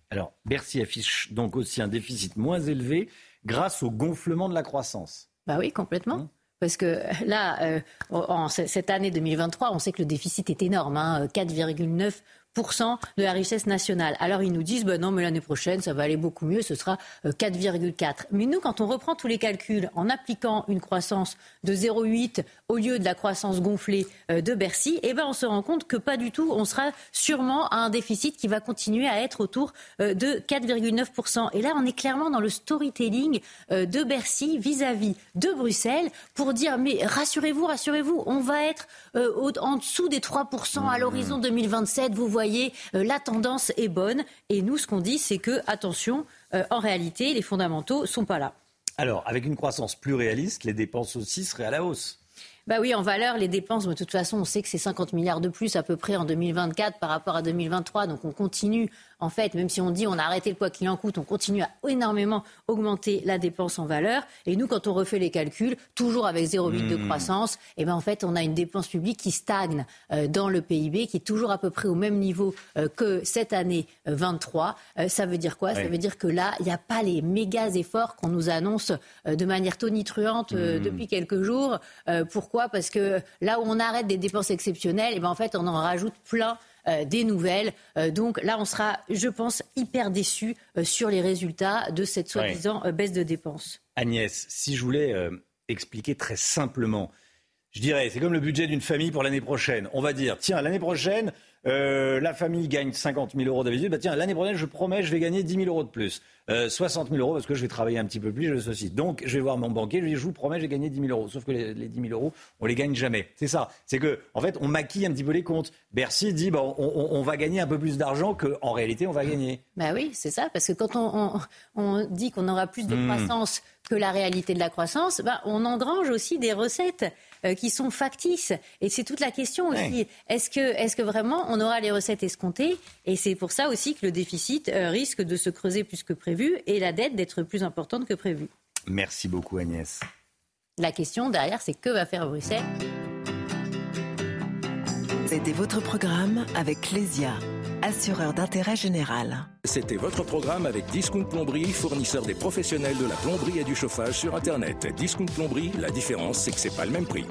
Alors, Bercy affiche donc aussi un déficit moins élevé grâce au gonflement de la croissance. Bah oui, complètement. Hein Parce que là, euh, en cette année 2023, on sait que le déficit est énorme, hein, 4,9 de la richesse nationale. Alors ils nous disent, ben non, mais l'année prochaine, ça va aller beaucoup mieux, ce sera 4,4. Euh, mais nous, quand on reprend tous les calculs en appliquant une croissance de 0,8 au lieu de la croissance gonflée euh, de Bercy, eh ben on se rend compte que pas du tout. On sera sûrement à un déficit qui va continuer à être autour euh, de 4,9%. Et là, on est clairement dans le storytelling de Bercy vis-à-vis de Bruxelles pour dire, mais rassurez-vous, rassurez-vous, on va être en dessous des 3% à l'horizon 2027. Vous voyez voyez, euh, la tendance est bonne. Et nous, ce qu'on dit, c'est que, attention, euh, en réalité, les fondamentaux sont pas là. Alors, avec une croissance plus réaliste, les dépenses aussi seraient à la hausse. Bah oui, en valeur, les dépenses, de toute façon, on sait que c'est 50 milliards de plus à peu près en 2024 par rapport à 2023. Donc on continue en fait, même si on dit on a arrêté le poids qui en coûte, on continue à énormément augmenter la dépense en valeur. Et nous, quand on refait les calculs, toujours avec 0,8 de hmm. croissance, et eh ben en fait, on a une dépense publique qui stagne euh, dans le PIB, qui est toujours à peu près au même niveau euh, que cette année 23. Euh, ça veut dire quoi? Ça veut dire que là, il n'y a pas les méga efforts qu'on nous annonce de manière tonitruante hmm. depuis quelques jours. pourquoi? Parce que là où on arrête des dépenses exceptionnelles, et eh ben en fait, on en rajoute plein euh, des nouvelles. Euh, donc là, on sera, je pense, hyper déçus euh, sur les résultats de cette soi-disant baisse de dépenses. Agnès, si je voulais expliquer très simplement, je dirais, c'est comme le budget d'une famille pour l'année prochaine. On va dire, tiens, l'année prochaine, euh, la famille gagne 50 000 euros d'habitude, bah tiens, l'année prochaine, je promets, je vais gagner 10 000 euros de plus. 60 000 euros parce que je vais travailler un petit peu plus, je ceci. Donc, je vais voir mon banquier, je lui dis, je vous promets, j'ai gagné 10 000 euros. Sauf que les, 10 000 euros, on les gagne jamais. C'est ça. C'est que, en fait, on maquille un petit peu les comptes. Bercy dit, bon, on, va gagner un peu plus d'argent qu'en réalité, on va gagner. Bah oui, c'est ça. Parce que quand on, dit qu'on aura plus de hmm. croissance que la réalité de la croissance, bah, on engrange aussi des recettes euh, qui sont factices. Et c'est toute la question aussi. Est-ce que, est que vraiment on aura les recettes escomptées? Et c'est pour ça aussi que le déficit euh, risque de se creuser plus que prévu et la dette d'être plus importante que prévu. Merci beaucoup Agnès. La question derrière, c'est que va faire Bruxelles? C'était votre programme avec Clésia assureur d'intérêt général. C'était votre programme avec Discount Plomberie, fournisseur des professionnels de la plomberie et du chauffage sur Internet. Discount Plomberie, la différence, c'est que c'est pas le même prix.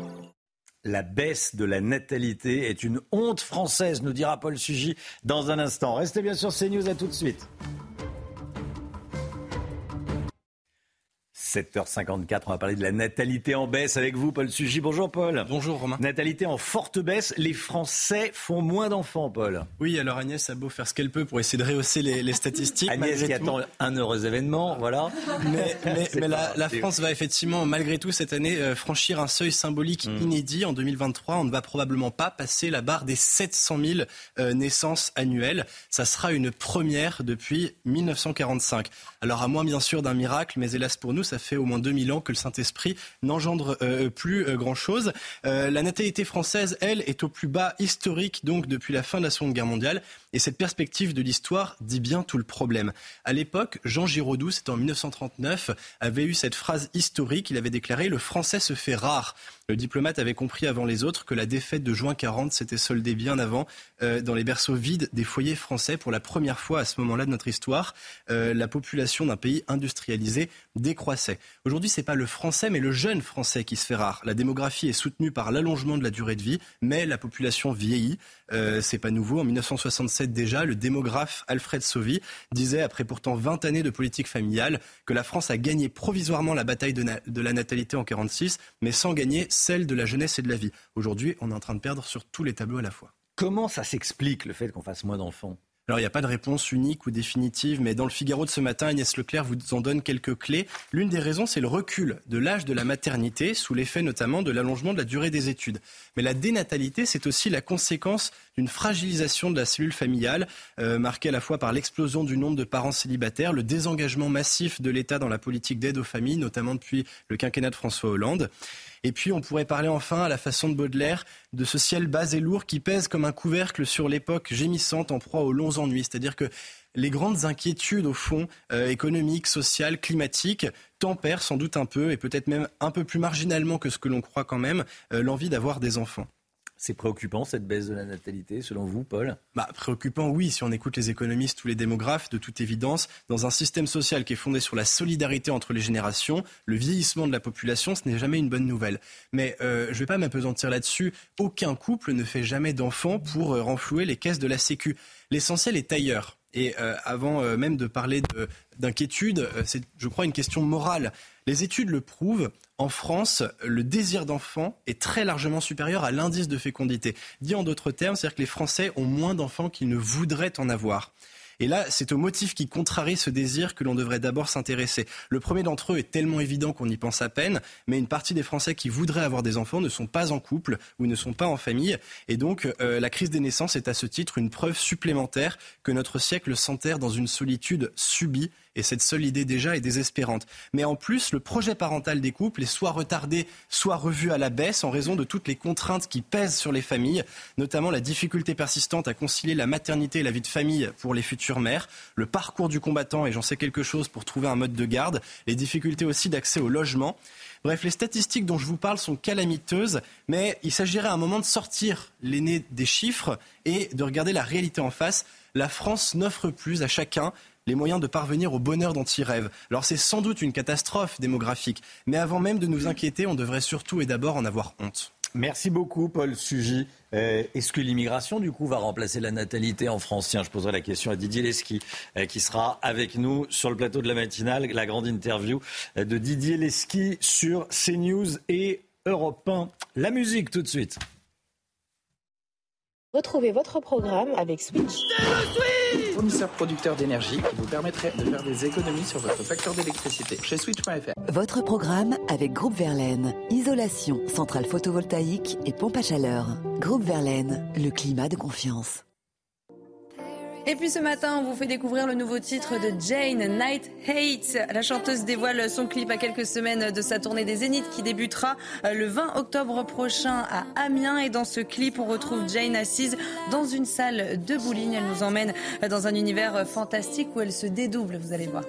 La baisse de la natalité est une honte française, nous dira Paul Sugy dans un instant. Restez bien sur CNews, à tout de suite. 7h54, on va parler de la natalité en baisse avec vous, Paul Sugy. Bonjour Paul. Bonjour Romain. Natalité en forte baisse, les Français font moins d'enfants, Paul. Oui, alors Agnès a beau faire ce qu'elle peut pour essayer de rehausser les, statistiques. Agnès qui attend un heureux événement, voilà. Mais, <laughs> la, France va effectivement, malgré tout, cette année, euh, franchir un seuil symbolique hmm. inédit. En 2023, on ne va probablement pas passer la barre des 700 000 euh, naissances annuelles. Ça sera une première depuis 1945. Alors à moins bien sûr d'un miracle, mais hélas pour nous, ça fait au moins 2000 ans que le Saint-Esprit n'engendre euh, plus euh, grand-chose. Euh, la natalité française, elle, est au plus bas historique donc depuis la fin de la Seconde Guerre mondiale. Et cette perspective de l'histoire dit bien tout le problème. À l'époque, Jean Giraudoux, c'était en 1939, avait eu cette phrase historique. Il avait déclaré Le français se fait rare. Le diplomate avait compris avant les autres que la défaite de juin 40 s'était soldée bien avant euh, dans les berceaux vides des foyers français. Pour la première fois à ce moment-là de notre histoire, euh, la population d'un pays industrialisé décroissait. Aujourd'hui, c'est pas le français, mais le jeune français qui se fait rare. La démographie est soutenue par l'allongement de la durée de vie, mais la population vieillit. Euh, c'est pas nouveau. En 1967 déjà, le démographe Alfred Sauvy disait, après pourtant 20 années de politique familiale, que la France a gagné provisoirement la bataille de, de la natalité en 46, mais sans gagner celle de la jeunesse et de la vie. Aujourd'hui, on est en train de perdre sur tous les tableaux à la fois. Comment ça s'explique le fait qu'on fasse moins d'enfants? Alors il n'y a pas de réponse unique ou définitive, mais dans le Figaro de ce matin, Agnès Leclerc vous en donne quelques clés. L'une des raisons, c'est le recul de l'âge de la maternité, sous l'effet notamment de l'allongement de la durée des études. Mais la dénatalité, c'est aussi la conséquence d'une fragilisation de la cellule familiale, euh, marquée à la fois par l'explosion du nombre de parents célibataires, le désengagement massif de l'État dans la politique d'aide aux familles, notamment depuis le quinquennat de François Hollande. Et puis on pourrait parler enfin, à la façon de Baudelaire, de ce ciel bas et lourd qui pèse comme un couvercle sur l'époque gémissante en proie aux longs ennuis. C'est-à-dire que les grandes inquiétudes, au fond, euh, économiques, sociales, climatiques, tempèrent sans doute un peu, et peut-être même un peu plus marginalement que ce que l'on croit quand même, euh, l'envie d'avoir des enfants. C'est préoccupant cette baisse de la natalité, selon vous, Paul? Bah, Préoccupant, oui, si on écoute les économistes ou les démographes, de toute évidence. Dans un système social qui est fondé sur la solidarité entre les générations, le vieillissement de la population, ce n'est jamais une bonne nouvelle. Mais euh, je ne vais pas m'apesantir là-dessus. Aucun couple ne fait jamais d'enfants pour euh, renflouer les caisses de la Sécu. L'essentiel est ailleurs. Et euh, avant même de parler d'inquiétude, c'est, je crois, une question morale. Les études le prouvent. En France, le désir d'enfant est très largement supérieur à l'indice de fécondité. Dit en d'autres termes, c'est-à-dire que les Français ont moins d'enfants qu'ils ne voudraient en avoir. Et là, c'est au motif qui contrarie ce désir que l'on devrait d'abord s'intéresser. Le premier d'entre eux est tellement évident qu'on y pense à peine, mais une partie des Français qui voudraient avoir des enfants ne sont pas en couple ou ne sont pas en famille. Et donc, euh, la crise des naissances est à ce titre une preuve supplémentaire que notre siècle s'enterre dans une solitude subie et cette seule idée déjà est désespérante. Mais en plus, le projet parental des couples est soit retardé, soit revu à la baisse en raison de toutes les contraintes qui pèsent sur les familles, notamment la difficulté persistante à concilier la maternité et la vie de famille pour les futures mères, le parcours du combattant, et j'en sais quelque chose pour trouver un mode de garde, les difficultés aussi d'accès au logement. Bref, les statistiques dont je vous parle sont calamiteuses, mais il s'agirait à un moment de sortir l'aîné des chiffres et de regarder la réalité en face. La France n'offre plus à chacun les moyens de parvenir au bonheur dont il rêve. Alors c'est sans doute une catastrophe démographique, mais avant même de nous inquiéter, on devrait surtout et d'abord en avoir honte. Merci beaucoup, Paul Sugy. Euh, est-ce que l'immigration, du coup, va remplacer la natalité en France? Tiens, je poserai la question à Didier Lesky, euh, qui sera avec nous sur le plateau de la matinale. La grande interview euh, de Didier Lesky sur CNews et Europe 1. La musique, tout de suite. Retrouvez votre programme avec Switch. Fournisseur producteur d'énergie qui vous permettrait de faire des économies sur votre facture d'électricité chez switch.fr. Votre programme avec Groupe Verlaine. Isolation, centrale photovoltaïque et pompe à chaleur. Groupe Verlaine, le climat de confiance. Et puis ce matin, on vous fait découvrir le nouveau titre de Jane, Night Hate. La chanteuse dévoile son clip à quelques semaines de sa tournée des Zéniths qui débutera euh, le 20 octobre prochain à Amiens. Et dans ce clip, on retrouve Jane assise dans une salle de bowling. Elle nous emmène dans un univers fantastique où elle se dédouble, vous allez voir.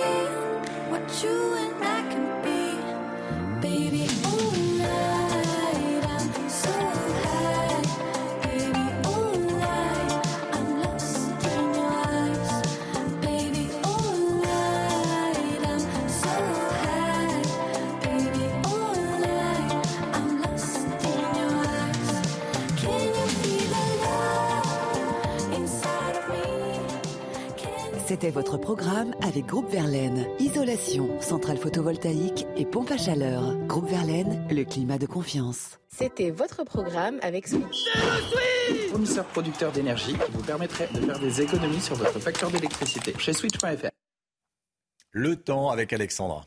What you C'était votre programme avec Groupe Verlaine. Isolation, centrale photovoltaïque et pompe à chaleur. Groupe Verlaine, le climat de confiance. C'était votre programme avec Switch. Fournisseur producteur d'énergie qui vous permettrait de faire des économies sur votre facture d'électricité chez switch.fr. Le temps avec Alexandra.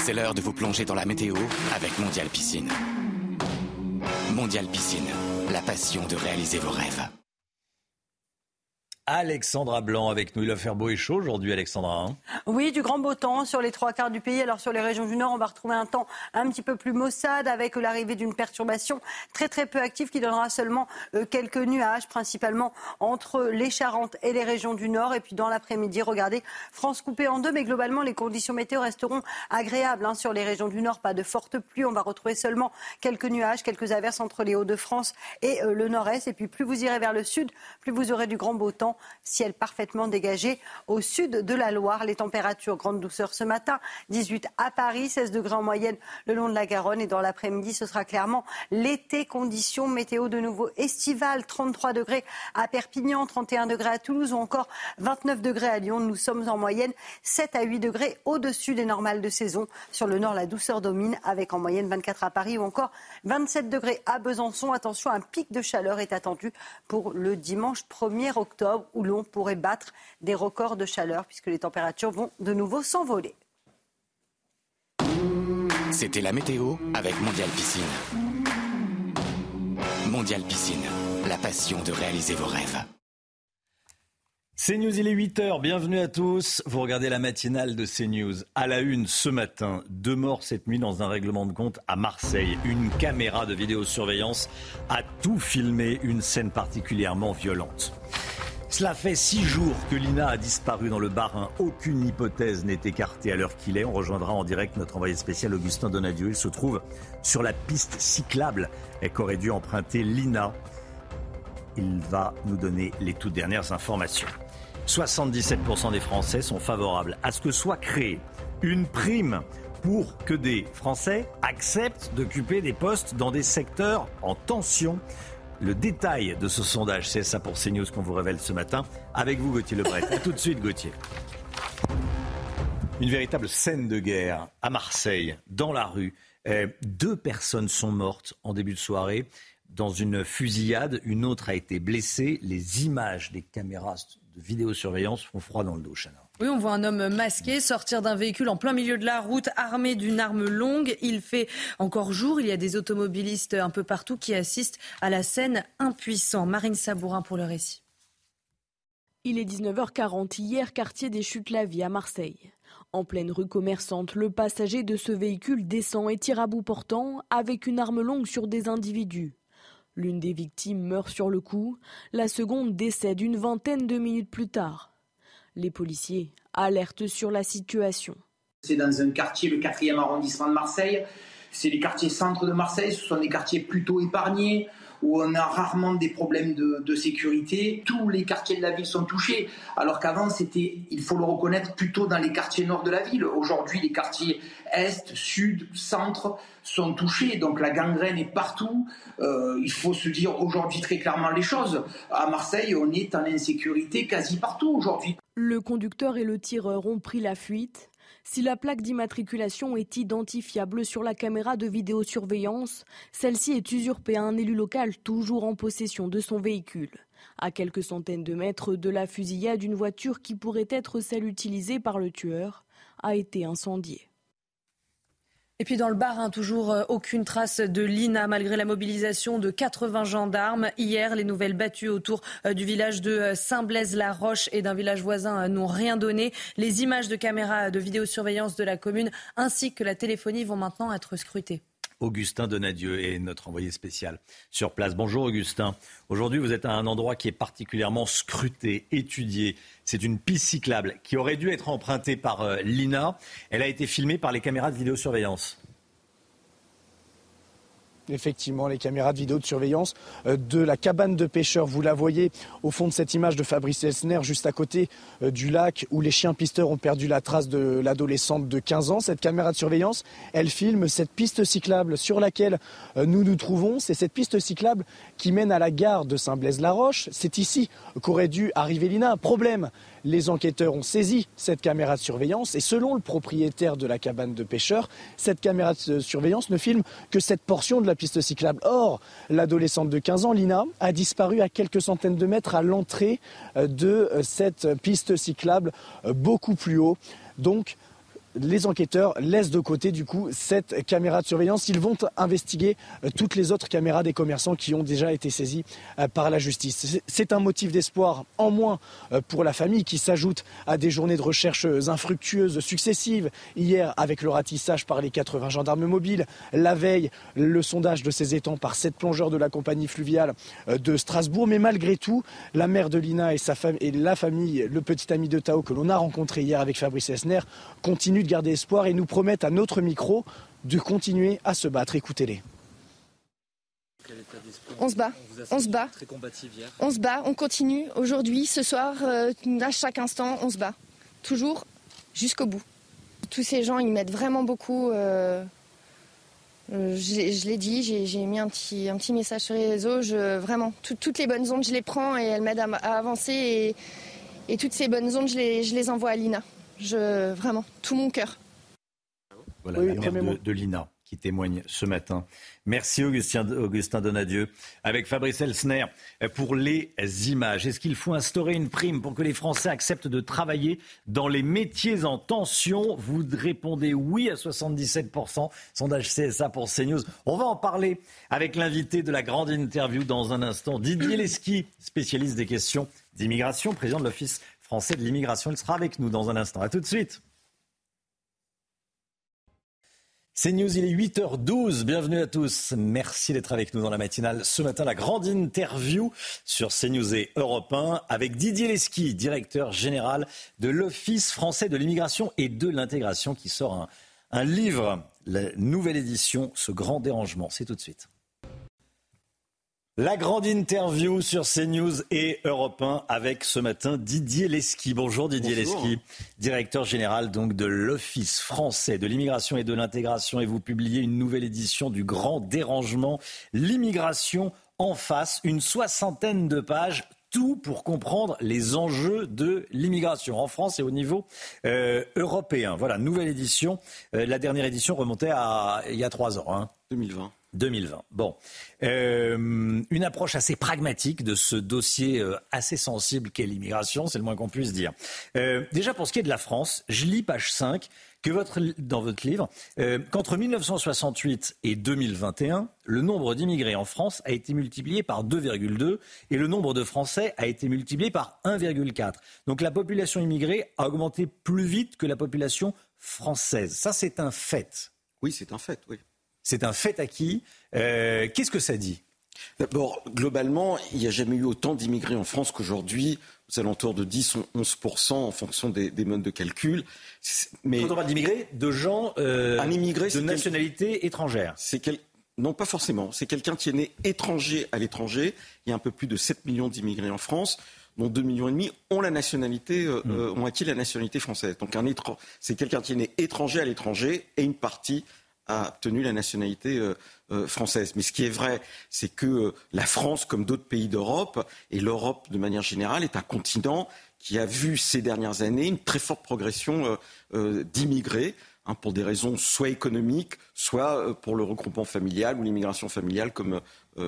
C'est l'heure de vous plonger dans la météo avec Mondial Piscine. Mondial Piscine, la passion de réaliser vos rêves. Alexandra Blanc avec nous. Il va faire beau et chaud aujourd'hui, Alexandra. Hein. oui, du grand beau temps sur les trois quarts du pays. Alors sur les régions du Nord, on va retrouver un temps un petit peu plus maussade avec l'arrivée d'une perturbation très très peu active qui donnera seulement euh, quelques nuages, principalement entre les Charentes et les régions du Nord. Et puis dans l'après-midi, regardez, France coupée en deux, mais globalement les conditions météo resteront agréables hein. sur les régions du Nord. Pas de fortes pluies, on va retrouver seulement quelques nuages, quelques averses entre les Hauts-de-France et euh, le Nord-Est. Et puis plus vous irez vers le sud, plus vous aurez du grand beau temps ciel parfaitement dégagé au sud de la Loire. Les températures grande douceur ce matin, 18 à Paris, 16 degrés en moyenne le long de la Garonne et dans l'après-midi, ce sera clairement l'été, conditions météo de nouveau estivale, 33 degrés à Perpignan, 31 degrés à Toulouse ou encore 29 degrés à Lyon. Nous sommes en moyenne 7 à 8 degrés au-dessus des normales de saison. Sur le nord, la douceur domine avec en moyenne 24 à Paris ou encore 27 degrés à Besançon. Attention, un pic de chaleur est attendu pour le dimanche 1er octobre où l'on pourrait battre des records de chaleur puisque les températures vont de nouveau s'envoler. C'était la météo avec Mondial Piscine. Mondial Piscine, la passion de réaliser vos rêves. CNews, il est 8h, bienvenue à tous. Vous regardez la matinale de CNews. À la une ce matin, deux morts cette nuit dans un règlement de compte à Marseille. Une caméra de vidéosurveillance a tout filmé, une scène particulièrement violente. Cela fait six jours que Lina a disparu dans le Barin. Aucune hypothèse n'est écartée à l'heure qu'il est. On rejoindra en direct notre envoyé spécial Augustin Donadieu. Il se trouve sur la piste cyclable qu'aurait dû emprunter Lina. Il va nous donner les toutes dernières informations. 77% des Français sont favorables à ce que soit créée une prime pour que des Français acceptent d'occuper des postes dans des secteurs en tension le détail de ce sondage c'est ça pour CNews qu'on vous révèle ce matin. Avec vous, Gauthier Lebret. A tout de suite, Gauthier. Une véritable scène de guerre à Marseille, dans la rue. Euh, deux personnes sont mortes en début de soirée dans une fusillade. Une autre a été blessée. Les images des caméras de vidéosurveillance font froid dans le dos, Chana. Oui, on voit un homme masqué sortir d'un véhicule en plein milieu de la route, armé d'une arme longue. Il fait encore jour. Il y a des automobilistes un peu partout qui assistent à la scène impuissant. Marine Sabourin pour le récit. Il est 19h40 hier, quartier des Chutes la Vie à Marseille. En pleine rue commerçante, le passager de ce véhicule descend et tire à bout portant avec une arme longue sur des individus. L'une des victimes meurt sur le coup, la seconde décède une vingtaine de minutes plus tard. Les policiers alertent sur la situation. C'est dans un quartier, le 4e arrondissement de Marseille. C'est les quartiers centres de Marseille. Ce sont des quartiers plutôt épargnés. Où on a rarement des problèmes de, sécurité. Tous les quartiers de la ville sont touchés, alors qu'avant c'était, il faut le reconnaître, plutôt dans les quartiers nord de la ville. Aujourd'hui, les quartiers est, sud, centre sont touchés. Donc la gangrène est partout. Euh, il faut se dire aujourd'hui très clairement les choses. À Marseille, on est en insécurité quasi partout aujourd'hui. Le conducteur et le tireur ont pris la fuite. Si la plaque d'immatriculation est identifiable sur la caméra de vidéosurveillance, celle-ci est usurpée à un élu local toujours en possession de son véhicule. À quelques centaines de mètres de la fusillade, une voiture qui pourrait être celle utilisée par le tueur a été incendiée. Et puis dans le bar, hein, toujours euh, aucune trace de l'INA malgré la mobilisation de 80 gendarmes. Hier, les nouvelles battues autour euh, du village de euh, Saint-Blaise-la-Roche et d'un village voisin n'ont rien donné. Les images de caméras de vidéosurveillance de la commune ainsi que la téléphonie vont maintenant être scrutées. Augustin Donadieu est notre envoyé spécial sur place. Bonjour Augustin. Aujourd'hui, vous êtes à un endroit qui est particulièrement scruté, étudié. C'est une piste cyclable qui aurait dû être empruntée par euh, l'INA. Elle a été filmée par les caméras de vidéosurveillance. Effectivement les caméras de vidéo de surveillance euh, de la cabane de pêcheurs. Vous la voyez au fond de cette image de Fabrice Elsner, juste à côté euh, du lac où les chiens pisteurs ont perdu la trace de l'adolescente de 15 ans. Cette caméra de surveillance, elle filme cette piste cyclable sur laquelle euh, nous nous trouvons. C'est cette piste cyclable qui mène à la gare de Saint-Blaise-la-Roche. C'est ici qu'aurait dû arriver Lina. Problème, les enquêteurs ont saisi cette caméra de surveillance et selon le propriétaire de la cabane de pêcheurs, cette caméra de surveillance ne filme que cette portion de la piste cyclable. Or, l'adolescente de 15 ans, Lina, a disparu à quelques centaines de mètres à l'entrée euh, de euh, cette piste cyclable euh, beaucoup plus haut. Donc, les enquêteurs laissent de côté du coup cette caméra de surveillance. Ils vont investiguer euh, toutes les autres caméras des commerçants qui ont déjà été saisies euh, par la justice. C'est un motif d'espoir en moins euh, pour la famille qui s'ajoute à des journées de recherche infructueuses successives. Hier avec le ratissage par les 80 gendarmes mobiles, la veille le sondage de ces étangs par sept plongeurs de la compagnie fluviale de Strasbourg. Mais malgré tout, la mère de Lina et, sa et la famille, le petit ami de Tao que l'on a rencontré hier avec Fabrice Esner, continuent de garder espoir et nous promettent à notre micro de continuer à se battre. Écoutez-les. On se bat, on se bat, on se bat, on continue aujourd'hui, ce soir, euh, à chaque instant, on se bat, toujours jusqu'au bout. Tous ces gens, ils m'aident vraiment beaucoup. Euh, euh, je, l'ai dit, j'ai mis un petit, message sur les réseaux. Vraiment, toutes les bonnes ondes, je les prends et elles m'aident à, avancer. Et, toutes ces bonnes ondes, je les envoie à Lina. Je, vraiment, tout mon cœur. Voilà la mère de, Lina qui témoigne ce matin. Merci Augustin, Augustin Donadieu. Avec Fabrice Elsner pour les images. Est-ce qu'il faut instaurer une prime pour que les Français acceptent de travailler dans les métiers en tension? Vous répondez oui à 77%. Sondage CSA pour CNews. On va en parler avec l'invité de la grande interview dans un instant. Didier Leski, spécialiste des questions d'immigration, président de l'Office français de l'immigration. Il sera avec nous dans un instant. A tout de suite. C'est News, il est 8h12. Bienvenue à tous. Merci d'être avec nous dans la matinale. Ce matin, la grande interview sur CNews et Europe 1 avec Didier Leski, directeur général de l'Office français de l'immigration et de l'intégration, qui sort un, un livre, la nouvelle édition, Ce grand dérangement. C'est tout de suite. La grande interview sur CNews et Europe 1 avec ce matin Didier Leski. Bonjour Didier Leski, directeur général donc de l'Office français de l'immigration et de l'intégration et vous publiez une nouvelle édition du Grand Dérangement, l'immigration en face, une soixantaine de pages tout pour comprendre les enjeux de l'immigration en France et au niveau euh, européen. Voilà, nouvelle édition. Euh, la dernière édition remontait à il y a trois ans. Hein. 2020. 2020. Bon, euh, une approche assez pragmatique de ce dossier euh, assez sensible qu'est l'immigration, c'est le moins qu'on puisse dire. Euh, déjà pour ce qui est de la France, je lis page 5 que votre, dans votre livre qu'entre 1968 et 2021, le nombre d'immigrés en France a été multiplié par 2,2 et le nombre de Français a été multiplié par 1,4. Donc la population immigrée a augmenté plus vite que la population française. Ça, c'est un fait. Oui, c'est un fait, oui. C'est un fait acquis. Euh, Qu'est-ce que ça dit? D'abord, globalement, il n'y a jamais eu autant d'immigrés en France qu'aujourd'hui, aux alentours de 10 ou 11% en fonction des, des, modes de calcul. Mais Quand on parle d'immigrés, de gens euh, un immigré, de nationalité étrangère. C'est quel... Non, pas forcément. C'est quelqu'un qui est né étranger à l'étranger. Il y a un peu plus de 7 millions d'immigrés en France dont 2 millions et demi ont la nationalité, euh, mm. ont acquis la nationalité française. Donc un c'est quelqu'un qui est né étranger à l'étranger et une partie a obtenu la nationalité euh, euh, française. Mais ce qui est vrai, c'est que euh, la France, comme d'autres pays d'Europe, et l'Europe de manière générale, est un continent qui a vu ces dernières années une très forte progression d'immigrés. Hein, pour des raisons soit économiques, soit pour le regroupement familial ou l'immigration familiale, comme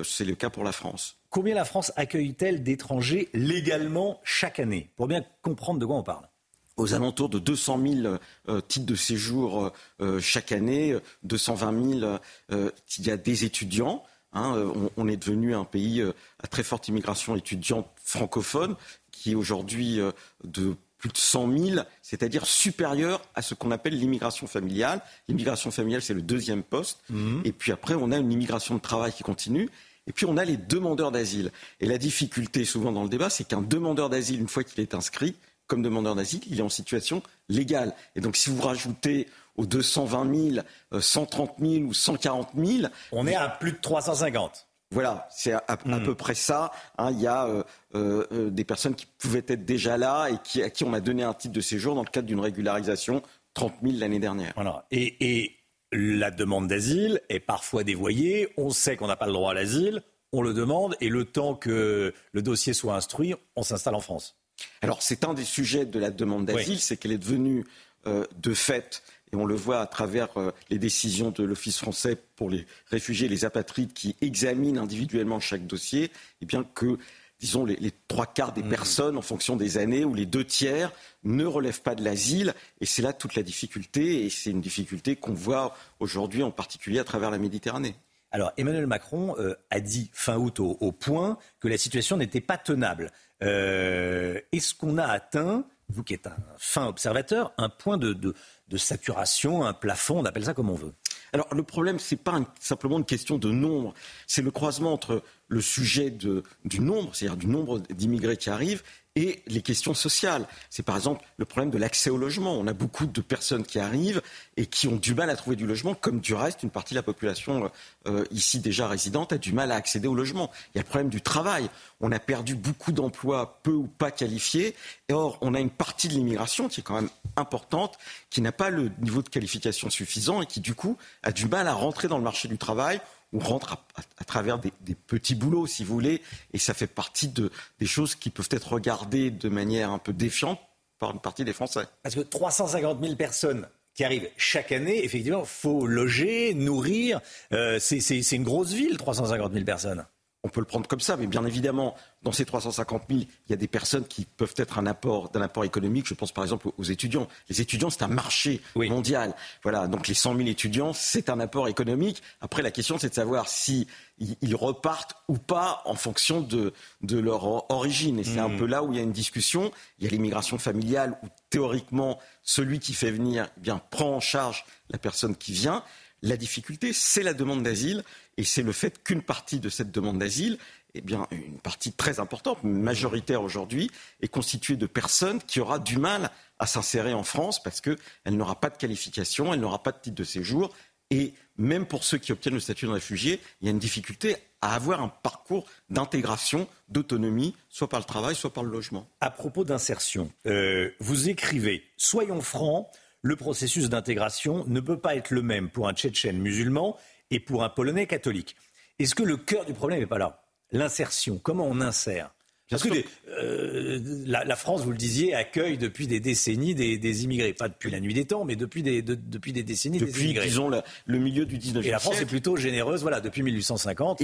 c'est le cas pour la France. Combien la France accueille-t-elle d'étrangers légalement chaque année? Pour bien comprendre de quoi on parle aux alentours de 200 000 euh, titres de séjour euh, chaque année, 220 000 euh, il y a des étudiants. Hein, on, est devenu un pays à très forte immigration étudiante francophone, qui est aujourd'hui de plus de 100 000, c'est-à-dire supérieur à ce qu'on appelle l'immigration familiale. L'immigration familiale, c'est le deuxième poste. Mmh. Et puis après, on a une immigration de travail qui continue. Et puis on a les demandeurs d'asile. Et la difficulté souvent dans le débat, c'est qu'un demandeur d'asile, une fois qu'il est inscrit, comme demandeur d'asile, il est en situation légale. Et donc si vous rajoutez aux 220 000, 130 000 ou 140 000... On est à plus de 350. Voilà, c'est à, hmm. peu près ça. Hein. il y a euh, euh, euh, des personnes qui pouvaient être déjà là et qui, à qui on a donné un titre de séjour dans le cadre d'une régularisation, 30 000 l'année dernière. Voilà. Et, et la demande d'asile est parfois dévoyée. On sait qu'on n'a pas le droit à l'asile, on le demande, et le temps que le dossier soit instruit, on s'installe en France. Alors c'est un des sujets de la demande d'asile, c'est qu'elle est devenue euh, de fait, et on le voit à travers euh, les décisions de l'Office français pour les réfugiés et les apatrides qui examinent individuellement chaque dossier, et eh bien que disons, les, trois quarts des mmh. personnes, en fonction des années, ou les deux tiers, ne relèvent pas de l'asile. Et c'est là toute la difficulté. Et c'est une difficulté qu'on voit aujourd'hui, en particulier à travers la Méditerranée. Alors, Emmanuel Macron euh, a dit fin août au, point que la situation n'était pas tenable. Euh, est-ce qu'on a atteint, vous qui êtes un fin observateur, un point de, saturation, un plafond, on appelle ça comme on veut? Alors le problème, ce n'est pas simplement une question de nombre, c'est le croisement entre le sujet du nombre, c'est-à-dire du nombre d'immigrés qui arrivent, et les questions sociales. C'est par exemple le problème de l'accès au logement. On a beaucoup de personnes qui arrivent et qui ont du mal à trouver du logement, comme du reste, une partie de la population euh, ici déjà résidente a du mal à accéder au logement. Il y a le problème du travail. On a perdu beaucoup d'emplois peu ou pas qualifiés. Et or, on a une partie de l'immigration qui est quand même importante, qui n'a pas le niveau de qualification suffisant et qui, du coup, a du mal à rentrer dans le marché du travail on rentre à, travers des, petits boulots, si vous voulez, et ça fait partie de, des choses qui peuvent être regardées de manière un peu défiante par une partie des Français. Parce que 350 000 personnes qui arrivent chaque année, effectivement, faut loger, nourrir. Euh, c'est une grosse ville, 350 000 personnes on peut le prendre comme ça, mais bien évidemment, dans ces 350 000, il y a des personnes qui peuvent être un apport, d'un apport économique. Je pense par exemple aux étudiants. Les étudiants, c'est un marché mondial. Voilà, donc les 100 000 étudiants, c'est un apport économique. Après, la question, c'est de savoir si ils repartent ou pas en fonction de, de leur origine. Et c'est un mmh. peu là où il y a une discussion. Il y a l'immigration familiale où théoriquement, celui qui fait venir eh bien, prend en charge la personne qui vient. La difficulté, c'est la demande d'asile et c'est le fait qu'une partie de cette demande d'asile, eh bien, une partie très importante, majoritaire aujourd'hui, est constituée de personnes qui aura du mal à s'insérer en France parce qu'elle n'aura pas de qualification, elle n'aura pas de titre de séjour. Et même pour ceux qui obtiennent le statut de réfugié, il y a une difficulté à avoir un parcours d'intégration, d'autonomie, soit par le travail, soit par le logement. À propos d'insertion, euh, vous écrivez Soyons francs, le processus d'intégration ne peut pas être le même pour un Tchétchène musulman et pour un Polonais catholique. Est-ce que le cœur du problème n'est pas là? L'insertion, comment on insère? Parce que euh, la, France, vous le disiez, accueille depuis des décennies des, immigrés. Pas depuis la nuit des temps, mais depuis des, depuis des décennies depuis, des immigrés. disons, le milieu du 19e siècle. Et la France est plutôt généreuse, voilà, depuis 1850.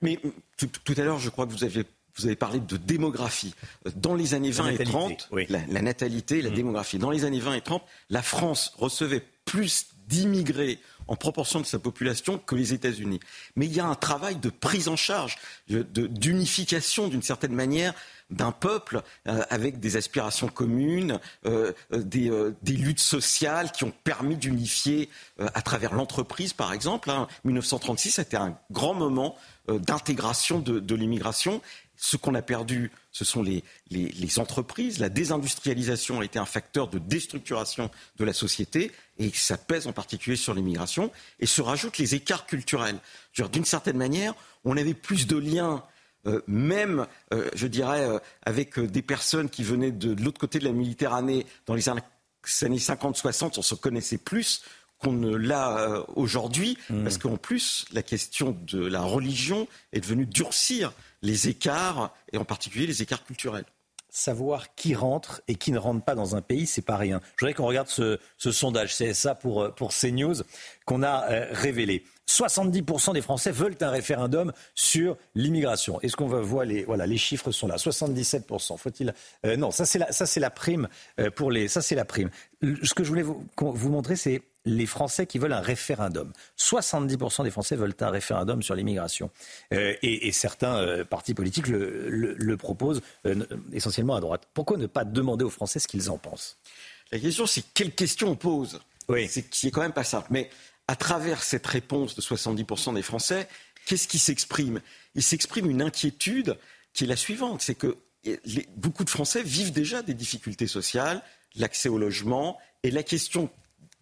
Mais tout, à l'heure, je crois que vous avez vous avez parlé de démographie. Dans les années 20 et 30, la, natalité, la mm. démographie. Dans les années 20 et 30, la France recevait plus d'immigrés en proportion de sa population que les États-Unis. Mais il y a un travail de prise en charge, d'unification d'une certaine manière d'un peuple avec des aspirations communes, des, des, luttes sociales qui ont permis d'unifier à travers l'entreprise, par exemple. Hein. 1936, c'était un grand moment d'intégration de, de l'immigration ce qu'on a perdu, ce sont les, entreprises. La désindustrialisation a été un facteur de déstructuration de la société et ça pèse en particulier sur l'immigration. Et se rajoutent les écarts culturels. D'une certaine manière, on avait plus de liens. Euh, même, euh, je dirais, euh, avec des personnes qui venaient de, l'autre côté de la Méditerranée dans les années 50-60, on se connaissait plus qu'on ne l'a aujourd'hui, mmh. parce qu'en plus, la question de la religion est devenue durcir les écarts, et en particulier les écarts culturels savoir qui rentre et qui ne rentre pas dans un pays, c'est pas rien. Je voudrais qu'on regarde ce, sondage CSA pour, euh, pour CNews qu'on a euh, révélé. 70% des Français veulent un référendum sur l'immigration. Est-ce qu'on va voir les voilà les chiffres sont là 77%. Faut-il euh, non ça c'est la ça c'est la prime pour les ça c'est la prime. Ce que je voulais vous montrer c'est les Français qui veulent un référendum. 70% des Français veulent un référendum sur l'immigration. Euh, et, certains euh, partis politiques le, proposent euh, essentiellement à droite. Pourquoi ne pas demander aux Français ce qu'ils en pensent? La question, c'est quelle question on pose? Oui. C'est qui est quand même pas simple. Mais à travers cette réponse de 70% des Français, qu'est-ce qui s'exprime? Il s'exprime une inquiétude qui est la suivante. C'est que beaucoup de Français vivent déjà des difficultés sociales, l'accès au logement, et la question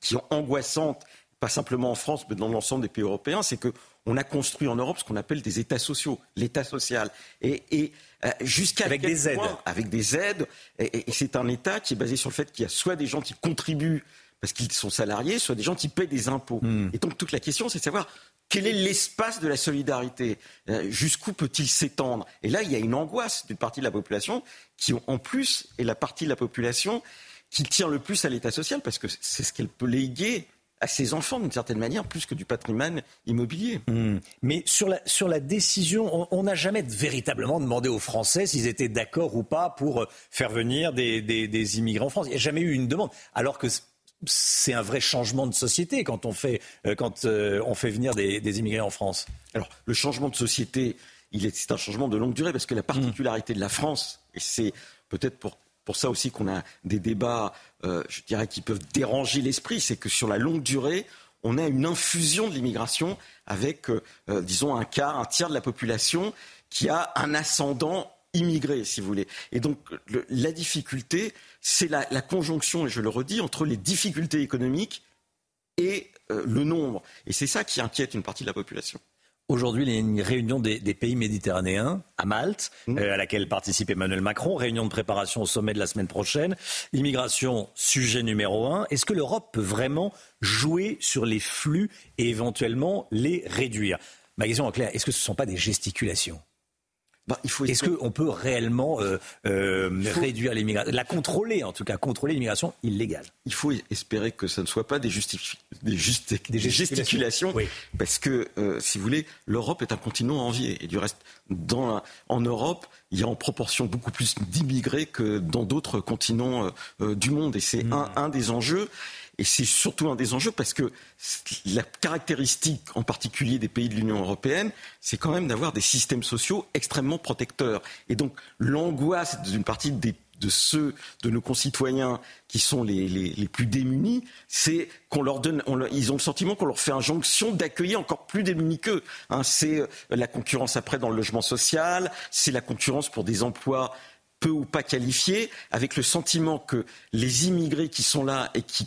qui est angoissante, pas simplement en France, mais dans l'ensemble des pays européens, c'est qu'on a construit en Europe ce qu'on appelle des États sociaux, l'État social. Et, euh, jusqu'à avec des aides. Avec des aides. Et, c'est un État qui est basé sur le fait qu'il y a soit des gens qui contribuent parce qu'ils sont salariés, soit des gens qui paient des impôts. Hmm. Et donc toute la question, c'est de savoir quel est l'espace de la solidarité euh, Jusqu'où peut-il s'étendre? Et là, il y a une angoisse d'une partie de la population qui, en plus, est la partie de la population qui tient le plus à l'État social, parce que c'est ce qu'elle peut léguer à ses enfants d'une certaine manière, plus que du patrimoine immobilier. Hmm. Mais sur la, sur la décision, on n'a jamais véritablement demandé aux Français s'ils étaient d'accord ou pas pour euh, faire venir des, des, immigrants en France. Il n'y a jamais eu une demande. Alors que c'est un vrai changement de société quand on fait, euh, quand, euh, on fait venir des, des, immigrés en France. Alors, le changement de société, c'est un changement de longue durée parce que la particularité de la France, et c'est peut-être pour pour ça aussi qu'on a des débats, euh, je dirais, qui peuvent déranger l'esprit, c'est que sur la longue durée, on a une infusion de l'immigration avec, euh, euh, disons, un quart, un tiers de la population qui a un ascendant immigré, si vous voulez. Et donc, la difficulté, c'est la, conjonction, et je le redis, entre les difficultés économiques et le nombre. Et c'est ça qui inquiète une partie de la population. Aujourd'hui, il y a une réunion des, pays méditerranéens à Malte, mmh. euh, à laquelle participe Emmanuel Macron. Réunion de préparation au sommet de la semaine prochaine. Immigration, sujet numéro un. Est-ce que l'Europe peut vraiment jouer sur les flux et éventuellement les réduire? Ma question en clair, est-ce que ce ne sont pas des gesticulations? Bah, Est-ce qu'on peut réellement euh, euh, réduire l'immigration, la contrôler en tout cas, contrôler l'immigration illégale? Il faut espérer que ce ne soit pas des, des, gesticulations, parce que, euh, si vous voulez, l'Europe est un continent envié. Et du reste, dans, en Europe, il y a en proportion beaucoup plus d'immigrés que dans d'autres continents du monde. Et c'est mmh. un, un des enjeux. Et c'est surtout un des enjeux parce que la caractéristique en particulier des pays de l'Union européenne, c'est quand même d'avoir des systèmes sociaux extrêmement protecteurs. Et donc l'angoisse d'une partie de ceux de nos concitoyens qui sont les, plus démunis, c'est qu'on leur donne, ils ont le sentiment qu'on leur fait injonction d'accueillir encore plus démunis qu'eux. Hein, c'est euh, la concurrence après dans le logement social, c'est la concurrence pour des emplois peu ou pas qualifiés, avec le sentiment que les immigrés qui sont là et qui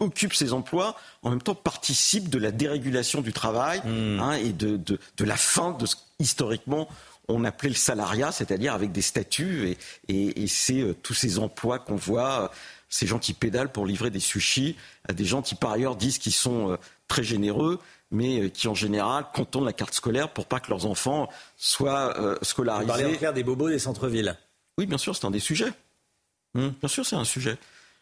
occupent ces emplois, en même temps participent de la dérégulation du travail hmm. hein, et de, de, la fin de ce historiquement on appelait le salariat, c'est-à-dire avec des statuts, et, et, c'est euh, tous ces emplois qu'on voit, euh, ces gens qui pédalent pour livrer des sushis à des gens qui par ailleurs disent qu'ils sont euh, très généreux, mais qui en général contournent la carte scolaire pour pas que leurs enfants soient scolarisés. Vous parlez en des bobos des centres-villes. Oui, bien sûr, c'est un des sujets. Hmm. Bien sûr, c'est un sujet.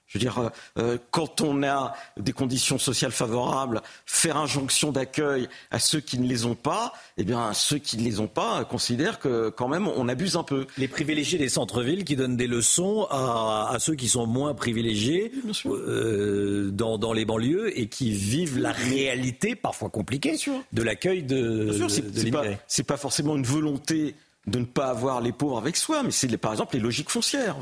Je veux dire, euh, euh, quand on a des conditions sociales favorables, faire injonction d'accueil à ceux qui ne les ont pas, eh bien, ceux qui ne les ont pas considèrent que quand même on abuse un peu. Les privilégiés des centres-villes qui donnent des leçons à, ceux qui sont moins privilégiés euh, dans, dans, les banlieues et qui vivent la réalité parfois compliquée de l'accueil de, de, C'est pas, pas forcément une volonté de ne pas avoir les pauvres avec soi, mais c'est par exemple les logiques foncières.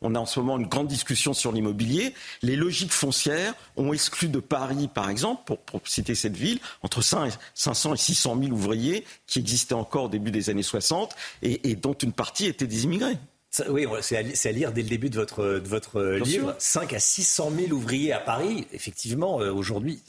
On a en ce moment une grande discussion sur l'immobilier. Les logiques foncières ont exclu de Paris, par exemple, pour, citer cette ville, entre 500 et 600 000 ouvriers qui existaient encore au début des années 60 et dont une partie étaient des immigrés oui, c'est à, lire dès le début de votre, de votre livre. 5 à 600 000 ouvriers à Paris, effectivement, euh, aujourd'hui.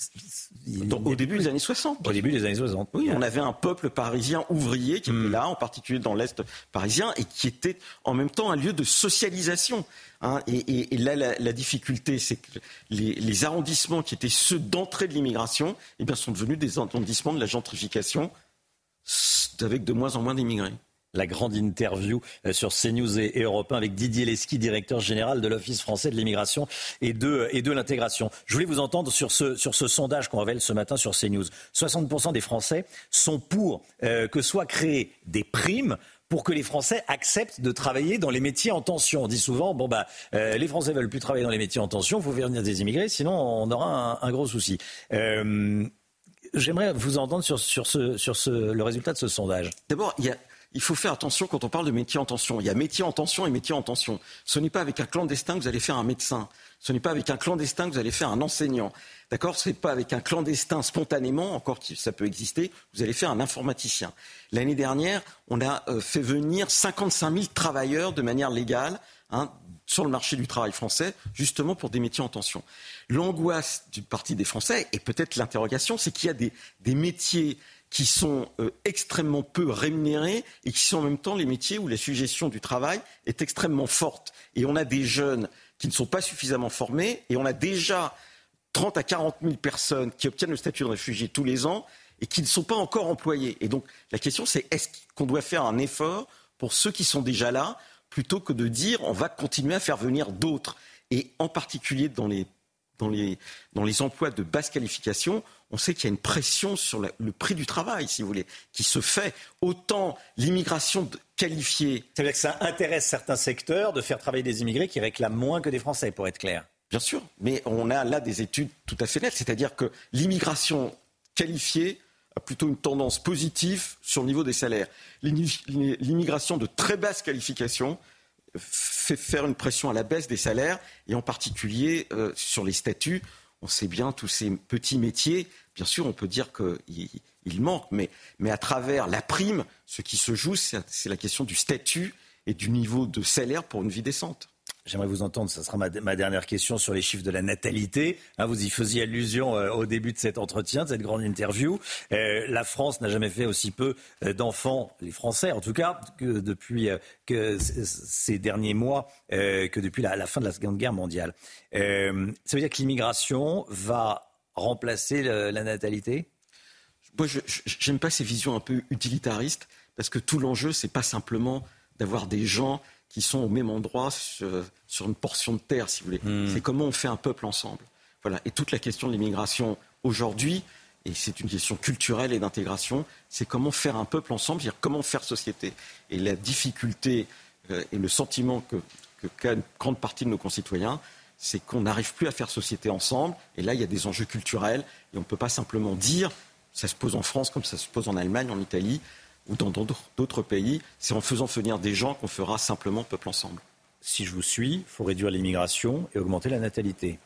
Au début des années 60. Au début des années 60. Oui, on avait un peuple parisien ouvrier qui était hmm. là, en particulier dans l'Est parisien, et qui était en même temps un lieu de socialisation. Hein. et, là, la, difficulté, c'est que les, arrondissements qui étaient ceux d'entrée de l'immigration eh bien, sont devenus des arrondissements de la gentrification avec de moins en moins d'immigrés la grande interview euh, sur CNews et, Europe 1 avec Didier Lesky, directeur général de l'Office français de l'immigration et de, l'intégration. Je voulais vous entendre sur ce, sondage qu'on révèle ce matin sur CNews. 60% des Français sont pour euh, que soient créées des primes pour que les Français acceptent de travailler dans les métiers en tension. On dit souvent, bon bah, euh, les Français veulent plus travailler dans les métiers en tension, il faut faire venir des immigrés, sinon on aura un, gros souci. J'aimerais vous entendre sur, le résultat de ce sondage. D'abord, il y a il faut faire attention quand on parle de métier en tension. Il y a métier en tension et métier en tension. Ce n'est pas avec un clandestin que vous allez faire un médecin. Ce n'est pas avec un clandestin que vous allez faire un enseignant. D'accord Ce n'est pas avec un clandestin spontanément, encore que ça peut exister, vous allez faire un informaticien. L'année dernière, on a euh, fait venir 55 000 travailleurs de manière légale hein, sur le marché du travail français, justement pour des métiers en tension. L'angoisse du Parti des Français, et peut-être l'interrogation, c'est qu'il y a des, des métiers qui sont euh, extrêmement peu rémunérés et qui sont en même temps les métiers où la suggestion du travail est extrêmement forte. Et on a des jeunes qui ne sont pas suffisamment formés et on a déjà 30 à 40 000 personnes qui obtiennent le statut de réfugié tous les ans et qui ne sont pas encore employés. Et donc la question c'est est-ce qu'on doit faire un effort pour ceux qui sont déjà là plutôt que de dire on va continuer à faire venir d'autres? Et en particulier dans les dans les, dans les emplois de basse qualification, on sait qu'il y a une pression sur le prix du travail, si vous voulez, qui se fait. Autant l'immigration qualifiée. Ça veut dire que ça intéresse certains secteurs de faire travailler des immigrés qui réclament moins que des Français, pour être clair. Bien sûr, mais on a là des études tout à fait nettes, c'est-à-dire que l'immigration qualifiée a plutôt une tendance positive sur le niveau des salaires. L'immigration de très basse qualification fait faire une pression à la baisse des salaires et en particulier euh, sur les statuts. On sait bien tous ces petits métiers. Bien sûr, on peut dire qu'il il manque, mais, mais à travers la prime, ce qui se joue, c'est la question du statut et du niveau de salaire pour une vie décente. J'aimerais vous entendre, ce sera ma, dernière question sur les chiffres de la natalité. Hein, vous y faisiez allusion euh, au début de cet entretien, de cette grande interview. Euh, la France n'a jamais fait aussi peu euh, d'enfants, les Français en tout cas, que depuis ces derniers mois, que depuis la, fin de la Seconde Guerre mondiale. ça veut dire que l'immigration va remplacer la natalité? Moi, je n'aime pas ces visions un peu utilitaristes, parce que tout l'enjeu, c'est pas simplement d'avoir des gens qui sont au même endroit sur, une portion de terre, si vous voulez. Hmm. C'est comment on fait un peuple ensemble. Voilà. Et toute la question de l'immigration aujourd'hui, et c'est une question culturelle et d'intégration, c'est comment faire un peuple ensemble, c'est-à-dire comment faire société. Et la difficulté euh, et le sentiment que, qu'a une grande partie de nos concitoyens, c'est qu'on n'arrive plus à faire société ensemble. Et là, il y a des enjeux culturels. Et on ne peut pas simplement dire, ça se pose en France comme ça se pose en Allemagne, en Italie, ou dans d'autres pays, c'est en faisant venir des gens qu'on fera simplement peuple ensemble. Si je vous suis, il faut réduire l'immigration et augmenter la natalité.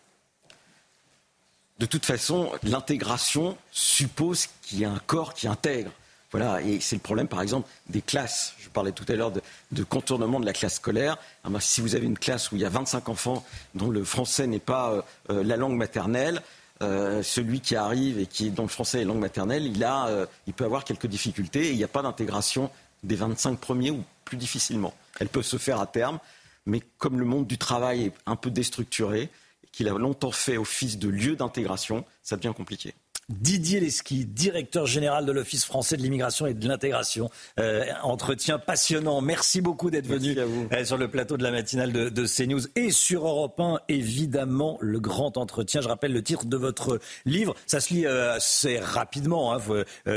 De toute façon, l'intégration suppose qu'il y ait un corps qui intègre. Voilà, et c'est le problème, par exemple, des classes. Je parlais tout à l'heure de, contournement de la classe scolaire. Ah ben, si vous avez une classe où il y a 25 enfants dont le français n'est pas euh, euh, la langue maternelle, euh, celui qui arrive et qui est le français et langue maternelle, euh, il peut avoir quelques difficultés et il n'y a pas d'intégration des 25 premiers ou plus difficilement. Elle peut se faire à terme, mais comme le monde du travail est un peu déstructuré, qu'il a longtemps fait office de lieu d'intégration, ça devient compliqué. Didier Lesky, directeur général de l'Office français de l'immigration et de l'intégration. Euh, entretien passionnant. Merci beaucoup d'être venu euh, sur le plateau de la matinale de, de, CNews et sur Europe 1, évidemment, le grand entretien. Je rappelle le titre de votre livre. Ça se lit euh, assez rapidement. Hein,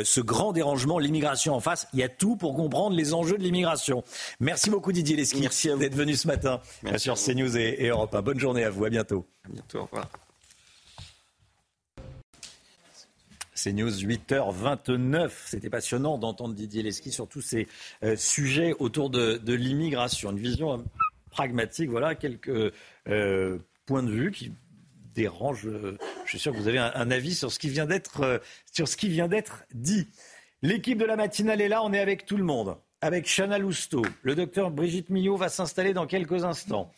ce grand dérangement, l'immigration en face. Il y a tout pour comprendre les enjeux de l'immigration. Merci beaucoup Didier Lesky d'être venu ce matin sur CNews et, et Europe 1. Bonne journée à vous. À bientôt. À bientôt. Au revoir. C'est News 8h29. C'était passionnant d'entendre Didier Leski sur tous ces euh, sujets autour de, l'immigration. Une vision euh, pragmatique, voilà, quelques euh, points de vue qui dérangent. je suis sûr que vous avez un, avis sur ce qui vient d'être dit. L'équipe de la matinale est là, on est avec tout le monde. Avec Chana Lousteau, le docteur Brigitte Millot va s'installer dans quelques instants.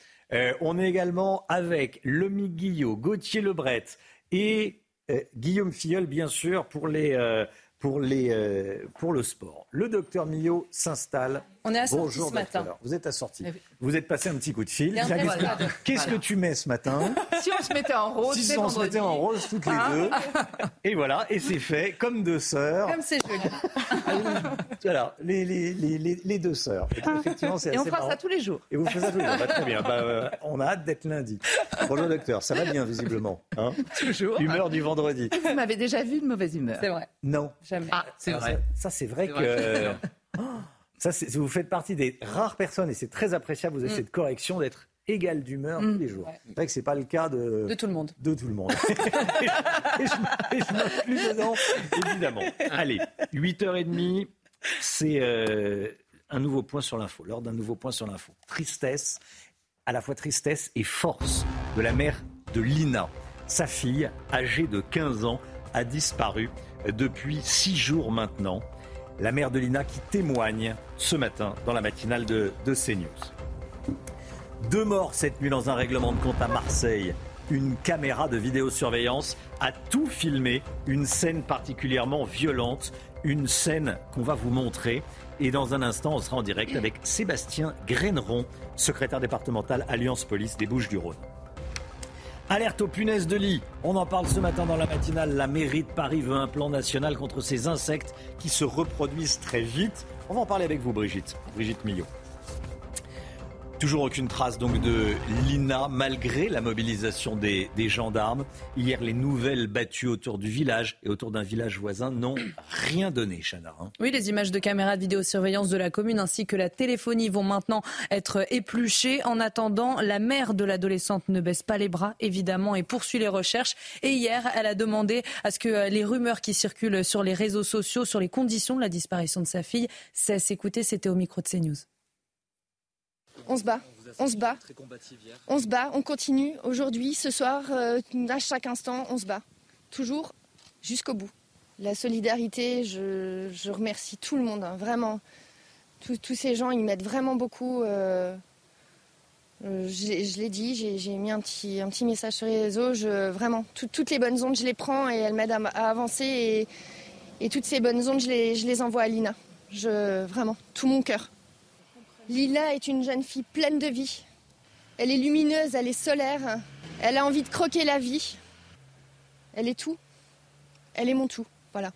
on est également avec Lomi Guillot, Gauthier Lebret et Guillaume Filleul, bien sûr, pour, les, euh, pour, les, euh, pour le sport. Le docteur Millot s'installe. On est à Bonjour, ce matin. Vous êtes assorti. Vous êtes passé un petit coup de fil. Qu'est-ce que tu mets ce matin <laughs> Si on se mettait en rose, Si on se mettait en rose toutes les deux. <laughs> Et voilà, et c'est fait, comme deux sœurs. Comme c'est joli. voilà, les, les, les, les, deux sœurs. Et, effectivement, et on fera ça tous les jours. Et vous faites ça tous les jours. Bah, très bien. Bah, on a hâte d'être lundi. Bonjour docteur, ça va bien visiblement. Hein Toujours. Humeur du vendredi. Vous m'avez déjà vu de mauvaise humeur. C'est vrai. Non. Jamais. Ah, c'est vrai. Ça, c'est vrai que. <laughs> Ça, vous faites partie des rares personnes, et c'est très appréciable, vous avez mm. cette correction d'être égal d'humeur tous les jours. C'est vrai que ce n'est pas le cas de... De tout le monde. De tout le monde. <laughs> et je ne plus dedans, évidemment. Allez, 8h30, c'est euh, un nouveau point sur l'info, lors d'un nouveau point sur l'info. Tristesse, à la fois tristesse et force de la mère de Lina. Sa fille, âgée de 15 ans, a disparu depuis six jours maintenant la mère de Lina qui témoigne ce matin dans la matinale de, de CNews. Deux morts cette nuit dans un règlement de compte à Marseille. Une caméra de vidéosurveillance a tout filmé, une scène particulièrement violente, une scène qu'on va vous montrer. Et dans un instant, on sera en direct avec Sébastien Graineron, secrétaire départemental Alliance Police des Bouches-du-Rhône. Alerte aux punaises de lit. On en parle ce matin dans la matinale. La mairie de Paris veut un plan national contre ces insectes qui se reproduisent très vite. On va en parler avec vous, Brigitte. Brigitte Millot. Toujours aucune trace donc de Lina, malgré la mobilisation des, gendarmes. Hier, les nouvelles battues autour du village et autour d'un village voisin n'ont rien donné, Chana. Hein. Oui, les images de caméras de vidéosurveillance de la commune ainsi que la téléphonie vont maintenant être épluchées. En attendant, la mère de l'adolescente ne baisse pas les bras, évidemment, et poursuit les recherches. Et hier, elle a demandé à ce que les rumeurs qui circulent sur les réseaux sociaux sur les conditions de la disparition de sa fille cessent. Écoutez, c'était au micro de CNews. On se bat. On se bat. On se bat, on continue. Aujourd'hui, ce soir, euh, à chaque instant, on se bat. Toujours jusqu'au bout. La solidarité, je, remercie tout le monde, hein, vraiment. Tous, ces gens, ils m'aident vraiment beaucoup. Euh, euh, je, l'ai dit, j'ai mis un petit, message sur les réseaux. Vraiment, toutes les bonnes ondes, je les prends et elles m'aident à, avancer. Et, toutes ces bonnes ondes, je les, envoie à Lina. Vraiment, tout mon cœur. Lila est une jeune fille pleine de vie. Elle est lumineuse, elle est solaire. Elle a envie de croquer la vie. Elle est tout. Elle est mon tout. Voilà.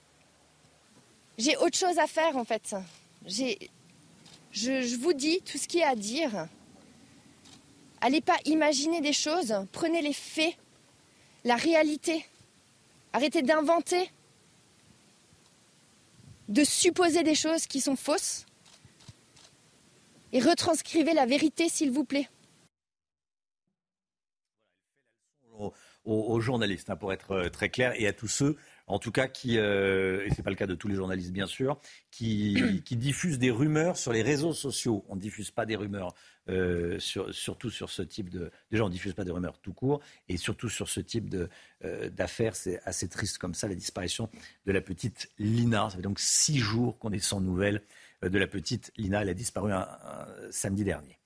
J'ai autre chose à faire en fait. J'ai, je, vous dis tout ce qu'il y a à dire. Allez pas imaginer des choses. Prenez les faits, la réalité. Arrêtez d'inventer, de supposer des choses qui sont fausses et retranscrivez la vérité, s'il vous plaît. Aux, journalistes, hein, pour être euh, très clair, et à tous ceux, en tout cas, qui, euh, et ce n'est pas le cas de tous les journalistes bien sûr, <clears throat> qui, diffusent des rumeurs sur les réseaux sociaux. On ne diffuse pas des rumeurs, euh, surtout sur ce type de... Déjà, on ne diffuse pas des rumeurs tout court, et surtout sur ce type d'affaires, c'est assez triste comme ça, la disparition de la petite Lina. Ça fait donc six jours qu'on est sans nouvelles de la petite Lina. Elle a disparu un, samedi dernier.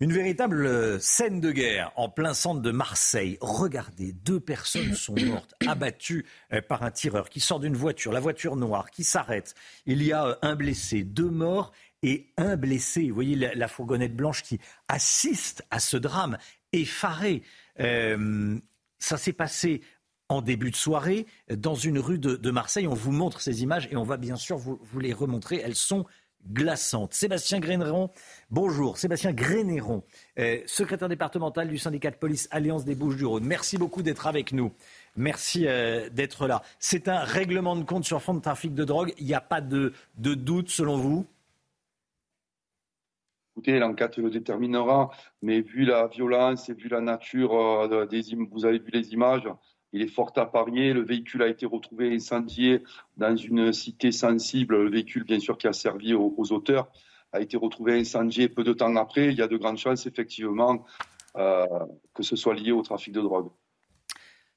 Une véritable euh, scène de guerre en plein centre de Marseille. Regardez, deux personnes sont <coughs> mortes, abattues euh, par un tireur qui sort d'une voiture, la voiture noire, qui s'arrête. Il y a un blessé, deux morts et un blessé. Vous voyez la, fourgonnette blanche qui assiste à ce drame, effaré. ça s'est passé en début de soirée dans une rue de, Marseille. On vous montre ces images et on va bien sûr vous, les remontrer. Elles sont Sébastien Grénéron, bonjour. Sébastien Grénéron, euh, secrétaire départemental du syndicat de police Alliance des Bouches-du-Rhône. Merci beaucoup d'être avec nous. Merci euh, d'être là. C'est un règlement de compte sur fond de trafic de drogue. Il n'y a pas de, doute selon vous? Écoutez, l'enquête le déterminera, mais vu la violence et vu la nature, euh, vous avez vu les images, il est fort à parier. Le véhicule a été retrouvé incendié dans une cité sensible. Le véhicule, bien sûr, qui a servi aux, auteurs, a été retrouvé incendié peu de temps après. Il y a de grandes chances, effectivement, euh, que ce soit lié au trafic de drogue.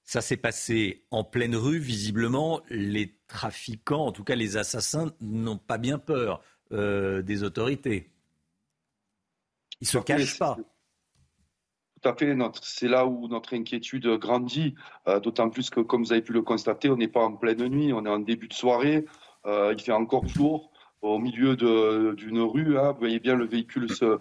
Ça s'est passé en pleine rue. Visiblement, les trafiquants, en tout cas les assassins, n'ont pas bien peur euh, des autorités. Ils ne se cachent pas. Tout à fait. C'est là où notre inquiétude grandit. Euh, d'autant plus que, comme vous avez pu le constater, on n'est pas en pleine nuit, on est en début de soirée. il fait encore jour au milieu d'une rue. Hein. Vous voyez bien, le véhicule se,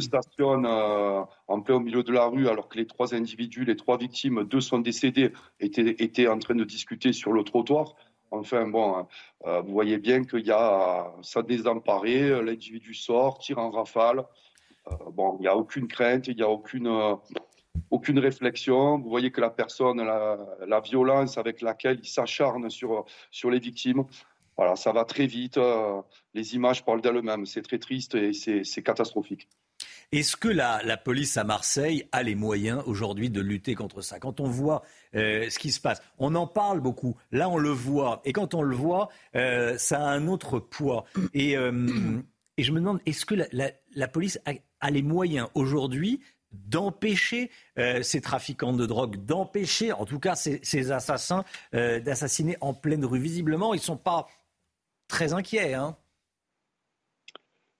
stationne euh, en plein au milieu de la rue, alors que les trois individus, les trois victimes, deux sont décédés, étaient, étaient en train de discuter sur le trottoir. Enfin, bon, hein, euh, vous voyez bien qu'il y a ça désemparé, l'individu sort, tire en rafale. Euh, bon, il n'y a aucune crainte, il n'y a aucune, aucune réflexion. Vous voyez que la personne, la, la violence avec laquelle il s'acharne sur, sur les victimes, voilà, ça va très vite. Euh, les images parlent d'elles-mêmes. C'est très triste et c'est catastrophique. Est-ce que la, police à Marseille a les moyens aujourd'hui de lutter contre ça? Quand on voit euh, ce qui se passe, on en parle beaucoup. Là, on le voit. Et quand on le voit, euh, ça a un autre poids. Et, et je me demande, est-ce que la, police a, les moyens aujourd'hui d'empêcher ces trafiquants de drogue, d'empêcher en tout cas ces, assassins d'assassiner en pleine rue. Visiblement, ils ne sont pas très inquiet. Hein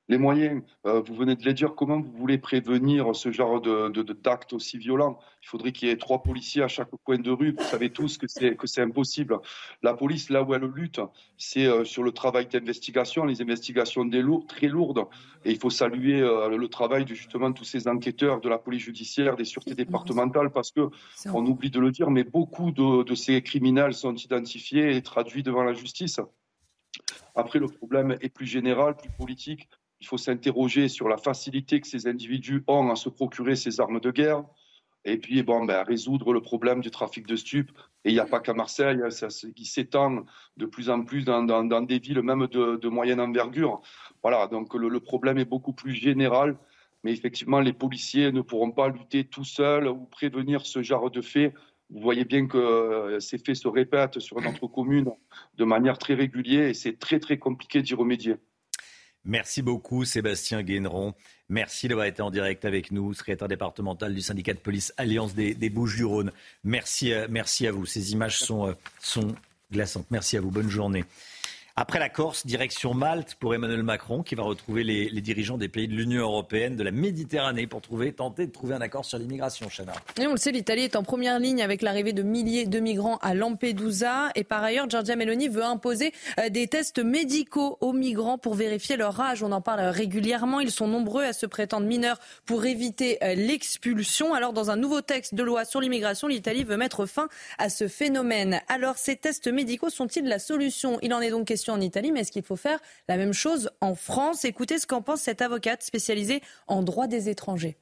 les moyens, euh, vous venez de les dire, comment vous voulez prévenir ce genre d'actes de, aussi violents? Il faudrait qu'il y ait trois policiers à chaque coin de rue. Vous savez tous que c'est, que c'est impossible. La police, là où elle lutte, c'est euh, sur le travail d'investigation, les investigations des très lourdes. Et il faut saluer euh, le travail de justement tous ces enquêteurs de la police judiciaire, des sûretés départementales, parce que on oublie de le dire, mais beaucoup de ces criminels sont identifiés et traduits devant la justice. Après, le problème est plus général, plus politique. Il faut s'interroger sur la facilité que ces individus ont à se procurer ces armes de guerre. Et puis, bon, ben, résoudre le problème du trafic de stupes. Et il n'y a pas qu'à Marseille, hein, ça, qui s'étend de plus en plus dans, des villes, même de, moyenne envergure. Voilà, donc le, problème est beaucoup plus général. Mais effectivement, les policiers ne pourront pas lutter tout seuls ou prévenir ce genre de faits vous voyez bien que euh, ces faits se répètent sur notre commune de manière très régulière et c'est très très compliqué d'y remédier. Merci beaucoup Sébastien Guéneron. Merci d'avoir été en direct avec nous, secrétaire départemental du syndicat de police Alliance des, Bouches-du-Rhône. Merci, euh, merci à vous. Ces images sont, euh, sont glaçantes. Merci à vous. Bonne journée. Après la Corse, direction Malte pour Emmanuel Macron qui va retrouver les, dirigeants des pays de l'Union européenne, de la Méditerranée pour trouver, tenter de trouver un accord sur l'immigration, Chana. Et on le sait, l'Italie est en première ligne avec l'arrivée de milliers de migrants à Lampedusa. Et par ailleurs, Giorgia Meloni veut imposer euh, des tests médicaux aux migrants pour vérifier leur âge. On en parle régulièrement. Ils sont nombreux à se prétendre mineurs pour éviter euh, l'expulsion. Alors, dans un nouveau texte de loi sur l'immigration, l'Italie veut mettre fin à ce phénomène. Alors, ces tests médicaux sont-ils la solution? Il en est donc question en Italie, mais est-ce qu'il faut faire la même chose en France? Écoutez ce qu'en pense cette avocate spécialisée en droit des étrangers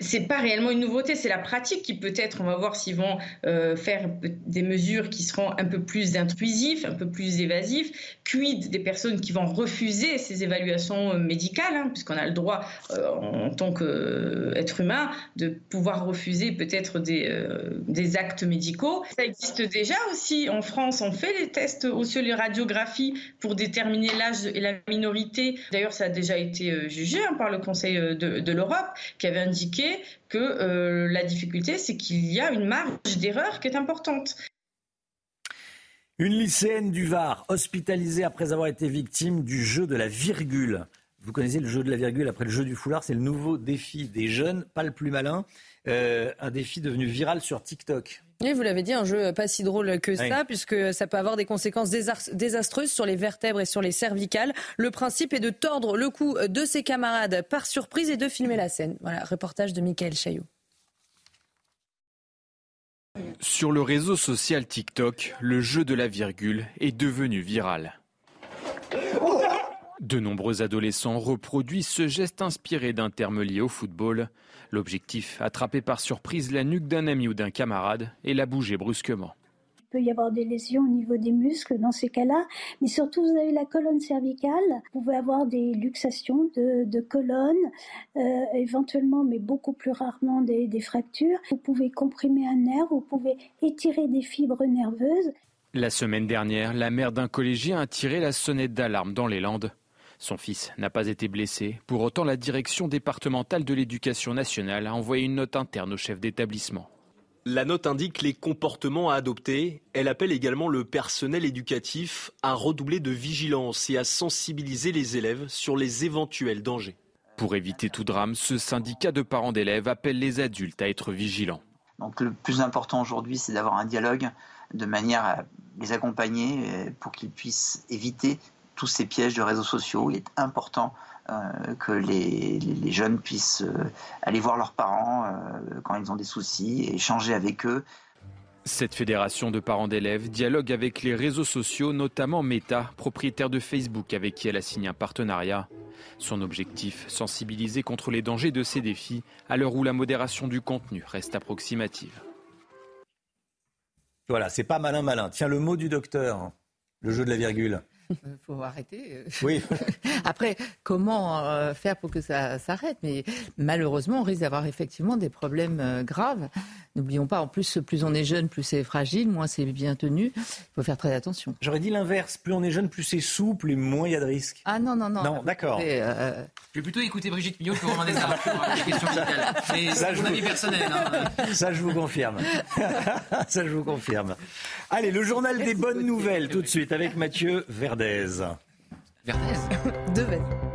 c'est pas réellement une nouveauté, c'est la pratique qui peut-être, on va voir s'ils vont euh, faire des mesures qui seront un peu plus intrusives, un peu plus évasives. Quid des personnes qui vont refuser ces évaluations euh, médicales, hein, puisqu'on a le droit euh, en tant qu'être humain de pouvoir refuser peut-être des, des actes médicaux. Ça existe déjà aussi en France, on fait les tests aussi les radiographies pour déterminer l'âge et la minorité. D'ailleurs, ça a déjà été jugé hein, par le Conseil de l'Europe qui avait indiqué que euh, la difficulté, c'est qu'il y a une marge d'erreur qui est importante. Une lycéenne du Var, hospitalisée après avoir été victime du jeu de la virgule. Vous connaissez le jeu de la virgule après le jeu du foulard, c'est le nouveau défi des jeunes, pas le plus malin, euh, un défi devenu viral sur TikTok. Oui, vous l'avez dit, un jeu pas si drôle que ça, puisque ça peut avoir des conséquences désastreuses sur les vertèbres et sur les cervicales. Le principe est de tordre le cou de ses camarades par surprise et de filmer la scène. Voilà, reportage de Michael Chaillot. Sur le réseau social TikTok, le jeu de la virgule est devenu viral. De nombreux adolescents reproduisent ce geste inspiré d'un terme lié au football. L'objectif, attraper par surprise la nuque d'un ami ou d'un camarade et la bouger brusquement. peut y avoir des lésions au niveau des muscles dans ces cas-là. Mais surtout, vous avez la colonne cervicale. Vous pouvez avoir des luxations de, colonne, euh, éventuellement, mais beaucoup plus rarement des, des fractures. Vous pouvez comprimer un nerf, vous pouvez étirer des fibres nerveuses. La semaine dernière, la mère d'un collégien a tiré la sonnette d'alarme dans les Landes. Son fils n'a pas été blessé. Pour autant, la direction départementale de l'éducation nationale a envoyé une note interne au chef d'établissement. La note indique les comportements à adopter. Elle appelle également le personnel éducatif à redoubler de vigilance et à sensibiliser les élèves sur les éventuels dangers. Pour éviter tout drame, ce syndicat de parents d'élèves appelle les adultes à être vigilants. Donc le plus important aujourd'hui, c'est d'avoir un dialogue de manière à les accompagner euh, pour qu'ils puissent éviter tous ces pièges de réseaux sociaux. Il est important euh, que les, jeunes puissent euh, aller voir leurs parents euh, quand ils ont des soucis et échanger avec eux. Cette fédération de parents d'élèves dialogue avec les réseaux sociaux, notamment Meta, propriétaire de Facebook avec qui elle a signé un partenariat. Son objectif, sensibiliser contre les dangers de ces défis à l'heure où la modération du contenu reste approximative. Voilà, c'est pas malin malin. Tiens, le mot du docteur, le jeu de la virgule. Il euh, faut arrêter. Oui. <laughs> Après, comment euh, faire pour que ça s'arrête? Mais malheureusement, on risque d'avoir effectivement des problèmes euh, graves. N'oublions pas, en plus, plus on est jeune, plus c'est fragile, moins c'est bien tenu. Il faut faire très attention. J'aurais dit l'inverse. Plus on est jeune, plus c'est souple et moins il y a de risques. Ah non, non, non. Non, d'accord. Je vais plutôt écouter Brigitte Millot que Romain Desarmes pour questions médicales. Mais c'est mon avis personnel. Hein. <laughs> Ça, je vous confirme. <laughs> ça, je vous confirme. Allez, le journal des bonnes nouvelles tout de suite avec Mathieu Verdez. Verdez <laughs> Devez.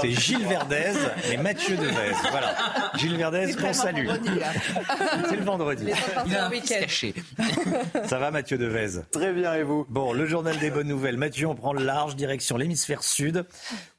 C'est Gilles Verdez et Mathieu Devez. Voilà. Gilles Verdez, qu'on salue. C'est le vendredi. Il a un caché. <laughs> Ça va, Mathieu Devez Très bien, et vous? Bon, le journal des bonnes nouvelles. Mathieu, on prend le large, direction l'hémisphère sud,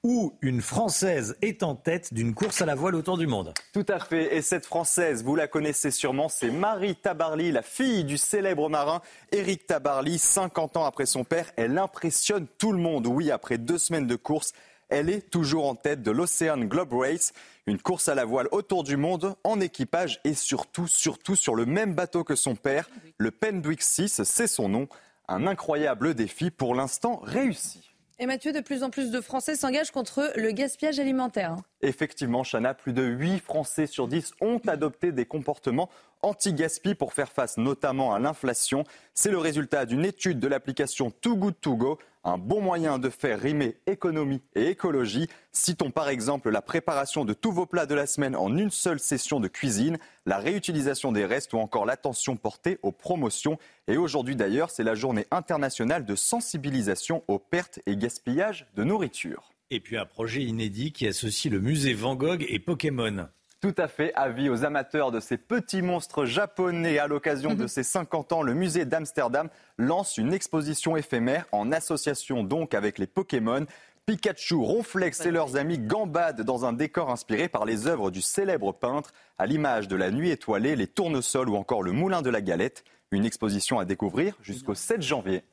où une Française est en tête d'une course à la voile autour du monde. Tout à fait. Et cette Française, vous la connaissez sûrement, c'est Marie Tabarly, la fille du célèbre marin Éric Tabarly. 50 ans après son père, elle impressionne tout le monde. Oui, après deux semaines de course, elle est toujours en tête de l'Ocean Globe Race, une course à la voile autour du monde en équipage et surtout, surtout sur le même bateau que son père, le Pendwick 6, c'est son nom. Un incroyable défi pour l'instant réussi. Et Mathieu, de plus en plus de Français s'engagent contre le gaspillage alimentaire. Effectivement, Chana, plus de 8 Français sur 10 ont adopté des comportements anti-gaspi pour faire face notamment à l'inflation. C'est le résultat d'une étude de l'application Too Good To Go, un bon moyen de faire rimer économie et écologie. Citons par exemple la préparation de tous vos plats de la semaine en une seule session de cuisine, la réutilisation des restes ou encore l'attention portée aux promotions. Et aujourd'hui d'ailleurs, c'est la journée internationale de sensibilisation aux pertes et gaspillages de nourriture. Et puis un projet inédit qui associe le musée Van Gogh et Pokémon. Tout à fait. Avis aux amateurs de ces petits monstres japonais. À l'occasion de mhm. ses 50 ans, le musée d'Amsterdam lance une exposition éphémère en association donc avec les Pokémon. Pikachu, Ronflex et leurs amis gambadent dans un décor inspiré par les œuvres du célèbre peintre, à l'image de la nuit étoilée, les tournesols ou encore le moulin de la galette. Une exposition à découvrir jusqu'au 7 janvier.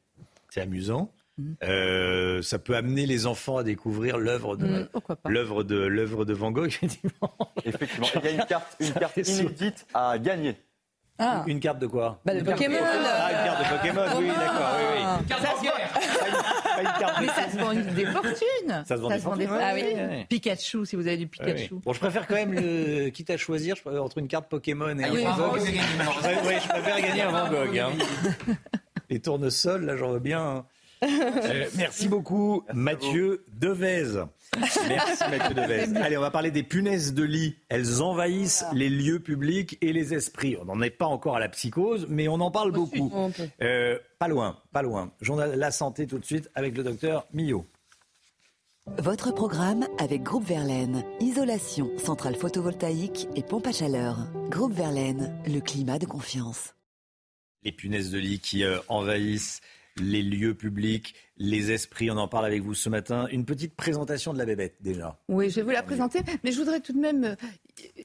C'est amusant. Euh, ça peut amener les enfants à découvrir l'œuvre de mm, l'œuvre de l'œuvre de Van Gogh <laughs> effectivement. Effectivement, il y a une carte, une carte inédite à gagner. Ah. Une carte de quoi? Bah, de Pokémon. Ah, une carte de Pokémon, oui, d'accord, oui, oui. Une carte pas une, carte Mais ça se vend des fortunes. Ça se vend des fortunes. Ah oui. Pikachu, si vous avez du Pikachu. Bon, je préfère quand même, le, quitte à choisir, je entre une carte Pokémon et ah, un Van Gogh. je préfère gagner un Van Gogh. Hein. Les tournesols, là, j'en veux bien. Euh, merci beaucoup, Mathieu Devez. Merci Mathieu Devez. Allez, on va parler des punaises de lit. Elles envahissent les lieux publics et les esprits. On n'en est pas encore à la psychose, mais on en parle beaucoup. Euh, pas loin, pas loin. Journal La Santé tout de suite avec le docteur Millot. Votre programme avec Groupe Verlaine. Isolation, centrale photovoltaïque et pompe à chaleur. Groupe Verlaine, le climat de confiance. Les punaises de lit qui euh, envahissent les lieux publics, les esprits. On en parle avec vous ce matin. Une petite présentation de la bébête déjà. Oui, je vais vous la présenter, mais je voudrais tout de même, euh,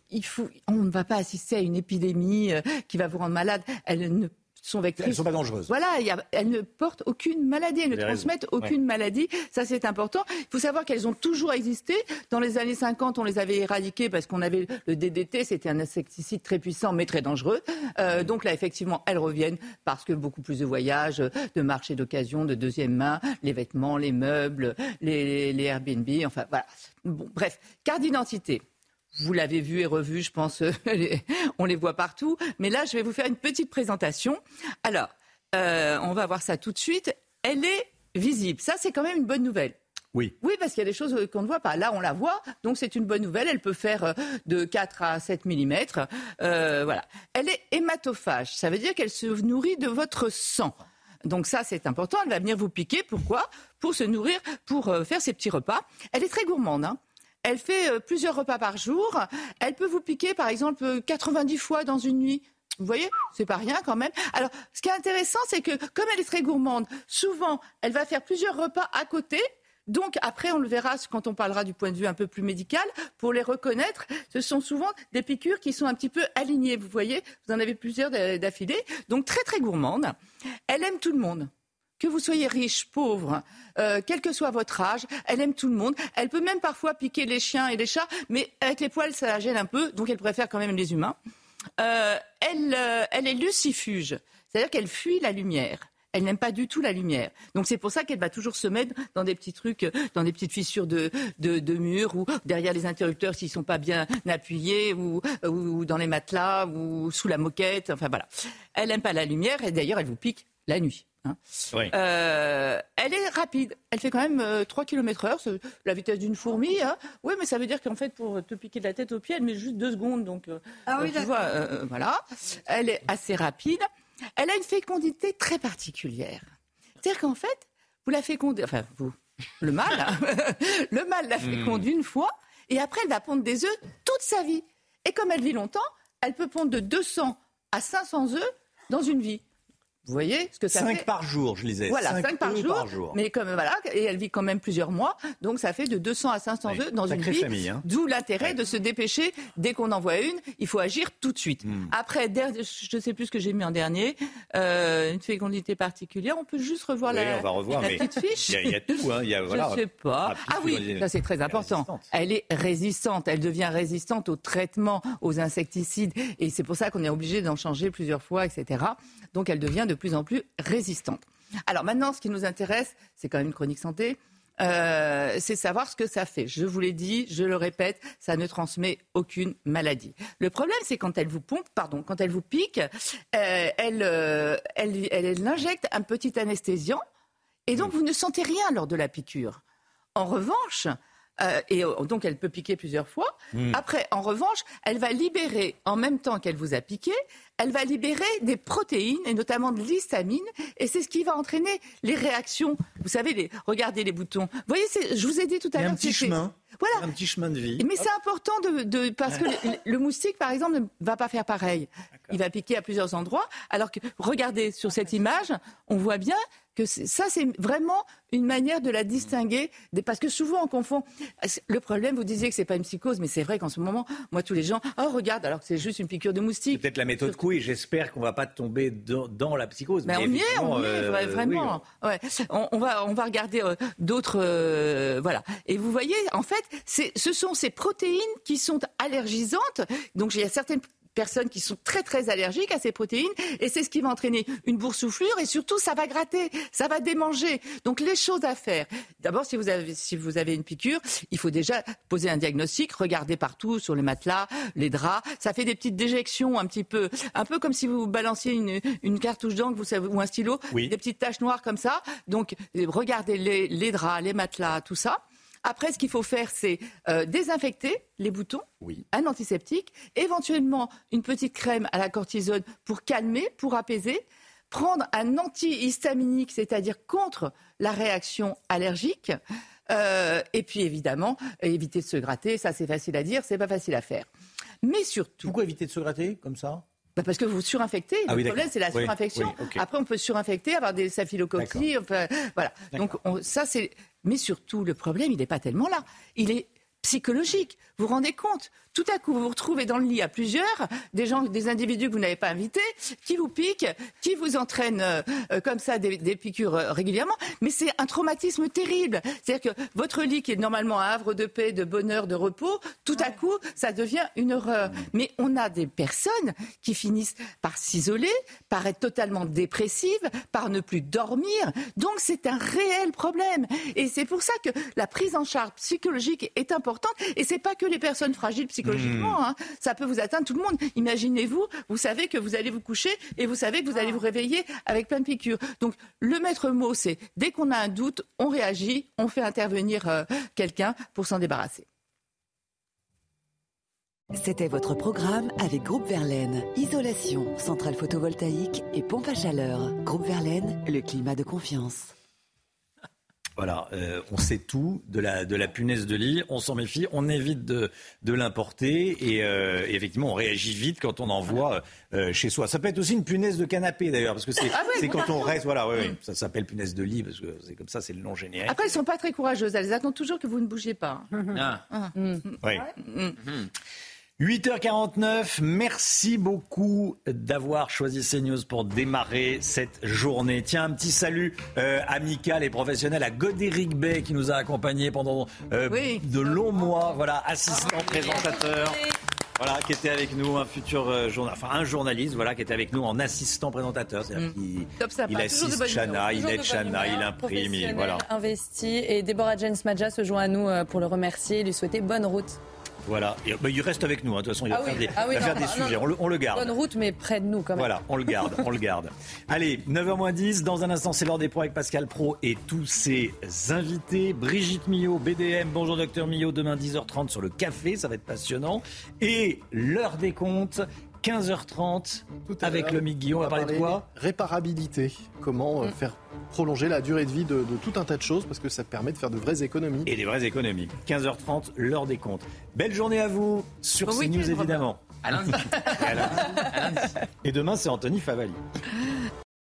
il faut, on ne va pas assister à une épidémie euh, qui va vous rendre malade. Elle ne sont vectrices. Elles ne sont pas dangereuses. Voilà, elles ne portent aucune maladie, elles ne transmettent aucune maladie. Ça, c'est important. Il faut savoir qu'elles ont toujours existé. Dans les années 50, on les avait éradiquées parce qu'on avait le DDT, c'était un insecticide très puissant mais très dangereux. Euh, donc là, effectivement, elles reviennent parce que beaucoup plus de voyages, de marchés d'occasion, de deuxième main, les vêtements, les meubles, les, les Airbnb, enfin voilà. Bon, bref, carte d'identité. Vous l'avez vu et revu, je pense, <laughs> on les voit partout. Mais là, je vais vous faire une petite présentation. Alors, euh, on va voir ça tout de suite. Elle est visible. Ça, c'est quand même une bonne nouvelle. Oui. Oui, parce qu'il y a des choses qu'on ne voit pas. Là, on la voit, donc c'est une bonne nouvelle. Elle peut faire euh, de 4 à 7 mm. Euh, voilà. Elle est hématophage. Ça veut dire qu'elle se nourrit de votre sang. Donc ça, c'est important. Elle va venir vous piquer. Pourquoi? Pour se nourrir, pour faire ses petits repas. Elle est très gourmande. Hein. Elle fait euh, plusieurs repas par jour. Elle peut vous piquer, par exemple, 90 fois dans une nuit. Vous voyez, c'est pas rien quand même. Alors, ce qui est intéressant, c'est que comme elle est très gourmande, souvent, elle va faire plusieurs repas à côté. Donc après, on le verra quand on parlera du point de vue un peu plus médical. Pour les reconnaître, ce sont souvent des piqûres qui sont un petit peu alignées. Vous voyez, vous en avez plusieurs d'affilée. Donc très très gourmande. Elle aime tout le monde que vous soyez riche, pauvre, euh, quel que soit votre âge, elle aime tout le monde. Elle peut même parfois piquer les chiens et les chats, mais avec les poils, ça la gêne un peu, donc elle préfère quand même les humains. Euh, elle, euh, elle est lucifuge, c'est-à-dire qu'elle fuit la lumière. Elle n'aime pas du tout la lumière. Donc c'est pour ça qu'elle va toujours se mettre dans des petits trucs, dans des petites fissures de, murs ou derrière les interrupteurs s'ils sont pas bien appuyés ou, ou, dans les matelas ou sous la moquette. Enfin voilà. Elle n'aime pas la lumière et d'ailleurs elle vous pique la nuit. Hein. Euh, elle est rapide. Elle fait quand même 3 km heure, la vitesse d'une fourmi. Hein. Oui, mais ça veut dire qu'en fait, pour te piquer de la tête aux pieds, elle met juste deux secondes. Donc, euh, ah oui, tu vois, euh, voilà. Elle est assez rapide. Elle a une fécondité très particulière. C'est-à-dire qu'en fait, vous la fécondez, enfin, vous, le mâle, hein. <laughs> le mâle la féconde hmm. une fois, et après, elle va pondre des œufs toute sa vie. Et comme elle vit longtemps, elle peut pondre de 200 à 500 œufs dans une vie. Vous voyez ce que ça 5 par jour, je lisais. Voilà, 5, par, jour, Mais comme voilà, et elle vit quand même plusieurs mois, donc ça fait de 200 à 500 œufs dans une vie. Hein. D'où l'intérêt de se dépêcher dès qu'on en voit une, il faut agir tout de suite. Hmm. Après, je ne sais plus ce que j'ai mis en dernier, euh, une fécondité particulière. On peut juste revoir la, petite fiche. Il y, a tout, hein. Y a, voilà, je sais pas. Ah oui, ça c'est très important. Elle est résistante. Elle devient résistante aux traitements, aux insecticides, et c'est pour ça qu'on est obligé d'en changer plusieurs fois, etc. Donc elle devient de plus en plus résistante. Alors maintenant, ce qui nous intéresse, c'est quand même une chronique santé. Euh, c'est savoir ce que ça fait. Je vous l'ai dit, je le répète, ça ne transmet aucune maladie. Le problème, c'est quand elle vous pompe, pardon, quand elle vous pique, euh, elle, euh, elle, elle, injecte un petit anesthésiant, et donc vous ne sentez rien lors de la piqûre. En revanche, euh, et euh, donc elle peut piquer plusieurs fois. Hmm. Après, en revanche, elle va libérer, en même temps qu'elle vous a piqué, elle va libérer des protéines, et notamment de l'histamine, et c'est ce qui va entraîner les réactions. Vous savez, les, regardez les boutons. Vous voyez, je vous ai dit tout à l'heure... Un petit chemin. Voilà. Un petit chemin de vie. Mais c'est important de, parce que le, moustique, par exemple, ne va pas faire pareil. Il va piquer à plusieurs endroits. Alors que regardez sur cette image, on voit bien que ça, c'est vraiment une manière de la distinguer, parce que souvent on confond. Le problème, vous disiez que c'est pas une psychose, mais c'est vrai qu'en ce moment, moi, tous les gens, oh regarde, alors que c'est juste une piqûre de moustique. Peut-être la méthode couille. J'espère qu'on va pas tomber dans, la psychose. Ben, mais, on y est, on y est, euh, vraiment. ouais. on, va, on va regarder euh, d'autres, euh, voilà. Et vous voyez, en fait, ce sont ces protéines qui sont allergisantes. Donc il y a certaines personnes qui sont très très allergiques à ces protéines et c'est ce qui va entraîner une boursouflure et surtout ça va gratter, ça va démanger. Donc les choses à faire. D'abord si vous avez si vous avez une piqûre, il faut déjà poser un diagnostic, regarder partout sur les matelas, les draps, ça fait des petites déjections un petit peu un peu comme si vous balanciez une, une cartouche d'encre ou un stylo, des petites taches noires comme ça. Donc regardez les, les draps, les matelas, tout ça. Après, ce qu'il faut faire, c'est euh, désinfecter les boutons, un antiseptique, éventuellement une petite crème à la cortisone pour calmer, pour apaiser, prendre un antihistaminique, c'est-à-dire contre la réaction allergique. Euh, et puis évidemment, éviter de se gratter, ça c'est facile à dire, c'est pas facile à faire. Mais surtout. Pourquoi éviter de se gratter comme ça? Bah, parce que vous surinfectez. Ah le problème, c'est la surinfection. Après, on peut surinfecter, avoir des staphylococci. Enfin, voilà. Donc, ça, c'est. Mais surtout, le problème, il n'est pas tellement là. Il est psychologique. Vous vous rendez compte tout à coup, vous vous retrouvez dans le lit à plusieurs, des gens, des individus que vous n'avez pas invités, qui vous piquent, qui vous entraînent euh, euh, comme ça des, piqûres euh, régulièrement. Mais c'est un traumatisme terrible. C'est-à-dire que votre lit, qui est normalement un havre de paix, de bonheur, de repos, tout à coup, ça devient une horreur. Mais on a des personnes qui finissent par s'isoler, par être totalement dépressives, par ne plus dormir. Donc c'est un réel problème. Et c'est pour ça que la prise en charge psychologique est importante. Et c'est pas que les personnes fragiles psychologiquement. Hmm. Hein. Ça peut vous atteindre tout le monde. Imaginez-vous, vous savez que vous allez vous coucher et vous savez que vous allez vous réveiller avec plein de piqûres. Donc le maître mot, c'est dès qu'on a un doute, on réagit, on fait intervenir euh, quelqu'un pour s'en débarrasser. C'était votre programme avec Groupe Verlaine. Isolation, centrale photovoltaïque et pompe à chaleur. Groupe Verlaine, le climat de confiance. Voilà, euh, on sait tout de la, de la punaise de lit, on s'en méfie, on évite de, de l'importer et, euh, effectivement on réagit vite quand on en voit euh, chez soi. Ça peut être aussi une punaise de canapé d'ailleurs, parce que c'est ah quand on reste, voilà, ouais, ça s'appelle punaise de lit parce que c'est comme ça, c'est le nom générique. Après, elles sont pas très courageuses, elles attendent toujours que vous ne bougez pas. Ah. Ah. Oui. Mm. 8h49, merci beaucoup d'avoir choisi CNews pour démarrer cette journée. Tiens, un petit salut euh, amical et professionnel à Godéric Bay qui nous a accompagnés pendant euh, de longs mois. Voilà, assistant présentateur. Voilà, qui était avec nous, un futur euh, journaliste, enfin un journaliste, voilà, qui était avec nous en assistant présentateur. Mm. Il, il assiste Chana, il aide Chana, il imprime, il, voilà. Investi et Deborah James Madja se joint à nous pour le remercier et lui souhaiter bonne route. Voilà. Et, bah, il reste avec nous. Hein. De toute façon, il va ah faire des, ah faire des sujets. on, le, garde. Bonne route, mais près de nous quand même. Voilà, on le garde. on le garde. <laughs> Allez, 9h10. Dans un instant, c'est l'heure des points avec Pascal Pro et tous ses invités. Brigitte Millot, BDM. Bonjour, docteur Millot. Demain, 10h30 sur le café. Ça va être passionnant. Et l'heure des comptes. 15h30 avec le Guillaume. On va parler de quoi Réparabilité. Comment euh, mm. faire prolonger la durée de vie de, tout un tas de choses parce que ça permet de faire de vraies économies. Et des vraies économies. 15h30, l'heure des comptes. Belle journée à vous sur CNews évidemment. <laughs> À lundi. Et demain, c'est Anthony Favali.